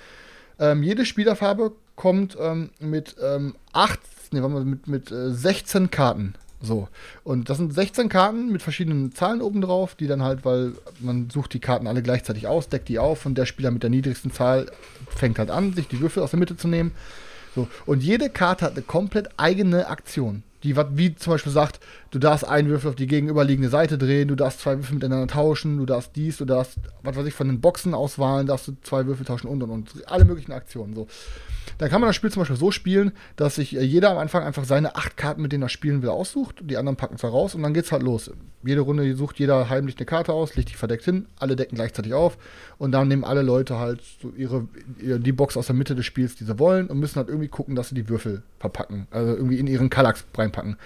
ähm, jede Spielerfarbe kommt ähm, mit ähm, acht, nee, warte mal, mit, mit äh, 16 Karten. So, und das sind 16 Karten mit verschiedenen Zahlen oben drauf, die dann halt, weil man sucht die Karten alle gleichzeitig aus, deckt die auf und der Spieler mit der niedrigsten Zahl fängt halt an, sich die Würfel aus der Mitte zu nehmen. So, und jede Karte hat eine komplett eigene Aktion. Die, wat- wie zum Beispiel sagt, du darfst einen Würfel auf die gegenüberliegende Seite drehen, du darfst zwei Würfel miteinander tauschen, du darfst dies, du darfst, was weiß ich, von den Boxen auswahlen, darfst du zwei Würfel tauschen und und und. Alle möglichen Aktionen. So. Dann kann man das Spiel zum Beispiel so spielen, dass sich äh, jeder am Anfang einfach seine acht Karten, mit denen er spielen will, aussucht. Die anderen packen es raus und dann geht's halt los. Jede Runde sucht jeder heimlich eine Karte aus, legt die verdeckt hin, alle decken gleichzeitig auf und dann nehmen alle Leute halt so ihre, die Box aus der Mitte des Spiels, die sie wollen und müssen halt irgendwie gucken, dass sie die Würfel verpacken, also irgendwie in ihren Kallax reinpacken.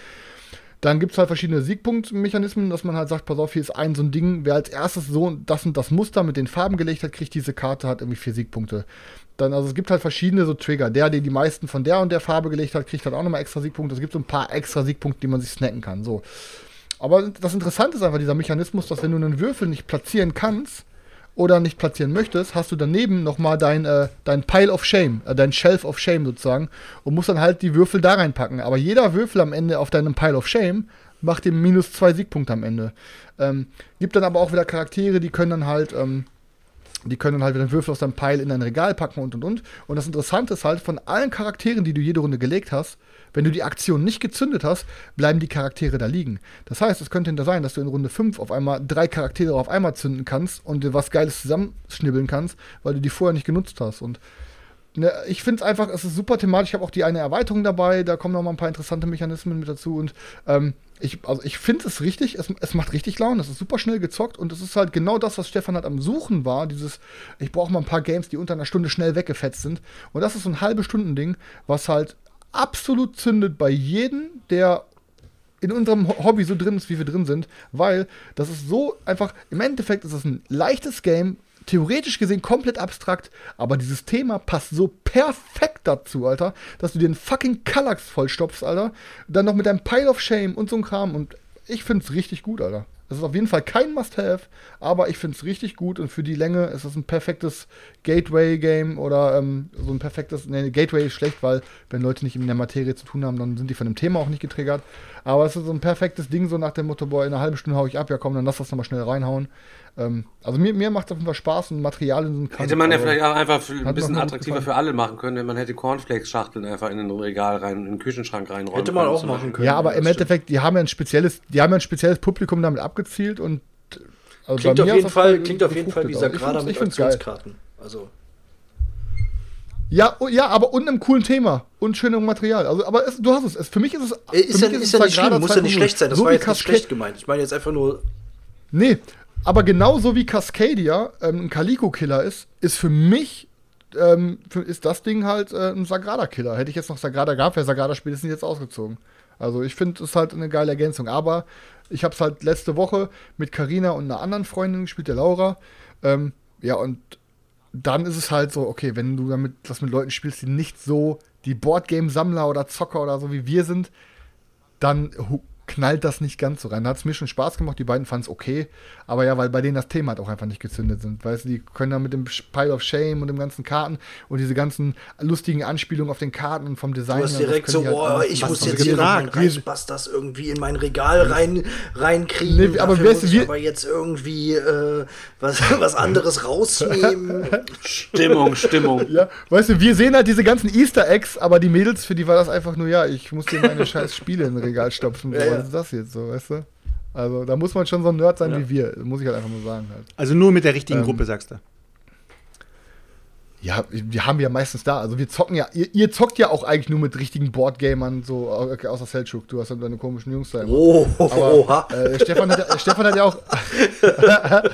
Dann gibt es halt verschiedene Siegpunktmechanismen, dass man halt sagt, pass auf, hier ist ein so ein Ding, wer als erstes so das und das Muster mit den Farben gelegt hat, kriegt diese Karte, hat irgendwie vier Siegpunkte. Dann, also es gibt halt verschiedene so Trigger. Der, der die meisten von der und der Farbe gelegt hat, kriegt halt auch nochmal extra Siegpunkte. Es gibt so ein paar extra Siegpunkte, die man sich snacken kann. So. Aber das Interessante ist einfach dieser Mechanismus, dass wenn du einen Würfel nicht platzieren kannst oder nicht platzieren möchtest, hast du daneben nochmal dein, äh, dein Pile of Shame, äh, dein Shelf of Shame sozusagen und musst dann halt die Würfel da reinpacken. Aber jeder Würfel am Ende auf deinem Pile of Shame macht dir minus zwei Siegpunkte am Ende. Ähm, gibt dann aber auch wieder Charaktere, die können dann halt, ähm, die können dann halt wieder Würfel aus deinem Pile in dein Regal packen und und und. Und das Interessante ist halt, von allen Charakteren, die du jede Runde gelegt hast, wenn du die Aktion nicht gezündet hast, bleiben die Charaktere da liegen. Das heißt, es könnte hinter sein, dass du in Runde 5 auf einmal drei Charaktere auf einmal zünden kannst und dir was Geiles zusammenschnibbeln kannst, weil du die vorher nicht genutzt hast. Und ne, ich finde es einfach, es ist super thematisch. Ich habe auch die eine Erweiterung dabei, da kommen noch mal ein paar interessante Mechanismen mit dazu. Und ähm, ich, also ich finde es richtig, es, es macht richtig Laune, es ist super schnell gezockt und es ist halt genau das, was Stefan halt am Suchen war. Dieses, ich brauche mal ein paar Games, die unter einer Stunde schnell weggefetzt sind. Und das ist so ein halbe Stunden-Ding, was halt absolut zündet bei jedem, der in unserem Hobby so drin ist, wie wir drin sind, weil das ist so einfach, im Endeffekt ist es ein leichtes Game, theoretisch gesehen komplett abstrakt, aber dieses Thema passt so perfekt dazu, Alter, dass du den fucking Kallax vollstopfst, Alter, dann noch mit deinem Pile of Shame und so ein Kram und ich find's richtig gut, Alter. Das ist auf jeden Fall kein Must-Have, aber ich finde es richtig gut und für die Länge ist es ein perfektes Gateway-Game oder ähm, so ein perfektes. Ne, Gateway ist schlecht, weil wenn Leute nicht in der Materie zu tun haben, dann sind die von dem Thema auch nicht getriggert. Aber es ist so ein perfektes Ding, so nach dem Motto, boah, in einer halben Stunde hau ich ab, ja komm, dann lass das nochmal schnell reinhauen. Ähm, also mir, mir macht es auf jeden Fall Spaß und Materialien sind krank, Hätte man ja aber vielleicht auch einfach ein bisschen attraktiver für alle machen können, wenn man hätte Cornflakes-Schachteln einfach in ein Regal rein, in den Küchenschrank reinräumen Hätte man können, auch machen können. Ja, aber im stimmt. Endeffekt, die haben ja ein spezielles, die haben ja ein spezielles Publikum damit abgezielt und also Klingt auf jeden Fall, klingt auf jeden Fall wie. Sagrada Also ich mit. Aktionskarten. Also, Ja, oh, ja, aber und einem coolen Thema und schönem Material. Also, aber es, du hast es. es. Für mich ist es. äh, ist ja, mich ist ja nicht schlimm, muss ja nicht 2.0. schlecht sein. Das So war jetzt nicht schlecht gemeint. Ich meine jetzt einfach nur, Nee, aber genauso wie Cascadia ähm, ein Calico-Killer ist, ist für mich ähm, für, ist das Ding halt äh, ein Sagrada-Killer. Hätte ich jetzt noch Sagrada gehabt, wäre Sagrada spätestens jetzt ausgezogen. Also ich finde es halt eine geile Ergänzung. Aber ich habe es halt letzte Woche mit Karina und einer anderen Freundin gespielt, der Laura. Ähm, ja, und dann ist es halt so, okay, wenn du damit das mit Leuten spielst, die nicht so die Boardgame-Sammler oder Zocker oder so wie wir sind, dann knallt das nicht ganz so rein. Da hat es mir schon Spaß gemacht, die beiden fanden es okay, aber ja, weil bei denen das Thema halt auch einfach nicht gezündet sind. Weißt du, die können dann mit dem Pile of Shame und dem ganzen Karten und diese ganzen lustigen Anspielungen auf den Karten und vom Design. du hast das direkt so, halt oh, ich muss jetzt hier noch Reichsbusters irgendwie in mein Regal rein, reinkriegen. Nee, aber Dafür weißt du, muss ich wir- aber jetzt irgendwie äh, was, was anderes rausnehmen. Stimmung, Stimmung. Ja, weißt du, wir sehen halt diese ganzen Easter Eggs, aber die Mädels, für die war das einfach nur, ja, ich muss dir meine scheiß Spiele in ein Regal stopfen. So, Ja, ja. Was ist das jetzt so, weißt du? Also, da muss man schon so ein Nerd sein wie wir, muss ich halt einfach nur sagen halt. Also nur mit der richtigen Ähm, Gruppe, sagst du. Ja, wir haben ja meistens da, also wir zocken ja, ihr, ihr zockt ja auch eigentlich nur mit richtigen Boardgamern, so, okay, außer Selchuk, du hast dann deine komischen Jungs da immer. Oh, Aber, oha. äh, Stefan, hat, ja- Stefan hat ja auch.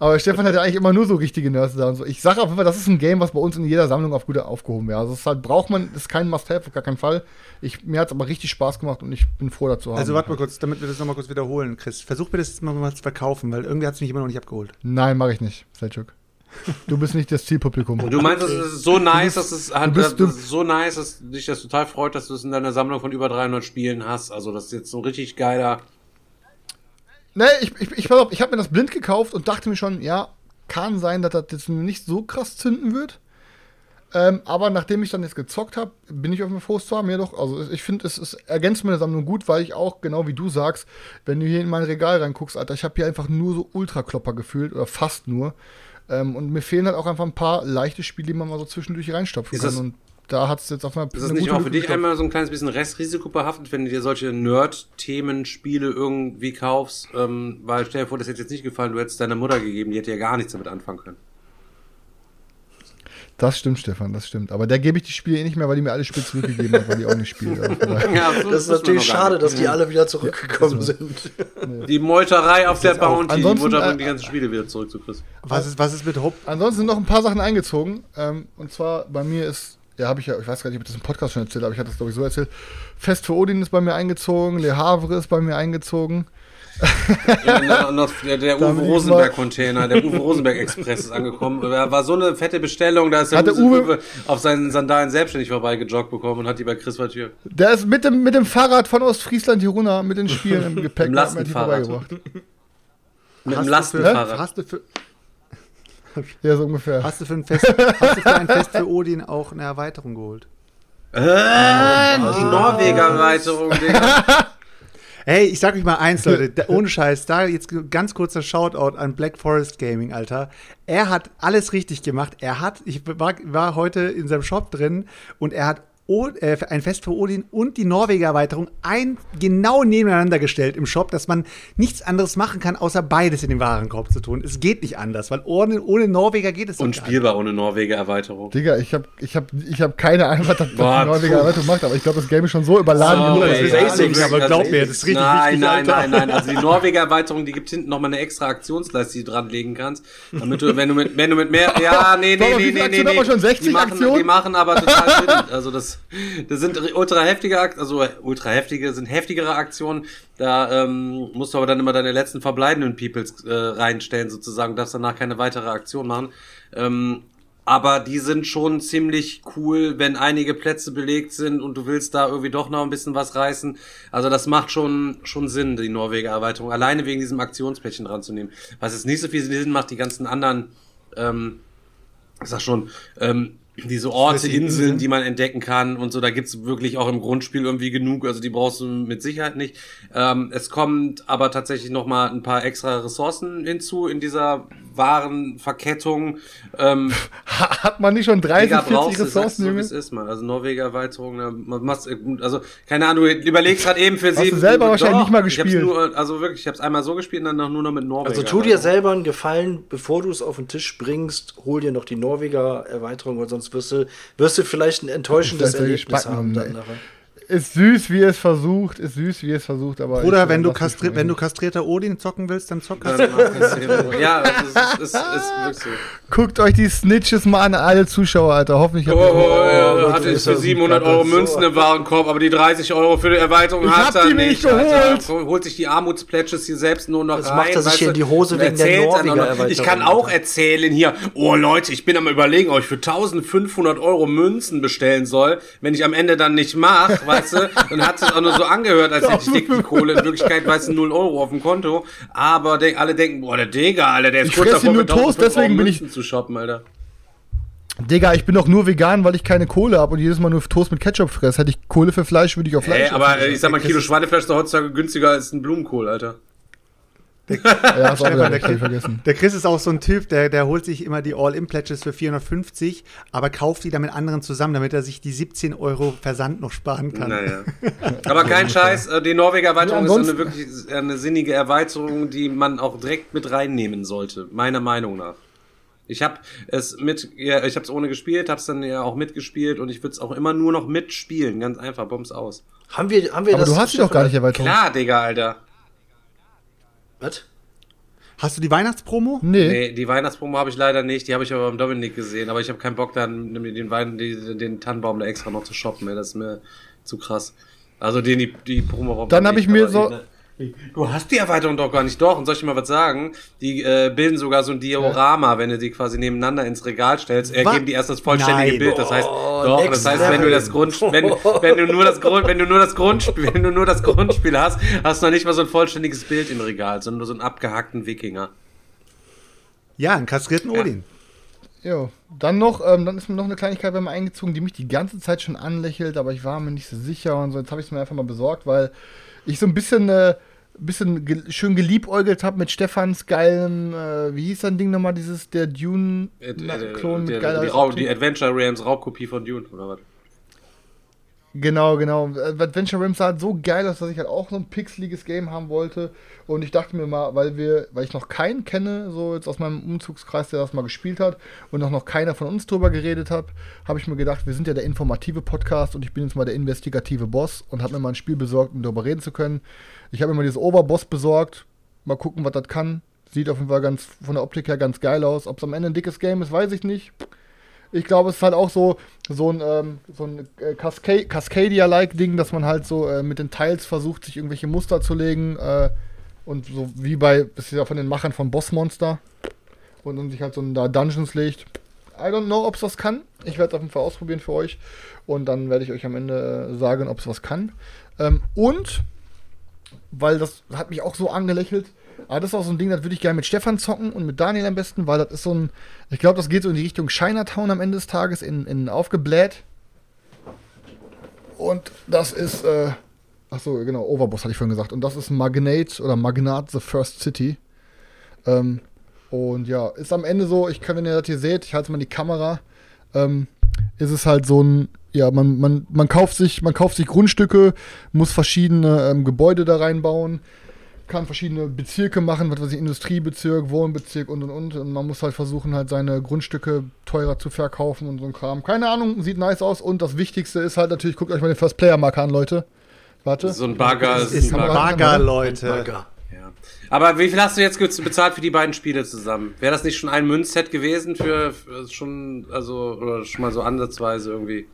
aber Stefan hat ja eigentlich immer nur so richtige Nerds da und so. Ich sage auf jeden Fall, das ist ein Game, was bei uns in jeder Sammlung auf gute aufgehoben wäre. Also, es ist halt, braucht man, das ist kein Must-Have, auf gar keinen Fall. Ich, mir hat es aber richtig Spaß gemacht und ich bin froh dazu haben. Also warte mal kurz, damit wir das nochmal kurz wiederholen, Chris. Versuch mir das jetzt mal, mal zu verkaufen, weil irgendwie hat es mich immer noch nicht abgeholt. Nein, mache ich nicht, Selchuk. Du bist nicht das Zielpublikum. Und du meinst, es ist so nice, dass es halt, bist- das ist so nice, dass dich das total freut, dass du es in deiner Sammlung von über 300 Spielen hast. Also das ist jetzt so ein richtig geiler. Nee, ich, ich, ich, auf, ich habe mir das blind gekauft und dachte mir schon, ja, kann sein, dass das jetzt nicht so krass zünden wird. Ähm, aber nachdem ich dann jetzt gezockt habe, bin ich auf dem Fuß zu haben. Mir doch, also ich finde, es, es ergänzt meine Sammlung gut, weil ich auch, genau wie du sagst, wenn du hier in mein Regal reinguckst, Alter, ich habe hier einfach nur so Ultraklopper gefühlt oder fast nur. Ähm, und mir fehlen halt auch einfach ein paar leichte Spiele, die man mal so zwischendurch reinstopfen Ist kann. und da hat es jetzt auf einmal Ist das nicht auch für dich einmal so ein kleines bisschen Restrisiko behaftet, wenn du dir solche Nerd-Themen-Spiele irgendwie kaufst? Ähm, weil stell dir vor, das hätte jetzt nicht gefallen, du hättest deiner Mutter gegeben, die hätte ja gar nichts damit anfangen können. Das stimmt, Stefan, das stimmt. Aber der gebe ich die Spiele eh nicht mehr, weil die mir alle Spiele zurückgegeben hat, weil die auch nicht spielen. Ja, Das ist natürlich schade, dass die alle wieder zurückgekommen sind. Die Meuterei auf der. Bounty, die Ansonsten, Mutter äh, bringt die ganzen Spiele wieder zurück zu Chris. Was ist, was ist mit Hope? Ansonsten sind noch ein paar Sachen eingezogen. Ähm, und zwar bei mir ist, ja, habe ich ja, ich weiß gar nicht, ob ich das im Podcast schon erzählt habe, ich hatte das glaube ich so erzählt. Fest für Odin ist bei mir eingezogen, Le Havre ist bei mir eingezogen. Ja, dann noch der, der Uwe Rosenberg-Container, der Uwe Rosenberg-Express ist angekommen. Da war so eine fette Bestellung, da ist der Hat der Uwe, Uwe- auf seinen Sandalen selbstständig vorbeigejoggt bekommen und hat die bei Chris Tür. Der ist mit dem, mit dem Fahrrad von Ostfriesland hier runter mit den Spielen im Gepäck. Im Lastenfahrrad. Mit Hast dem du Lastenfahrrad. Für, hast du für, Ja, so ungefähr. Hast du für ein Fest, hast du für ein Fest für Odin auch eine Erweiterung geholt? Äh, die Norweger-Erweiterung, Digga. Hey, ich sag euch mal eins, Leute, da, ohne Scheiß, da jetzt ganz kurzer Shoutout an Black Forest Gaming, Alter. Er hat alles richtig gemacht. Er hat, ich war, war heute in seinem Shop drin und er hat O- äh, ein Fest für Odin und die Norweger-Erweiterung ein genau nebeneinander gestellt im Shop, dass man nichts anderes machen kann, außer beides in den Warenkorb zu tun. Es geht nicht anders, weil ohne, ohne Norweger geht es nicht. Unspielbar ohne Norweger-Erweiterung. Digga, ich hab, ich hab, ich hab keine Ahnung, was das die Norweger puh. Erweiterung macht, aber ich glaube, das Game ist schon so überladen Sorry, genug. das ist ey, also aber glaub mir, das ist richtig nein, wichtig, Nein, nein, nein. Also die Norweger-Erweiterung, die gibt hinten nochmal eine extra Aktionsleiste, die du dran legen kannst. Damit du, wenn du mit, wenn du mit mehr, ja, nee, nee, nee, nee, nee, nee. schon? 60 die machen? Die machen aber total Sinn. Also das, das sind ultra heftige Aktionen, also ultra heftige, sind heftigere Aktionen. Da ähm, musst du aber dann immer deine letzten verbleibenden Peoples äh, reinstellen sozusagen, darfst danach keine weitere Aktion machen. Ähm, aber die sind schon ziemlich cool, wenn einige Plätze belegt sind und du willst da irgendwie doch noch ein bisschen was reißen. Also das macht schon, schon Sinn, die Norweger Erweiterung. Alleine wegen diesem Aktionsplättchen dran zu nehmen. Was jetzt nicht so viel Sinn macht, die ganzen anderen, ähm, ich sag schon, ähm, diese Orte, Inseln, Inseln. die man entdecken kann und so, da gibt's wirklich auch im Grundspiel irgendwie genug, also die brauchst du mit Sicherheit nicht. Ähm, es kommt aber tatsächlich noch mal ein paar extra Ressourcen hinzu in dieser Warenverkettung. Ähm, Hat man nicht schon 30, Digga, 40 brauchst du, sagst Ressourcen, Junge? es ist, man. Also Norweger Erweiterung, man macht, also keine Ahnung, du überlegst gerade eben für Hast sie. du selber wahrscheinlich nicht mal Ich hab's gespielt. nur, also wirklich, ich hab's einmal so gespielt und dann nur noch mit Norweger. Also tu dir selber einen Gefallen, bevor du es auf den Tisch bringst, hol dir noch die Norweger Erweiterung, weil sonst wirst du, wirst du vielleicht ein enttäuschendes Erlebnis haben. Dann nachher. Ist süß, wie es versucht, ist süß, wie es versucht, aber. Oder ich, wenn äh, du, kastri wenn du kastrierter Odin zocken willst, dann zock eben. Ja, es ist, ist, ist wirklich so. Guckt euch die Snitches mal an, alle Zuschauer, Alter. Hoffentlich habt Oh, ihr. oh, ja, Leute, hatte ich für das ein 700 Euro. Münzen im Warenkorb, aber die 30 Euro für die Erweiterung Ich hat er die nicht. nicht geholt. Alter. Holt sich die Armutsplätches hier selbst nur noch Das rein. macht er sich hier in die Hose wegen der Norweger-Erweiterung, Ich kann auch erzählen hier, oh Leute, ich bin am überlegen, ob ich für 1500 Euro Münzen bestellen soll. Wenn ich am Ende dann nicht mach, weißt du, dann hat es auch nur so angehört, als hätte ich dick die Kohle. In Wirklichkeit weißt du 0 Euro auf dem Konto. Aber denk, alle denken, boah, der Digga, Alter, der ist Ich kurz davor, nur für 1500 Toast, deswegen bin ich- zu shoppen, Alter. Digga, ich bin doch nur vegan, weil ich keine Kohle habe und jedes Mal nur Toast mit Ketchup fresse. Hätte ich Kohle für Fleisch, würde ich auf Fleisch. Ey, essen. aber äh, ich sag mal, ein Kilo Schweinefleisch ist doch heutzutage günstiger als ein Blumenkohl, Alter. Ja, auch wieder Stefan, der, Chris, vergessen. der Chris ist auch so ein Typ, der, der holt sich immer die All-In-Pledges für 450, aber kauft die dann mit anderen zusammen, damit er sich die 17 Euro Versand noch sparen kann. Naja. Aber kein Scheiß, äh, die Norweger Erweiterung Ja, ist eine wirklich eine sinnige Erweiterung, die man auch direkt mit reinnehmen sollte, meiner Meinung nach. Ich habe es mit, ja, ich habe es ohne gespielt, habe es dann ja auch mitgespielt und ich würde es auch immer nur noch mitspielen, ganz einfach, Bums aus. Haben wir, haben wir Aber das du hast sie doch gar nicht Erweiterung. Klar, Digga, Alter. Was? Hast du die Weihnachtspromo? Nee. Nee, die Weihnachtspromo habe ich leider nicht, die habe ich aber beim Dominik gesehen, aber ich habe keinen Bock dann den Wein, die, den Tannenbaum da extra noch zu shoppen, ey, das ist mir zu krass. Also den die die Promo war Dann hab ich mir so- die- Du hast die Erweiterung doch gar nicht, doch. Und soll ich dir mal was sagen? Die äh, bilden sogar so ein Diorama, wenn du die quasi nebeneinander ins Regal stellst, Was? ergeben die erst das vollständige Nein. Bild. Das heißt, Oh, doch, das heißt, wenn du das Grund, wenn, wenn du nur das Grund, wenn du nur das Grundspiel, wenn du nur das Grundspiel hast, hast du noch nicht mal so ein vollständiges Bild im Regal, sondern nur so einen abgehackten Wikinger. Ja, einen kastrierten Odin. Jo. Dann noch, ähm, dann ist mir noch eine Kleinigkeit bei mir eingezogen, die mich die ganze Zeit schon anlächelt, aber ich war mir nicht so sicher und so. Jetzt habe ich es mir einfach mal besorgt, weil ich so ein bisschen, äh, bisschen ge schön geliebäugelt habe mit Stefans geilem, äh, wie hieß sein Ding nochmal, dieses, der Äh, Dune-Klon der- mit geiler die, Rau, Optik? die Adventure Realms Raubkopie von Dune, oder was? Genau, genau. Äh, Adventure Rim sah halt so geil aus, dass ich halt auch so ein pixeliges Game haben wollte. Und ich dachte mir mal, weil wir, weil ich noch keinen kenne, so jetzt aus meinem Umzugskreis, der das mal gespielt hat und auch noch keiner von uns drüber geredet hat, habe ich mir gedacht, wir sind ja der informative Podcast und ich bin jetzt mal der investigative Boss und habe mir mal ein Spiel besorgt, um darüber reden zu können. Ich habe mir mal dieses Overboss besorgt. Mal gucken, was das kann. Sieht auf jeden Fall ganz von der Optik her ganz geil aus. Ob es am Ende ein dickes Game ist, weiß ich nicht. Ich glaube, es ist halt auch so, so ein, ähm, so ein äh, Casca Cascadia-like Ding, dass man halt so äh, mit den Teils versucht, sich irgendwelche Muster zu legen. Äh, und so wie bei, das ist ja von den Machern von Bossmonster. Und dann sich halt so ein da Dungeons legt. I don't know, ob es das kann. Ich werde es auf jeden Fall ausprobieren für euch. Und dann werde ich euch am Ende äh, sagen, ob es was kann. Ähm, und, weil das hat mich auch so angelächelt, Aber das ist auch so ein Ding, das würde ich gerne mit Stefan zocken und mit Daniel am besten, weil das ist so ein, ich glaube, das geht so in die Richtung Chinatown am Ende des Tages, in, in aufgebläht. Und das ist, äh, ach so, genau, Overboss hatte ich vorhin gesagt. Und das ist Magnate oder Magnat the First City. Ähm, und ja, ist am Ende so, ich kann, wenn ihr das hier seht, ich halte mal die Kamera, ähm, ist es halt so ein, ja, man, man, man kauft sich, man kauft sich Grundstücke, muss verschiedene ähm, Gebäude da reinbauen, kann verschiedene Bezirke machen, was weiß ich, Industriebezirk, Wohnbezirk und und und. Und man muss halt versuchen, halt seine Grundstücke teurer zu verkaufen und so ein Kram. Keine Ahnung, sieht nice aus. Und das Wichtigste ist halt natürlich, guckt euch mal den First Player Marker an, Leute. Warte. So ein Bagger Das ist ein Bagger. Bagger, Leute. Bagger. Ja. Aber wie viel hast du jetzt bezahlt für die beiden Spiele zusammen? Wäre das nicht schon ein Münzset gewesen für, für schon, also, oder schon mal so ansatzweise irgendwie?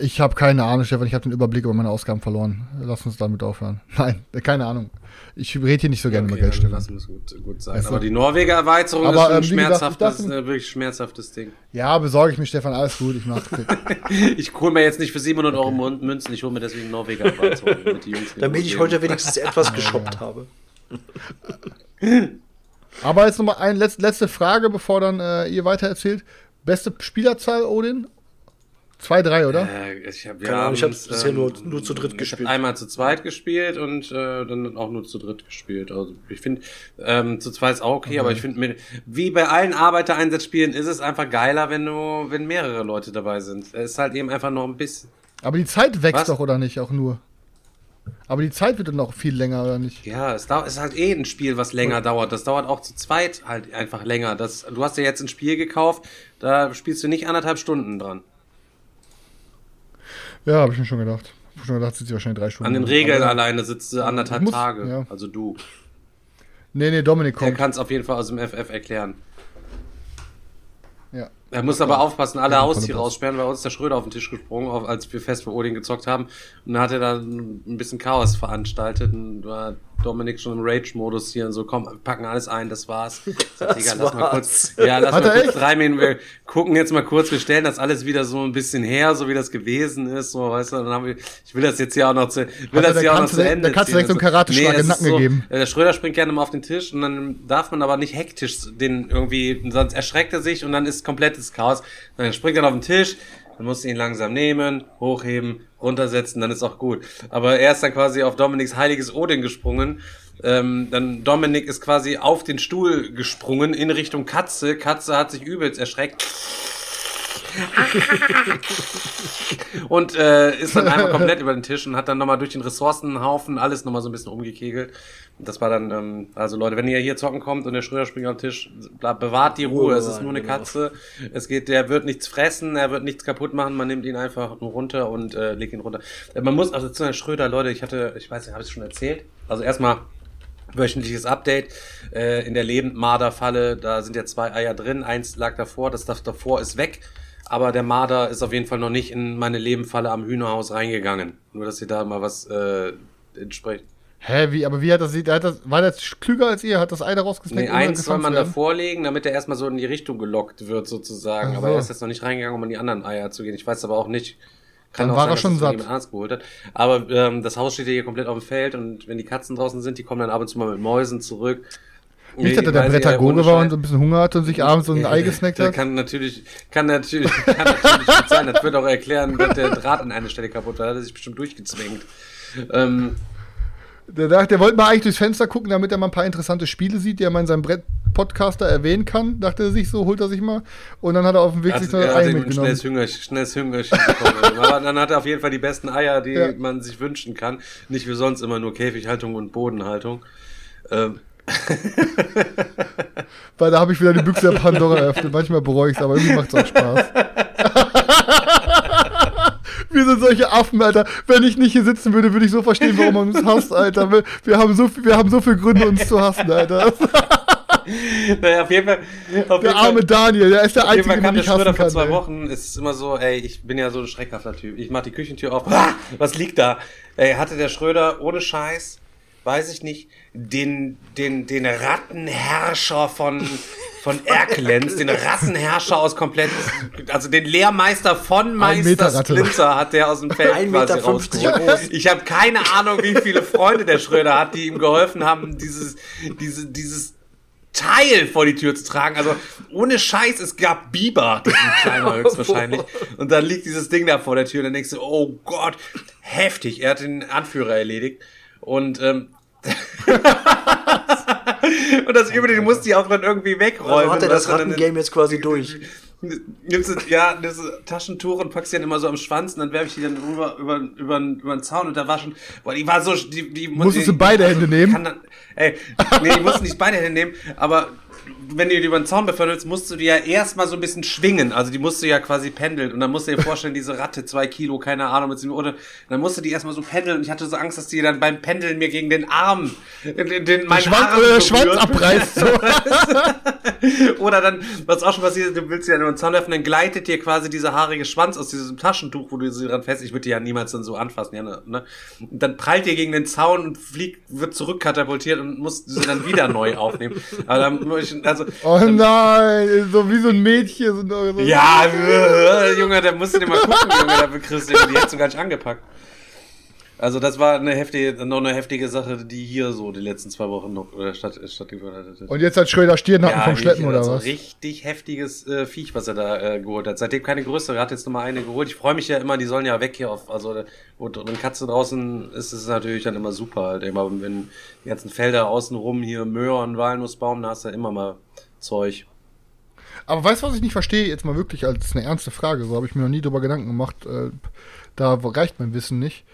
Ich habe keine Ahnung, Stefan, ich habe den Überblick über meine Ausgaben verloren. Lass uns damit aufhören. Nein, keine Ahnung. Ich rede hier nicht so gerne Okay, über Geld, Stefan. lassen wir es gut, gut sein. Weißt du? Aber die Norweger Erweiterung Aber, ist schon ähm, wie gesagt, ein wirklich schmerzhaftes Ding. Ja, besorge ich mich, Stefan, alles gut, ich mach's. Ich hole mir jetzt nicht für 700 Euro Mun- Münzen, ich hole mir deswegen Norweger Erweiterung. damit ich heute wenigstens etwas geshoppt habe. Aber jetzt nochmal eine letzte, letzte Frage, bevor dann äh, ihr weiter erzählt. Beste Spielerzahl, Odin? Zwei, drei, oder? Äh, ich habe Ahnung, ich hab's bisher nur- nur zu dritt Ich gespielt. habe einmal zu zweit gespielt und äh, dann auch nur zu dritt gespielt. Also ich finde, ähm, zu zweit ist auch okay, aber ich finde, wie bei allen Arbeitereinsatzspielen ist es einfach geiler, wenn du, wenn mehrere Leute dabei sind. Es ist halt eben einfach noch ein bisschen. Aber die Zeit wächst Was? doch, oder nicht? Auch nur. Aber die Zeit wird dann noch viel länger, oder nicht? Ja, es dauert, es ist halt eh ein Spiel, was länger dauert. Das dauert auch zu zweit halt einfach länger. Das, du hast dir jetzt ein Spiel gekauft, da spielst du nicht anderthalb Stunden dran. Ja, habe ich mir schon gedacht. Ich hab schon gedacht, sitzt sie wahrscheinlich drei Stunden. An den Regeln alleine sitzt du anderthalb Ich muss- Tage. ja. Also du. Nee, nee, Dominik Der kommt. kann es auf jeden Fall aus dem FF erklären. Ja. Er muss aber aufpassen, alle Ja, Haustiere aussperren, weil uns der Schröder auf den Tisch gesprungen, auf, als wir fest für Odin gezockt haben. Und dann hat er da ein bisschen Chaos veranstaltet und war Dominik schon im Rage-Modus hier und so, komm, wir packen alles ein, das war's. Sag, Digga, lass mal kurz, ja, lass Hat mal kurz echt? drei Minuten, wir gucken jetzt mal kurz, wir stellen das alles wieder so ein bisschen her, so wie das gewesen ist, so, weißt du, dann haben wir, ich will das jetzt hier auch noch zu, will das der hier auch noch zu Ende der Katze ziehen. direkt so einen Karateschlag Nee, in den Nacken so, gegeben. äh, Der Schröder springt gerne mal auf den Tisch und dann darf man aber nicht hektisch den irgendwie, sonst erschreckt er sich und dann ist komplettes Chaos. Dann springt er auf den Tisch, dann musst du ihn langsam nehmen, hochheben, runtersetzen, dann ist auch gut. Aber er ist dann quasi auf Dominiks heiliges Odin gesprungen. Ähm, dann Dominik ist quasi auf den Stuhl gesprungen in Richtung Katze. Katze hat sich übelst erschreckt. und äh, ist dann einmal komplett über den Tisch und hat dann nochmal durch den Ressourcenhaufen alles nochmal so ein bisschen umgekegelt. Und das war dann, ähm, also Leute, wenn ihr hier zocken kommt und der Schröder springt am Tisch, bla- bewahrt die Ruhe. Ruhe es ist nur eine bewahren, Katze. Es geht, der wird nichts fressen, er wird nichts kaputt machen. Man nimmt ihn einfach nur runter und äh, legt ihn runter. Äh, Man muss, also zu Herrn Schröder, Leute, ich hatte, ich weiß nicht, habe ich schon erzählt? Also erstmal wöchentliches Update äh, in der Lebendmarder-Falle. Da sind ja zwei Eier drin. Eins lag davor, das das davor ist weg. Aber der Marder ist auf jeden Fall noch nicht in meine Lebenfalle am Hühnerhaus reingegangen. Nur, dass ihr da mal was äh, entspricht. Hä, wie, aber wie hat das, hat das, war der klüger als ihr? Hat das Ei da rausgesnackt? Nee, eins soll man werden? davor legen, damit er erstmal so in die Richtung gelockt wird, sozusagen. Ach Aber so. er ist jetzt noch nicht reingegangen, um an die anderen Eier zu gehen. Ich weiß aber auch nicht. Kann Dann auch war er dass schon satt. geholt hat. Aber ähm, das Haus steht ja hier komplett auf dem Feld und wenn die Katzen draußen sind, die kommen dann ab und zu mal mit Mäusen zurück. Nicht, dass Nee, er der Brettagore war und so ein bisschen Hunger hatte und sich abends so ein Ei gesnackt Der hat. Kann natürlich, kann natürlich, kann natürlich nicht sein. Das wird auch erklären, dass der Draht an einer Stelle kaputt war. Da hat er sich bestimmt durchgezwängt. Ähm, Der, dachte, der wollte mal eigentlich durchs Fenster gucken, damit er mal ein paar interessante Spiele sieht, die er mal in seinem Brett-Podcaster erwähnen kann. Dachte er sich so, holt er sich mal. Und dann hat er auf dem Weg sich noch ein Ei mitgenommen. schnelles Hüngerchen, schnelles Hüngerchen bekommen. Aber dann hat er auf jeden Fall die besten Eier, die Ja. man sich wünschen kann. Nicht wie sonst immer nur Käfighaltung und Bodenhaltung. Ähm, Weil da habe ich wieder die Büchse der Pandora eröffnet. Manchmal bereue ich es, aber irgendwie macht es auch Spaß. Wir sind solche Affen, Alter. Wenn ich nicht hier sitzen würde, würde ich so verstehen, warum man uns hasst, Alter. Wir, wir, haben so, viel- wir haben so viele Gründe, uns zu hassen, Alter. naja, auf jeden Fall. Auf Der jeden Fall- arme Daniel, der ist der Einzige, Fall den ich hassen vor kann. zwei ey. Wochen. Es ist immer so, ey, ich bin ja so ein schreckhafter Typ. Ich mach die Küchentür auf. Ah, was liegt da? Ey, hatte der Schröder ohne Scheiß weiß ich nicht, den, den, den Rattenherrscher von, von Erkelenz, den Rassenherrscher aus komplett, also den Lehrmeister von Meister. Splinter hat der aus dem Feld Ein quasi rausgeholt. Ich habe keine Ahnung, wie viele Freunde der Schröder hat, die ihm geholfen haben, dieses, diese, dieses Teil vor die Tür zu tragen. Also ohne Scheiß, es gab Biber, diesen kleiner höchstwahrscheinlich. Und dann liegt dieses Ding da vor der Tür und dann denkst du, oh Gott, heftig. Er hat den Anführer erledigt. Und ähm, und das Übrige musste ich auch dann irgendwie wegräumen. Also hat er das Rattengame jetzt quasi durch. Nimmst du, ja, das Taschentuch und packst die dann immer so am Schwanz und dann werfe ich die dann rüber, über, über, über den Zaun und da war schon, boah, die war so, die, die Musstest die, du beide Hände nehmen? Kann dann, ey, nee, ich musste nicht beide Hände nehmen, aber wenn du die über den Zaun beförderst, musst du die ja erstmal so ein bisschen schwingen. Also die musst du ja quasi pendeln. Und dann musst du dir vorstellen, diese Ratte, zwei Kilo, keine Ahnung, mit sieben oder dann musst du die erstmal so pendeln. Und ich hatte so Angst, dass die dann beim Pendeln mir gegen den Arm, den, den meinen Schwanz, Arm berührt. Schwanz abreißt. So. Oder dann, was auch schon passiert, du willst sie ja nur einen Zaun werfen, dann gleitet dir quasi dieser haarige Schwanz aus diesem Taschentuch, wo du sie dran fest, ich würde die ja niemals dann so anfassen, ja, ne? ne? Und dann prallt dir gegen den Zaun und fliegt, wird zurückkatapultiert und musst sie dann wieder neu aufnehmen. Aber dann, muss ich- also, Oh nein, so wie so ein Mädchen. So, ja, Junge, da musst du dir mal gucken, Junge, da kriegst du, die hättest du gar nicht angepackt. Also das war eine heftige, noch eine heftige Sache, die hier so die letzten zwei Wochen noch äh, statt, stattgefunden hat. Und jetzt hat Schröder Stirnhacken vom Schleppen oder was? Richtig heftiges äh, Viech, was er da äh, geholt hat. Seitdem keine größere, er hat jetzt nochmal eine geholt. Ich freue mich ja immer, die sollen ja weg hier auf, also äh, und, und Katze draußen ist es natürlich dann immer super halt. Immer wenn die ganzen Felder außenrum hier Möhren, Walnussbaum, da hast du ja immer mal Zeug. Aber weißt du, was ich nicht verstehe? Jetzt mal wirklich als eine ernste Frage. So habe ich mir noch nie drüber Gedanken gemacht. Äh, da reicht mein Wissen nicht.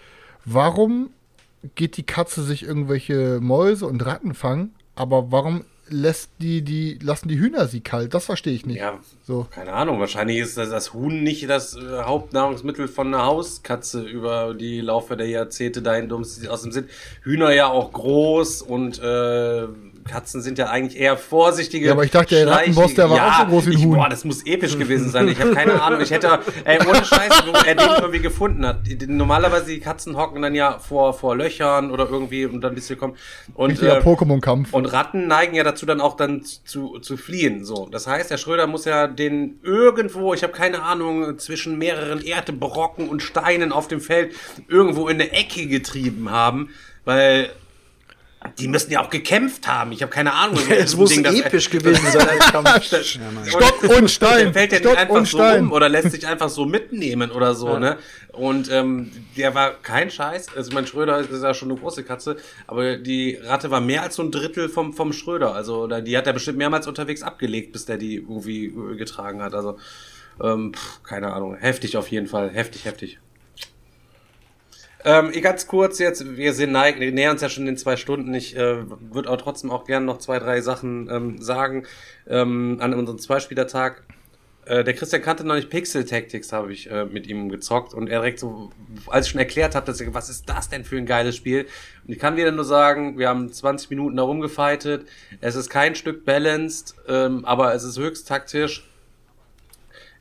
Warum geht die Katze sich irgendwelche Mäuse und Ratten fangen, aber warum lässt die, die, lassen die Hühner sie kalt? Das verstehe ich nicht. Ja, So. keine Ahnung. Wahrscheinlich ist das, das Huhn nicht das äh, Hauptnahrungsmittel von einer Hauskatze über die Laufe der Jahrzehnte dahin aus dem Sinn. Hühner ja auch groß und äh, Katzen sind ja eigentlich eher vorsichtige. Ja, aber ich dachte, der Rattenboss, der war auch so groß wie ein Huhn. Boah, das muss episch gewesen sein. Ich habe keine Ahnung. Ich hätte, ey, ohne Scheiß, wo er den irgendwie gefunden hat. Normalerweise die Katzen hocken dann ja vor, vor Löchern oder irgendwie und dann bist du gekommen. Und, Richtiger äh, Pokémon-Kampf. und Ratten neigen ja dazu, dann auch dann zu, zu fliehen. So, das heißt, der Schröder muss ja den irgendwo, ich habe keine Ahnung, zwischen mehreren Erdebrocken und Steinen auf dem Feld irgendwo in eine Ecke getrieben haben, weil die müssen ja auch gekämpft haben. Ich habe keine Ahnung. mit Es muss Ding, episch gewesen sein. der Kampf. Stock und Stein. Der fällt ja Stock nicht einfach so Stein. um oder lässt sich einfach so mitnehmen oder so, ne? Und ähm, der war kein Scheiß. Also mein Schröder ist ja schon eine große Katze, aber die Ratte war mehr als so ein Drittel vom, vom Schröder. Also oder die hat er bestimmt mehrmals unterwegs abgelegt, bis der die irgendwie äh, getragen hat. Also ähm, pff, keine Ahnung. Heftig auf jeden Fall. Heftig, heftig. Ähm, ganz kurz jetzt, wir sind neig, wir nähern uns ja schon in zwei Stunden. Ich äh, würde aber trotzdem auch gerne noch zwei, drei Sachen ähm, sagen ähm, an unserem Zweispielertag. Äh, der Christian kannte noch nicht Pixel Tactics, habe ich äh, mit ihm gezockt und er direkt so, als ich schon erklärt habe, dass er, was ist das denn für ein geiles Spiel? Und ich kann wieder nur sagen, wir haben 20 Minuten da rumgefightet. Es ist kein Stück balanced, ähm, aber es ist höchst taktisch.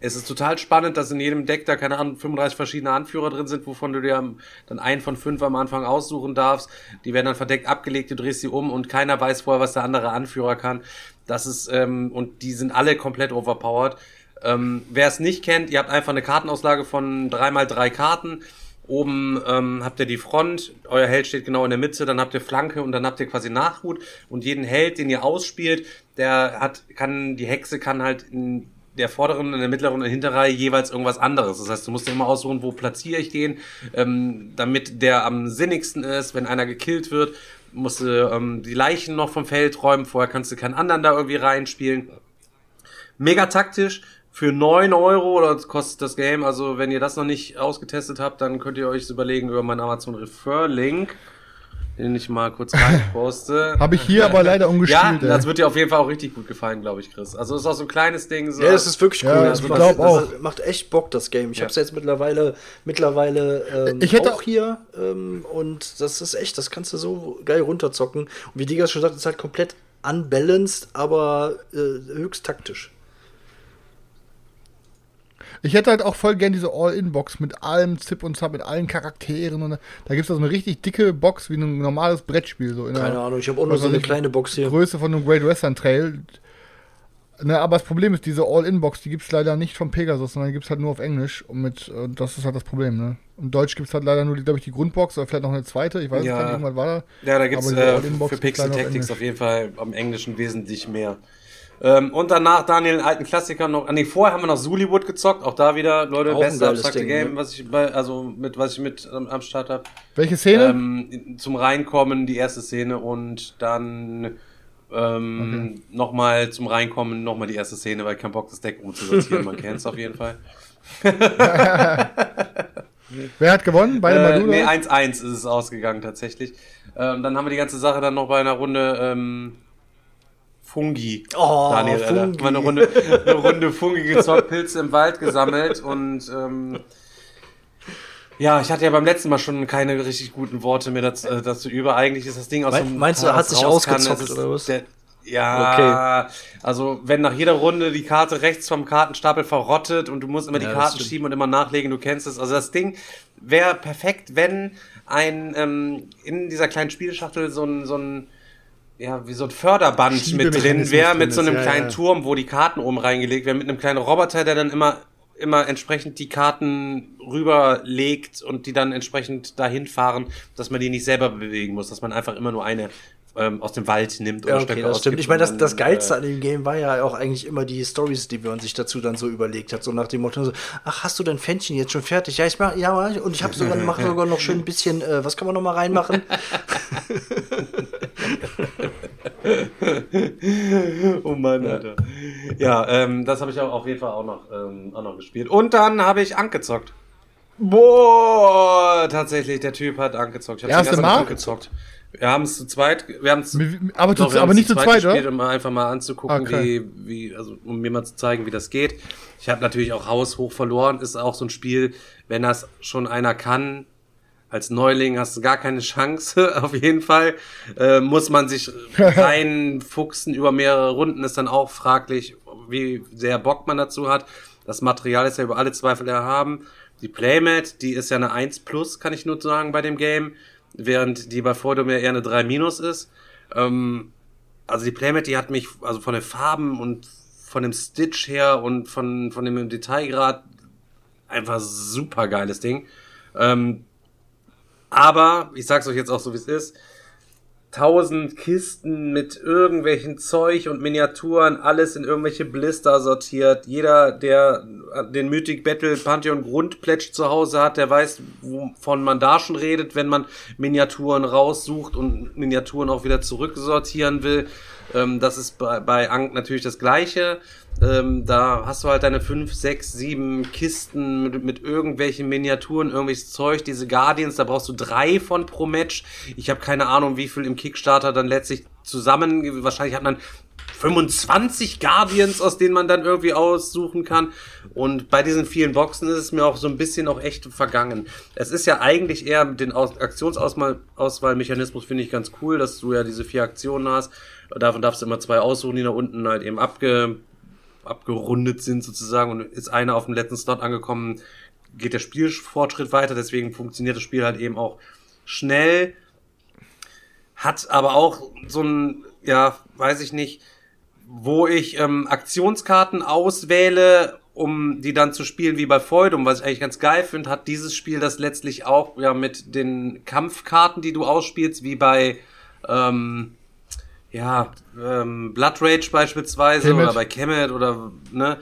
Es ist total spannend, dass in jedem Deck da, keine Ahnung, 35 verschiedene Anführer drin sind, wovon du dir dann einen von fünf am Anfang aussuchen darfst. Die werden dann verdeckt abgelegt, du drehst sie um und keiner weiß vorher, was der andere Anführer kann. Das ist, ähm, und die sind alle komplett overpowered. Ähm, Wer es nicht kennt, ihr habt einfach eine Kartenauslage von dreimal drei Karten. Oben ähm, habt ihr die Front, euer Held steht genau in der Mitte, dann habt ihr Flanke und dann habt ihr quasi Nachhut und jeden Held, den ihr ausspielt, der hat, kann, die Hexe kann halt in der vorderen, in der mittleren und der Hinterreihe jeweils irgendwas anderes. Das heißt, du musst dir immer aussuchen, wo platziere ich den, ähm, damit der am sinnigsten ist, wenn einer gekillt wird, musst du ähm, die Leichen noch vom Feld räumen, vorher kannst du keinen anderen da irgendwie reinspielen. Mega taktisch. Für 9 Euro oder kostet das Game. Also, wenn ihr das noch nicht ausgetestet habt, dann könnt ihr euch überlegen über meinen Amazon Refer Link, den ich mal kurz reinposte. Habe ich hier aber leider ja, umgespielt. das ey. wird dir auf jeden Fall auch richtig gut gefallen, glaube ich, Chris. Also, es ist auch so ein kleines Ding. So Ja, das ist wirklich cool. Ja, das ich macht, glaub das auch. macht echt Bock, das Game. Ich Ja. habe es jetzt mittlerweile, mittlerweile ähm, Ich hätte auch hier ähm, und das ist echt, das kannst du so geil runterzocken. Und wie Digas schon sagt, ist halt komplett unbalanced, aber äh, höchst taktisch. Ich hätte halt auch voll gern diese All-In-Box mit allem Zip und Zap, mit allen Charakteren. Und da gibt es so eine richtig dicke Box wie ein normales Brettspiel. So in der Keine Ahnung, ich habe auch nur so eine kleine Box hier. Größe von einem Great Western Trail. Ne, aber das Problem ist, diese All-In-Box, die gibt es leider nicht von Pegasus, sondern die gibt es halt nur auf Englisch. Und mit, äh, das ist halt das Problem, ne? Und Deutsch gibt es halt leider nur, glaube ich, die Grundbox oder vielleicht noch eine zweite. Ich weiß Ja. es nicht, irgendwann war da. Ja, da gibt es äh, für Pixel Tactics auf jeden Fall am Englischen wesentlich mehr. Ähm, und danach Daniel, einen alten Klassiker noch. Ah, nee, vorher haben wir noch Zuliwood gezockt. Auch da wieder, Leute, Auch beste abstrakte Ding, Game, ne? was ich bei, also mit, was ich mit ähm, am Start habe. Welche Szene? Ähm, zum Reinkommen die erste Szene und dann ähm, nochmal zum Reinkommen nochmal die erste Szene, weil ich keinen Bock das Deck umzusortieren. Man kennt es auf jeden Fall. Wer hat gewonnen? Beide Äh, mal du? nee, oder? 1-1 ist es ausgegangen tatsächlich. Ähm, dann haben wir die ganze Sache dann noch bei einer Runde ähm, Fungi. Oh, Daniel. Fungi. Mal eine Runde, eine Runde Fungi gezockt, Pilze im Wald gesammelt und ähm, ja, ich hatte ja beim letzten Mal schon keine richtig guten Worte mehr dazu, äh, dazu über. Eigentlich ist das Ding aus dem meinst du, er hat sich kann, ausgezockt, ist oder was? Der, ja, also wenn nach jeder Runde die Karte rechts vom Kartenstapel verrottet und du musst immer Ja, die Karten schieben und immer nachlegen, du kennst es. Also das Ding wäre perfekt, wenn ein ähm, in dieser kleinen Spielschachtel so ein, so ein ja, wie so ein Förderband mit drin wäre, mit so einem ja, kleinen ja. Turm, wo die Karten oben reingelegt werden, mit einem kleinen Roboter, der dann immer immer entsprechend die Karten rüberlegt und die dann entsprechend dahin fahren, dass man die nicht selber bewegen muss, dass man einfach immer nur eine ähm, aus dem Wald nimmt Ja, oder okay, Stöcke das stimmt. ausgibt Ich meine, das, das Geilste äh, an dem Game war ja auch eigentlich immer die Stories, die man sich dazu dann so überlegt hat. So nach dem Motto, so, ach, hast du dein Fännchen jetzt schon fertig? Ja, ich mach, ja, und ich habe sogar, mache sogar noch schön ein bisschen, äh, was kann man noch mal reinmachen? oh Mann, Alter. Ja, ähm, das habe ich auch auf jeden Fall auch noch, ähm, auch noch gespielt. Und dann habe ich Ank gezockt. Boah, tatsächlich, der Typ hat Ank gezockt. Ich hab's Erste den ganzen Mal? Tag gezockt. Wir haben es zu zweit, wir haben es Aber, zu, Doch, wir aber nicht zu zweit, gespielt, oder? um einfach mal anzugucken, Okay. wie, wie, also um mir mal zu zeigen, wie das geht. Ich habe natürlich auch Haus hoch verloren. Ist auch so ein Spiel, wenn das schon einer kann, als Neuling hast du gar keine Chance, auf jeden Fall. Äh, muss man sich reinfuchsen über mehrere Runden, ist dann auch fraglich, wie sehr Bock man dazu hat. Das Material ist ja über alle Zweifel erhaben. Die Playmat, die ist ja eine 1 plus, kann ich nur sagen, bei dem Game, während die bei ja eher eine 3 minus ist. Ähm, also die Playmat, die hat mich, also von den Farben und von dem Stitch her und von, von dem Detailgrad einfach super geiles Ding. Ähm, aber, ich sag's euch jetzt auch so, wie es ist, tausend Kisten mit irgendwelchen Zeug und Miniaturen, alles in irgendwelche Blister sortiert. Jeder, der den Mythic Battle Pantheon Grundplätsch zu Hause hat, der weiß, wovon man da schon redet, wenn man Miniaturen raussucht und Miniaturen auch wieder zurücksortieren will. Ähm, das ist bei, bei Ankh natürlich das Gleiche. Ähm, da hast du halt deine fünf, sechs, sieben Kisten mit, mit irgendwelchen Miniaturen, irgendwelches Zeug, diese Guardians, da brauchst du drei von pro Match. Ich habe keine Ahnung, wie viel im Kickstarter dann letztlich zusammen, wahrscheinlich hat man 25 Guardians, aus denen man dann irgendwie aussuchen kann. Und bei diesen vielen Boxen ist es mir auch so ein bisschen auch echt vergangen. Es ist ja eigentlich eher den Aus Aktionsauswahlmechanismus finde ich ganz cool, dass du ja diese vier Aktionen hast. Davon darfst du immer zwei aussuchen, die da unten halt eben abge abgerundet sind sozusagen und ist einer auf dem letzten Slot angekommen, geht der Spielfortschritt weiter, deswegen funktioniert das Spiel halt eben auch schnell, hat aber auch so ein, ja, weiß ich nicht, wo ich ähm, Aktionskarten auswähle, um die dann zu spielen wie bei Feudum, was ich eigentlich ganz geil finde, hat dieses Spiel das letztlich auch ja mit den Kampfkarten, die du ausspielst, wie bei ähm, ja, ähm, Blood Rage beispielsweise Kemet. oder bei Kemet oder ne,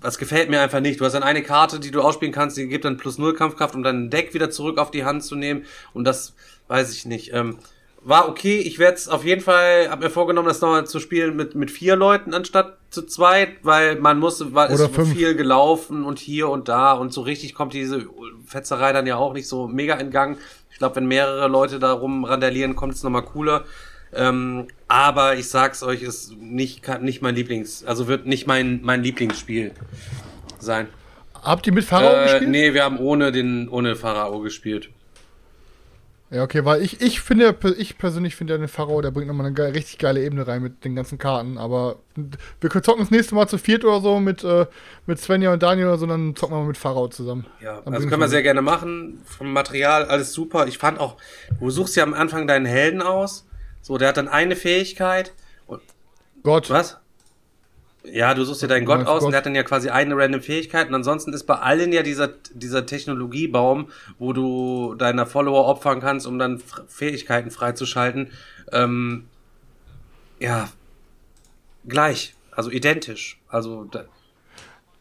das gefällt mir einfach nicht. Du hast dann eine Karte, die du ausspielen kannst, die gibt dann plus null Kampfkraft, um dein Deck wieder zurück auf die Hand zu nehmen. Und das weiß ich nicht. Ähm, war okay. Ich werde es auf jeden Fall, hab mir vorgenommen, das nochmal zu spielen mit, mit vier Leuten anstatt zu zweit, weil man musste, war Oder ist fünf. viel gelaufen und hier und da und so richtig kommt diese Fetzerei dann ja auch nicht so mega in Gang. Ich glaube, wenn mehrere Leute da rumrandalieren, kommt es nochmal cooler. Ähm, aber ich sag's euch, ist nicht, nicht mein Lieblings, also wird nicht mein, mein Lieblingsspiel sein. Habt ihr mit Pharao Äh, gespielt? nee, wir haben ohne den, ohne Pharao gespielt. Ja, okay, weil ich, ich finde, ich persönlich finde ja den Pharao, der bringt nochmal eine ge richtig geile Ebene rein mit den ganzen Karten. Aber wir können zocken das nächste Mal zu viert oder so mit, äh, mit Svenja und Daniel oder so, dann zocken wir mal mit Pharao zusammen. Ja, Dann also können wir wir- sehr gerne machen. Vom Material alles super. Ich fand auch, du suchst ja am Anfang deinen Helden aus. So, der hat dann eine Fähigkeit. Und, Gott. was? Ja, du suchst dir deinen Gott aus und Gott? der hat dann ja quasi eine random Fähigkeit. Und ansonsten ist bei allen ja dieser, dieser Technologiebaum, wo du deiner Follower opfern kannst, um dann Fähigkeiten freizuschalten. Ähm, ja, gleich. Also identisch. Also, da,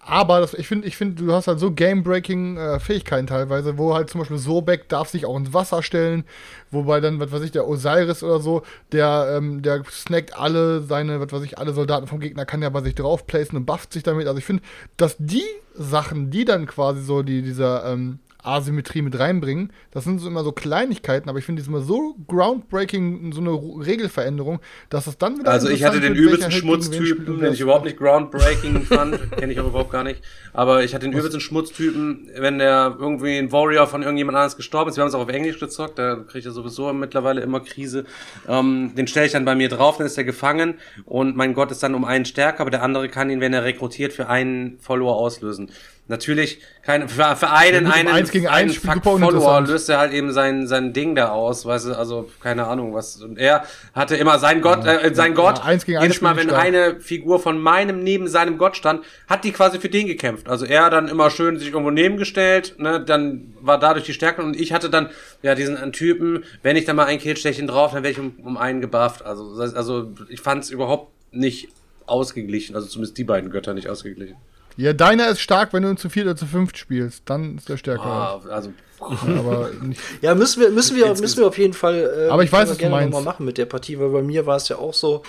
Aber das, ich finde, ich find, du hast halt so game-breaking äh, teilweise, wo halt zum Beispiel Sobek darf sich auch ins Wasser stellen, wobei dann, was weiß ich, der Osiris oder so, der, ähm, der snackt alle seine, was weiß ich, alle Soldaten vom Gegner, kann ja bei sich drauf placen und bufft sich damit. Also ich finde, dass die Sachen, die dann quasi so die, dieser ähm, Asymmetrie mit reinbringen, das sind so immer so Kleinigkeiten, aber ich finde sind immer so groundbreaking, so eine Ru- Regelveränderung, dass es dann wieder Also ich hatte den übelsten Schmutztypen, den was. ich überhaupt nicht groundbreaking fand, kenne ich auch überhaupt gar nicht. Aber ich hatte den übelsten Schmutztypen, wenn der irgendwie ein Warrior von irgendjemand anders gestorben ist. Wir haben es auch auf Englisch gezockt, da kriege ich ja sowieso mittlerweile immer Krise. Ähm, den stelle ich dann bei mir drauf, dann ist er gefangen und mein Gott ist dann um einen stärker, aber der andere kann ihn, wenn er rekrutiert, für einen Follower auslösen. Natürlich, keine, für, für einen, Ja, einen, Eins gegen einen eins spielt Fuck Follower löst er halt eben sein, sein Ding da aus, weißt du, also keine Ahnung was. Und er hatte immer sein Gott, äh, sein Gott, Ja, eins gegen jedes Mal, wenn stark. eine Figur von meinem neben seinem Gott stand, hat die quasi für den gekämpft. Also er dann immer schön sich irgendwo nebengestellt, ne, dann war dadurch die Stärke und ich hatte dann ja diesen einen Typen, wenn ich dann mal ein Kill stech ihn drauf, dann wäre ich um, um einen gebufft. Also also ich fand es überhaupt nicht ausgeglichen, also zumindest die beiden Götter nicht ausgeglichen. Ja, deiner ist stark, wenn du ihn zu viert oder zu fünft spielst. Dann ist der stärker. Ah, also Aber nicht, Ja, müssen wir, müssen wir, müssen wir auf jeden Fall. Äh, Aber ich weiß, was du gerne meinst. mal machen mit der Partie, weil bei mir war es ja auch so,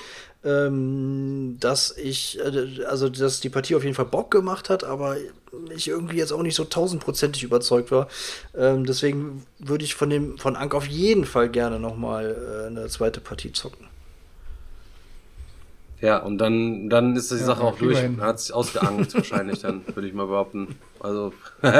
ähm, dass ich, äh, also dass die Partie auf jeden Fall Bock gemacht hat, aber ich irgendwie jetzt auch nicht so tausendprozentig überzeugt war. Ähm, deswegen würde ich von dem von Ank auf jeden Fall gerne noch mal äh, eine zweite Partie zocken. Ja, und dann, dann ist die Sache ja, auch kriegen wir durch. hin. Hat sich ausgeangelt wahrscheinlich dann, würde ich mal behaupten. Also,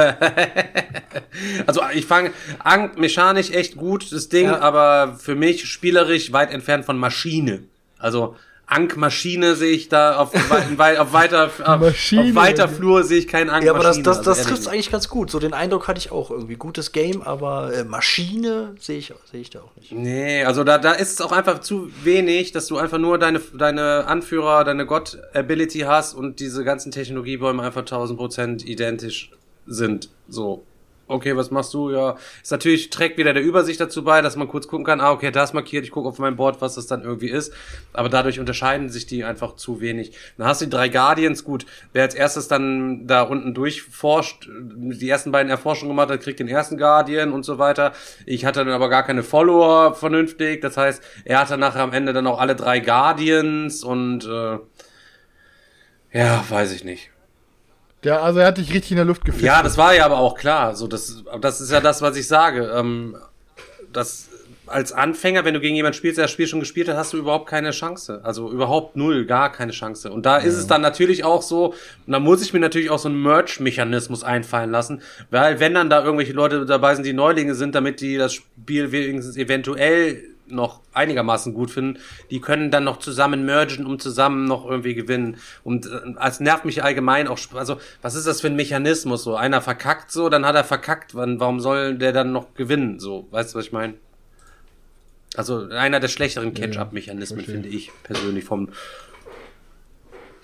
also ich fange Ang mechanisch echt gut, das Ding, Ja. aber für mich spielerisch weit entfernt von Maschine. Also Ank-Maschine sehe ich da auf, wei- auf weiter, auf, Maschine, auf weiter. Flur sehe ich keinen Ank-Maschine. Ja, aber das, das, also das ehrlich trifft eigentlich ganz gut. So den Eindruck hatte ich auch irgendwie. Gutes Game, aber äh, Maschine sehe ich, sehe ich da auch nicht. Nee, also da, da ist es auch einfach zu wenig, dass du einfach nur deine, deine Anführer, deine God-Ability hast und diese ganzen Technologiebäume einfach 1000 Prozent identisch sind. So. Okay, was machst du? Ja, ist natürlich, trägt wieder der Übersicht dazu bei, dass man kurz gucken kann, ah, okay, das markiert, ich gucke auf mein Board, was das dann irgendwie ist. Aber dadurch unterscheiden sich die einfach zu wenig. Dann hast du die drei Guardians, gut, wer als erstes dann da unten durchforscht, die ersten beiden Erforschungen gemacht hat, kriegt den ersten Guardian und so weiter. Ich hatte dann aber gar keine Follower vernünftig, das heißt, er hatte nachher am Ende dann auch alle drei Guardians und äh, ja, weiß ich nicht. Der, also er hat dich richtig in der Luft gefischt. Ja, das war ja aber auch klar. So, das, das ist ja das, was ich sage. Ähm, das als Anfänger, wenn du gegen jemanden spielst, der das Spiel schon gespielt hat, hast du überhaupt keine Chance. Also überhaupt null, gar keine Chance. Und da ist es dann natürlich auch so, und da muss ich mir natürlich auch so einen Merch-Mechanismus einfallen lassen, weil wenn dann da irgendwelche Leute dabei sind, die Neulinge sind, damit die das Spiel wenigstens eventuell noch einigermaßen gut finden, die können dann noch zusammen mergen, um zusammen noch irgendwie gewinnen. Und äh, als nervt mich allgemein auch, also was ist das für ein Mechanismus? So einer verkackt so, dann hat er verkackt. Wann, warum soll der dann noch gewinnen? So, weißt du, was ich meine? Also einer der schlechteren Catch-up-Mechanismen verstehe. finde ich persönlich vom.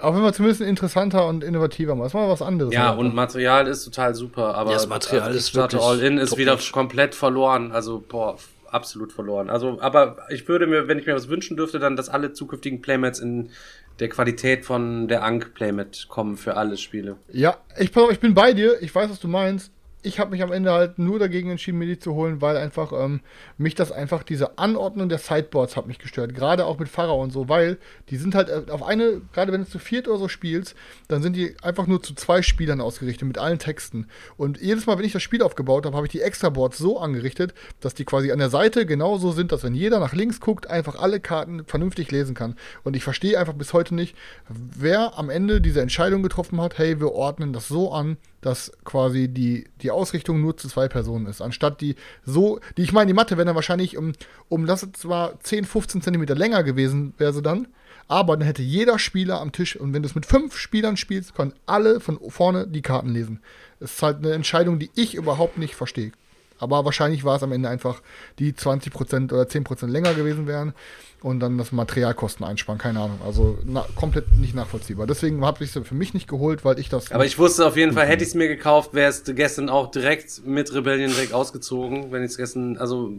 Auch wenn man zumindest interessanter und innovativer macht. Das war was anderes. Ja, oder? und Material ist total super, aber Ja, das Material ist Kickstarter wirklich All-In ist wieder komplett verloren. Also boah, absolut verloren. Also, aber ich würde mir, wenn ich mir was wünschen dürfte, dann, dass alle zukünftigen Playmats in der Qualität von der Ankh Playmat kommen für alle Spiele. Ja, ich, ich bin bei dir. Ich weiß, was du meinst. Ich habe mich am Ende halt nur dagegen entschieden, mir die zu holen, weil einfach ähm, mich das einfach, diese Anordnung der Sideboards hat mich gestört. Gerade auch mit Pharao und so, weil die sind halt äh, auf eine, gerade wenn du zu viert oder so spielst, dann sind die einfach nur zu zwei Spielern ausgerichtet mit allen Texten. Und jedes Mal, wenn ich das Spiel aufgebaut habe, habe ich die Extra-Boards so angerichtet, dass die quasi an der Seite genauso sind, dass wenn jeder nach links guckt, einfach alle Karten vernünftig lesen kann. Und ich verstehe einfach bis heute nicht, wer am Ende diese Entscheidung getroffen hat, hey, wir ordnen das so an, dass quasi die, die Ausrichtung nur zu zwei Personen ist. Anstatt die so, die ich meine, die Matte wäre dann wahrscheinlich um, um das zwar 10, 15 Zentimeter länger gewesen, wäre sie dann, aber dann hätte jeder Spieler am Tisch, und wenn du es mit fünf Spielern spielst, können alle von vorne die Karten lesen. Das ist halt eine Entscheidung, die ich überhaupt nicht verstehe. Aber wahrscheinlich war es am Ende einfach, die 20% oder 10% länger gewesen wären und dann das Materialkosten einsparen. Keine Ahnung. Also na, komplett nicht nachvollziehbar. Deswegen habe ich es für mich nicht geholt, weil ich das. Aber ich wusste auf jeden Fall, hätte ich es mir gekauft, wäre es gestern auch direkt mit Rebellion direkt ausgezogen. Wenn ich es gestern, also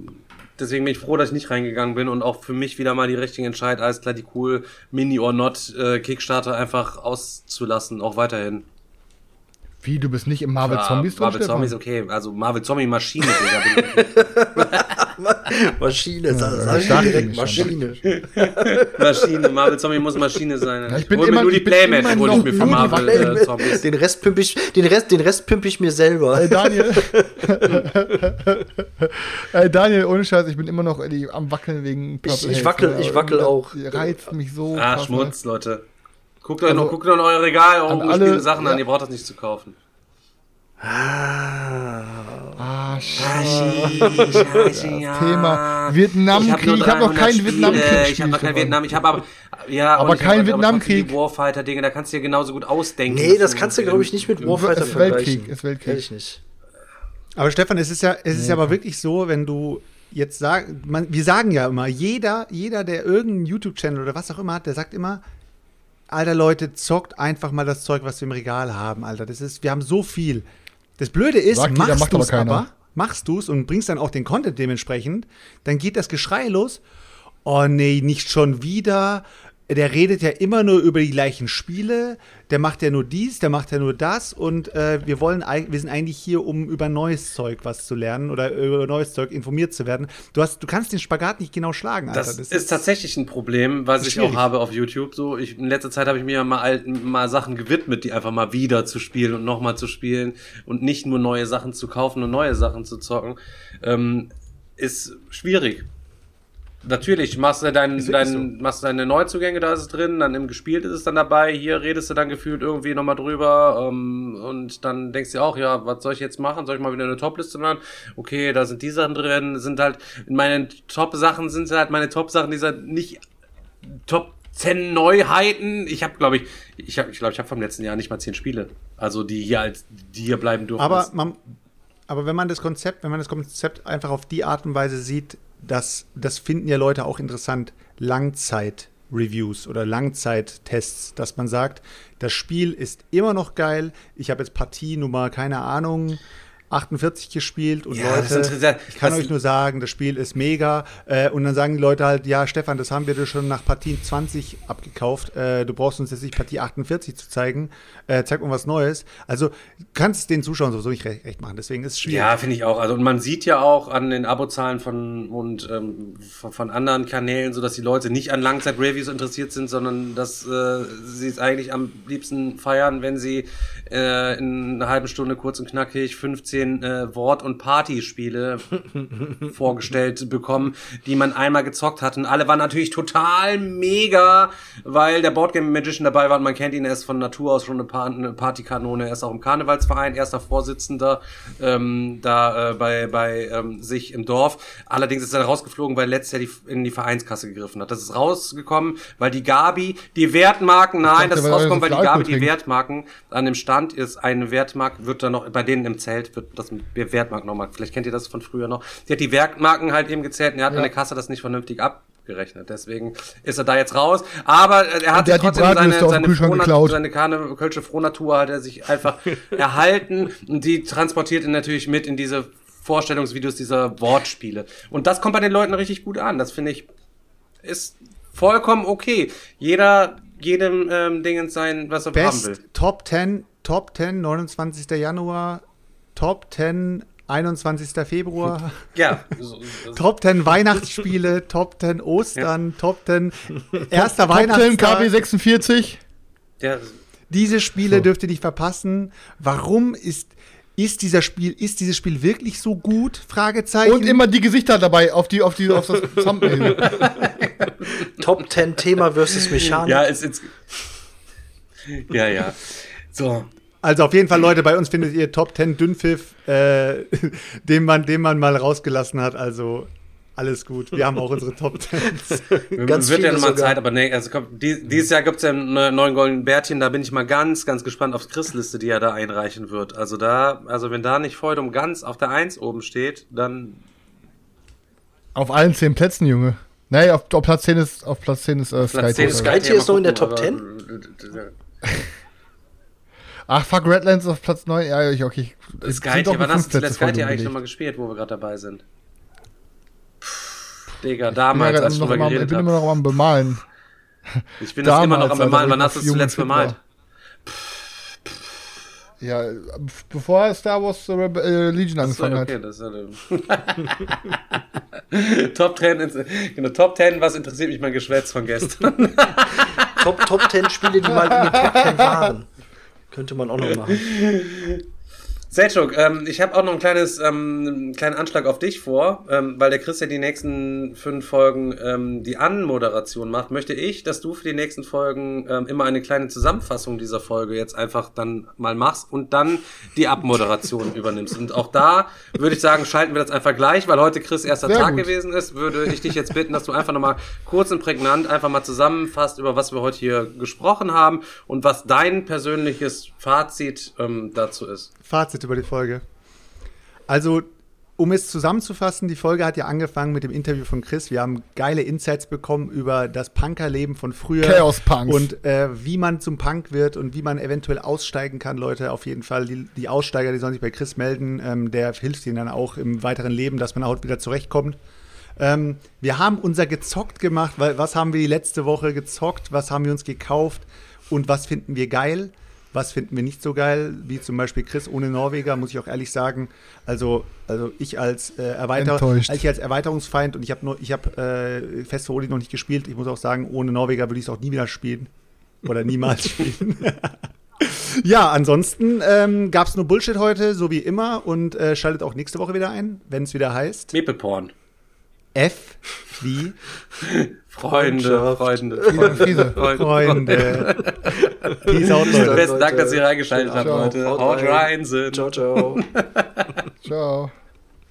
deswegen bin ich froh, dass ich nicht reingegangen bin und auch für mich wieder mal die richtige Entscheidung, alles klar, die cool Mini or Not äh, Kickstarter einfach auszulassen, auch weiterhin. Wie, du bist nicht im Marvel Ja, Zombies drin, Marvel Stefan? Zombies, okay. Also Marvel Zombie Maschine, Digga. Maschine, sag, Ja, sag ich direkt ich Maschine. Maschine. Marvel Zombie muss Maschine sein. Ja, ich bin hol mir immer- nur die ich Playmat, hol ich noch mir die Marvel äh. Zombies. Den Rest pimp ich, den Rest, den Rest pimp ich mir selber. Ey, Daniel. Ey, Daniel, ohne Scheiß, ich bin immer noch ey, am Wackeln wegen Ich- ich Haze, wackel- ne? ich wackel auch. Reizt mich so. Ah, krass, Schmutz, Leute. Guckt euch Also, noch, guckt euch in euer Regal an eure alle- Sachen an, ja. ihr braucht das nicht zu kaufen. Ah. Ne? Ah, scheiße. Thema Vietnamkrieg. Ich habe noch keinen Vietnamkrieg. Ich habe noch keinen Vietnam. Ich habe aber ja, Aber ich kein hab- Vietnamkrieg. Warfighter Dinge, da kannst du dir genauso gut ausdenken. Nee, das kannst du, glaube ich, nicht mit Warfighter ist Weltkrieg, ist Weltkrieg. Ehrlich nicht. Aber Stefan, es ist ja, es ist ja aber wirklich so, wenn du jetzt sagst, man, wir sagen ja immer, jeder, jeder, der irgendeinen YouTube-Channel oder was auch immer hat, der sagt immer, Alter Leute, zockt einfach mal das Zeug, was wir im Regal haben, Alter. Das ist, wir haben so viel. Das Blöde ist, Sagt machst macht du aber aber, machst du es und bringst dann auch den Content dementsprechend, dann geht das Geschrei los. Oh nee, nicht schon wieder. Der redet ja immer nur über die gleichen Spiele. Der macht ja nur dies, der macht ja nur das. Und äh, wir wollen, wir sind eigentlich hier, um über neues Zeug was zu lernen oder über neues Zeug informiert zu werden. Du hast, du kannst den Spagat nicht genau schlagen, Alter. Das, ist, tatsächlich ein Problem, was ich schwierig. auch habe auf YouTube. So, ich, in letzter Zeit habe ich mir ja mal, alten, mal Sachen gewidmet, die einfach mal wieder zu spielen und nochmal zu spielen und nicht nur neue Sachen zu kaufen und neue Sachen zu zocken. Ähm, ist schwierig. Natürlich, machst du dein, dein, machst du deine Neuzugänge, da ist es drin, dann im Gespielt ist es dann dabei, hier redest du dann gefühlt irgendwie nochmal drüber ähm, und dann denkst du auch, ja, was soll ich jetzt machen? Soll ich mal wieder eine Topliste machen? Okay, da sind die Sachen drin, sind halt, in meinen Top-Sachen sind halt meine Top-Sachen, die sind nicht Top 10 Neuheiten. Ich habe, glaube ich, ich habe, ich glaube, ich habe vom letzten Jahr nicht mal 10 Spiele. Also die hier als, die hier bleiben durften. Aber, man, aber wenn man das Konzept, wenn man das Konzept einfach auf die Art und Weise sieht, dass das finden ja Leute auch interessant, Langzeit-Reviews oder Langzeit-Tests, dass man sagt, das Spiel ist immer noch geil. Ich habe jetzt Partie Nummer, keine Ahnung, 48 gespielt und Ja, Leute, ich kann euch nur sagen, das Spiel ist mega. Äh, und dann sagen die Leute halt, ja, Stefan, das haben wir dir schon nach Partie 20 abgekauft. Äh, du brauchst uns jetzt nicht Partie 48 zu zeigen. Äh, zeig uns was Neues. Also kannst den Zuschauern sowieso nicht recht, machen. Deswegen ist es schwierig. Ja, finde ich auch. Also und man sieht ja auch an den Abozahlen von und ähm, von, von anderen Kanälen, so dass die Leute nicht an Langzeit-Reviews interessiert sind, sondern dass äh, sie es eigentlich am liebsten feiern, wenn sie äh, in einer halben Stunde kurz und knackig 15 äh, Wort- und Partyspiele vorgestellt bekommen, die man einmal gezockt hat. Und alle waren natürlich total mega, weil der Boardgame Magician dabei war und man kennt ihn, er ist von Natur aus schon eine, Pa- eine Partykanone, er ist auch im Karnevalsverein, erster Vorsitzender ähm, da äh, bei, bei ähm, sich im Dorf. Allerdings ist er rausgeflogen, weil letztes Jahr die, in die Vereinskasse gegriffen hat. Das ist rausgekommen, weil die Gabi, die Wertmarken, nein, dachte, das ist rausgekommen, weil die Gabi die. Wertmarken an dem Stand ist. Eine Wertmark wird dann noch, bei denen im Zelt wird das Wertmark nochmal, vielleicht kennt ihr das von früher noch. Sie hat die Wertmarken halt eben gezählt und er hat Ja. an der Kasse das nicht vernünftig abgerechnet. Deswegen ist er da jetzt raus. Aber äh, er hat hat trotzdem seine, seine, Kühlschrank Frohna- geklaut. seine Karne, Kölsche Frohnatur hat er sich einfach erhalten und die transportiert ihn natürlich mit in diese Vorstellungsvideos dieser Wortspiele. Und das kommt bei den Leuten richtig gut an. Das finde ich ist vollkommen okay. Jeder, jedem ähm, Dingens sein, was er haben will. Best Top 10, Top 10, 29. Januar, Top 10, 21. Februar, Ja. Top 10 Weihnachtsspiele, Top 10 Ostern, Top 10 erster Top 10 Weihnachtstag. KB 46. der, Diese Spiele So. dürft ihr nicht verpassen. Warum ist, ist dieser Spiel, ist dieses Spiel wirklich so gut? Fragezeichen. Und immer die Gesichter dabei auf, die, auf, die, auf das Thumbnail. Top 10 Thema versus Mechanik. ja, ist jetzt. Ja, ja. So. Also auf jeden Fall, Leute, bei uns findet ihr Top 10 Dünnpfiff, äh, den, man, den man mal rausgelassen hat. Also alles gut. Wir haben auch unsere Top 10s. Ganz wird ja nochmal. Zeit, aber nee, also komm, die, dieses Jahr gibt's ja einen neuen goldenen Bärtchen, da bin ich mal ganz, ganz gespannt auf Chris-Liste, die er da einreichen wird. Also da, also wenn da nicht Feudum ganz auf der Eins oben steht, dann Auf allen zehn Plätzen, Junge. Nee, auf, auf Platz 10 ist, auf Platz 10 ist äh, Platz Sky 10 Tier. Sky Tier ist noch in der Top aber- Ach, fuck, Redlands auf Platz 9. Ja, ich, okay. Sky sind doch Tier, wann hast du zuletzt Sky eigentlich nochmal gespielt, wo wir gerade dabei sind? Digga, bin, ja damals, als ich noch drüber immer, ich geredet bin immer noch am Bemalen. Ich bin das immer noch am Damals, Bemalen. Alter, Wann hast du es zuletzt bemalt? Ja, bevor Star Wars äh, äh, Legion angefangen okay, hat. das ist ja Top 10, ins- genau, Top 10, was interessiert mich mein Geschwätz von gestern? Top, Top 10 Spiele, die mal in den Top 10 waren. Könnte man auch noch machen. Selchuk, ähm, ich habe auch noch ein kleines, ähm, einen kleinen Anschlag auf dich vor, ähm, weil der Chris ja die nächsten fünf Folgen ähm, die Anmoderation macht. Möchte ich, dass du für die nächsten Folgen ähm, immer eine kleine Zusammenfassung dieser Folge jetzt einfach dann mal machst und dann die Abmoderation übernimmst. Und auch da würde ich sagen, schalten wir das einfach gleich, weil heute Chris erster Sehr Tag gut. gewesen ist, würde ich dich jetzt bitten, dass du einfach nochmal kurz und prägnant einfach mal zusammenfasst, über was wir heute hier gesprochen haben und was dein persönliches Fazit ähm, dazu ist. Fazit über die Folge. Also, um es zusammenzufassen, die Folge hat ja angefangen mit dem Interview von Chris. Wir haben geile Insights bekommen über das Punkerleben von früher. Chaos-Punks. Und äh, wie man zum Punk wird und wie man eventuell aussteigen kann, Leute. Auf jeden Fall, die, die Aussteiger, die sollen sich bei Chris melden. Ähm, der hilft ihnen dann auch im weiteren Leben, dass man auch wieder zurechtkommt. Ähm, wir haben unser gezockt gemacht, weil was haben wir die letzte Woche gezockt, was haben wir uns gekauft und was finden wir geil, was finden wir nicht so geil, wie zum Beispiel Chris ohne Norweger, muss ich auch ehrlich sagen. Also, also ich als äh, Erweiter ich als Erweiterungsfeind und ich habe ich habe äh, Fest für Oli noch nicht gespielt. Ich muss auch sagen, ohne Norweger würde ich es auch nie wieder spielen oder niemals spielen. Ja, ansonsten ähm, gab es nur Bullshit heute, so wie immer. Und äh, schaltet auch nächste Woche wieder ein, wenn es wieder heißt Meeple-Porn. F wie Freunde. Freunde, Friese. Freunde. Peace out, Leute. Besten Dank, dass ihr reingeschaltet habt. Leute. Haut rein, sind. Ciao, ciao. Ciao.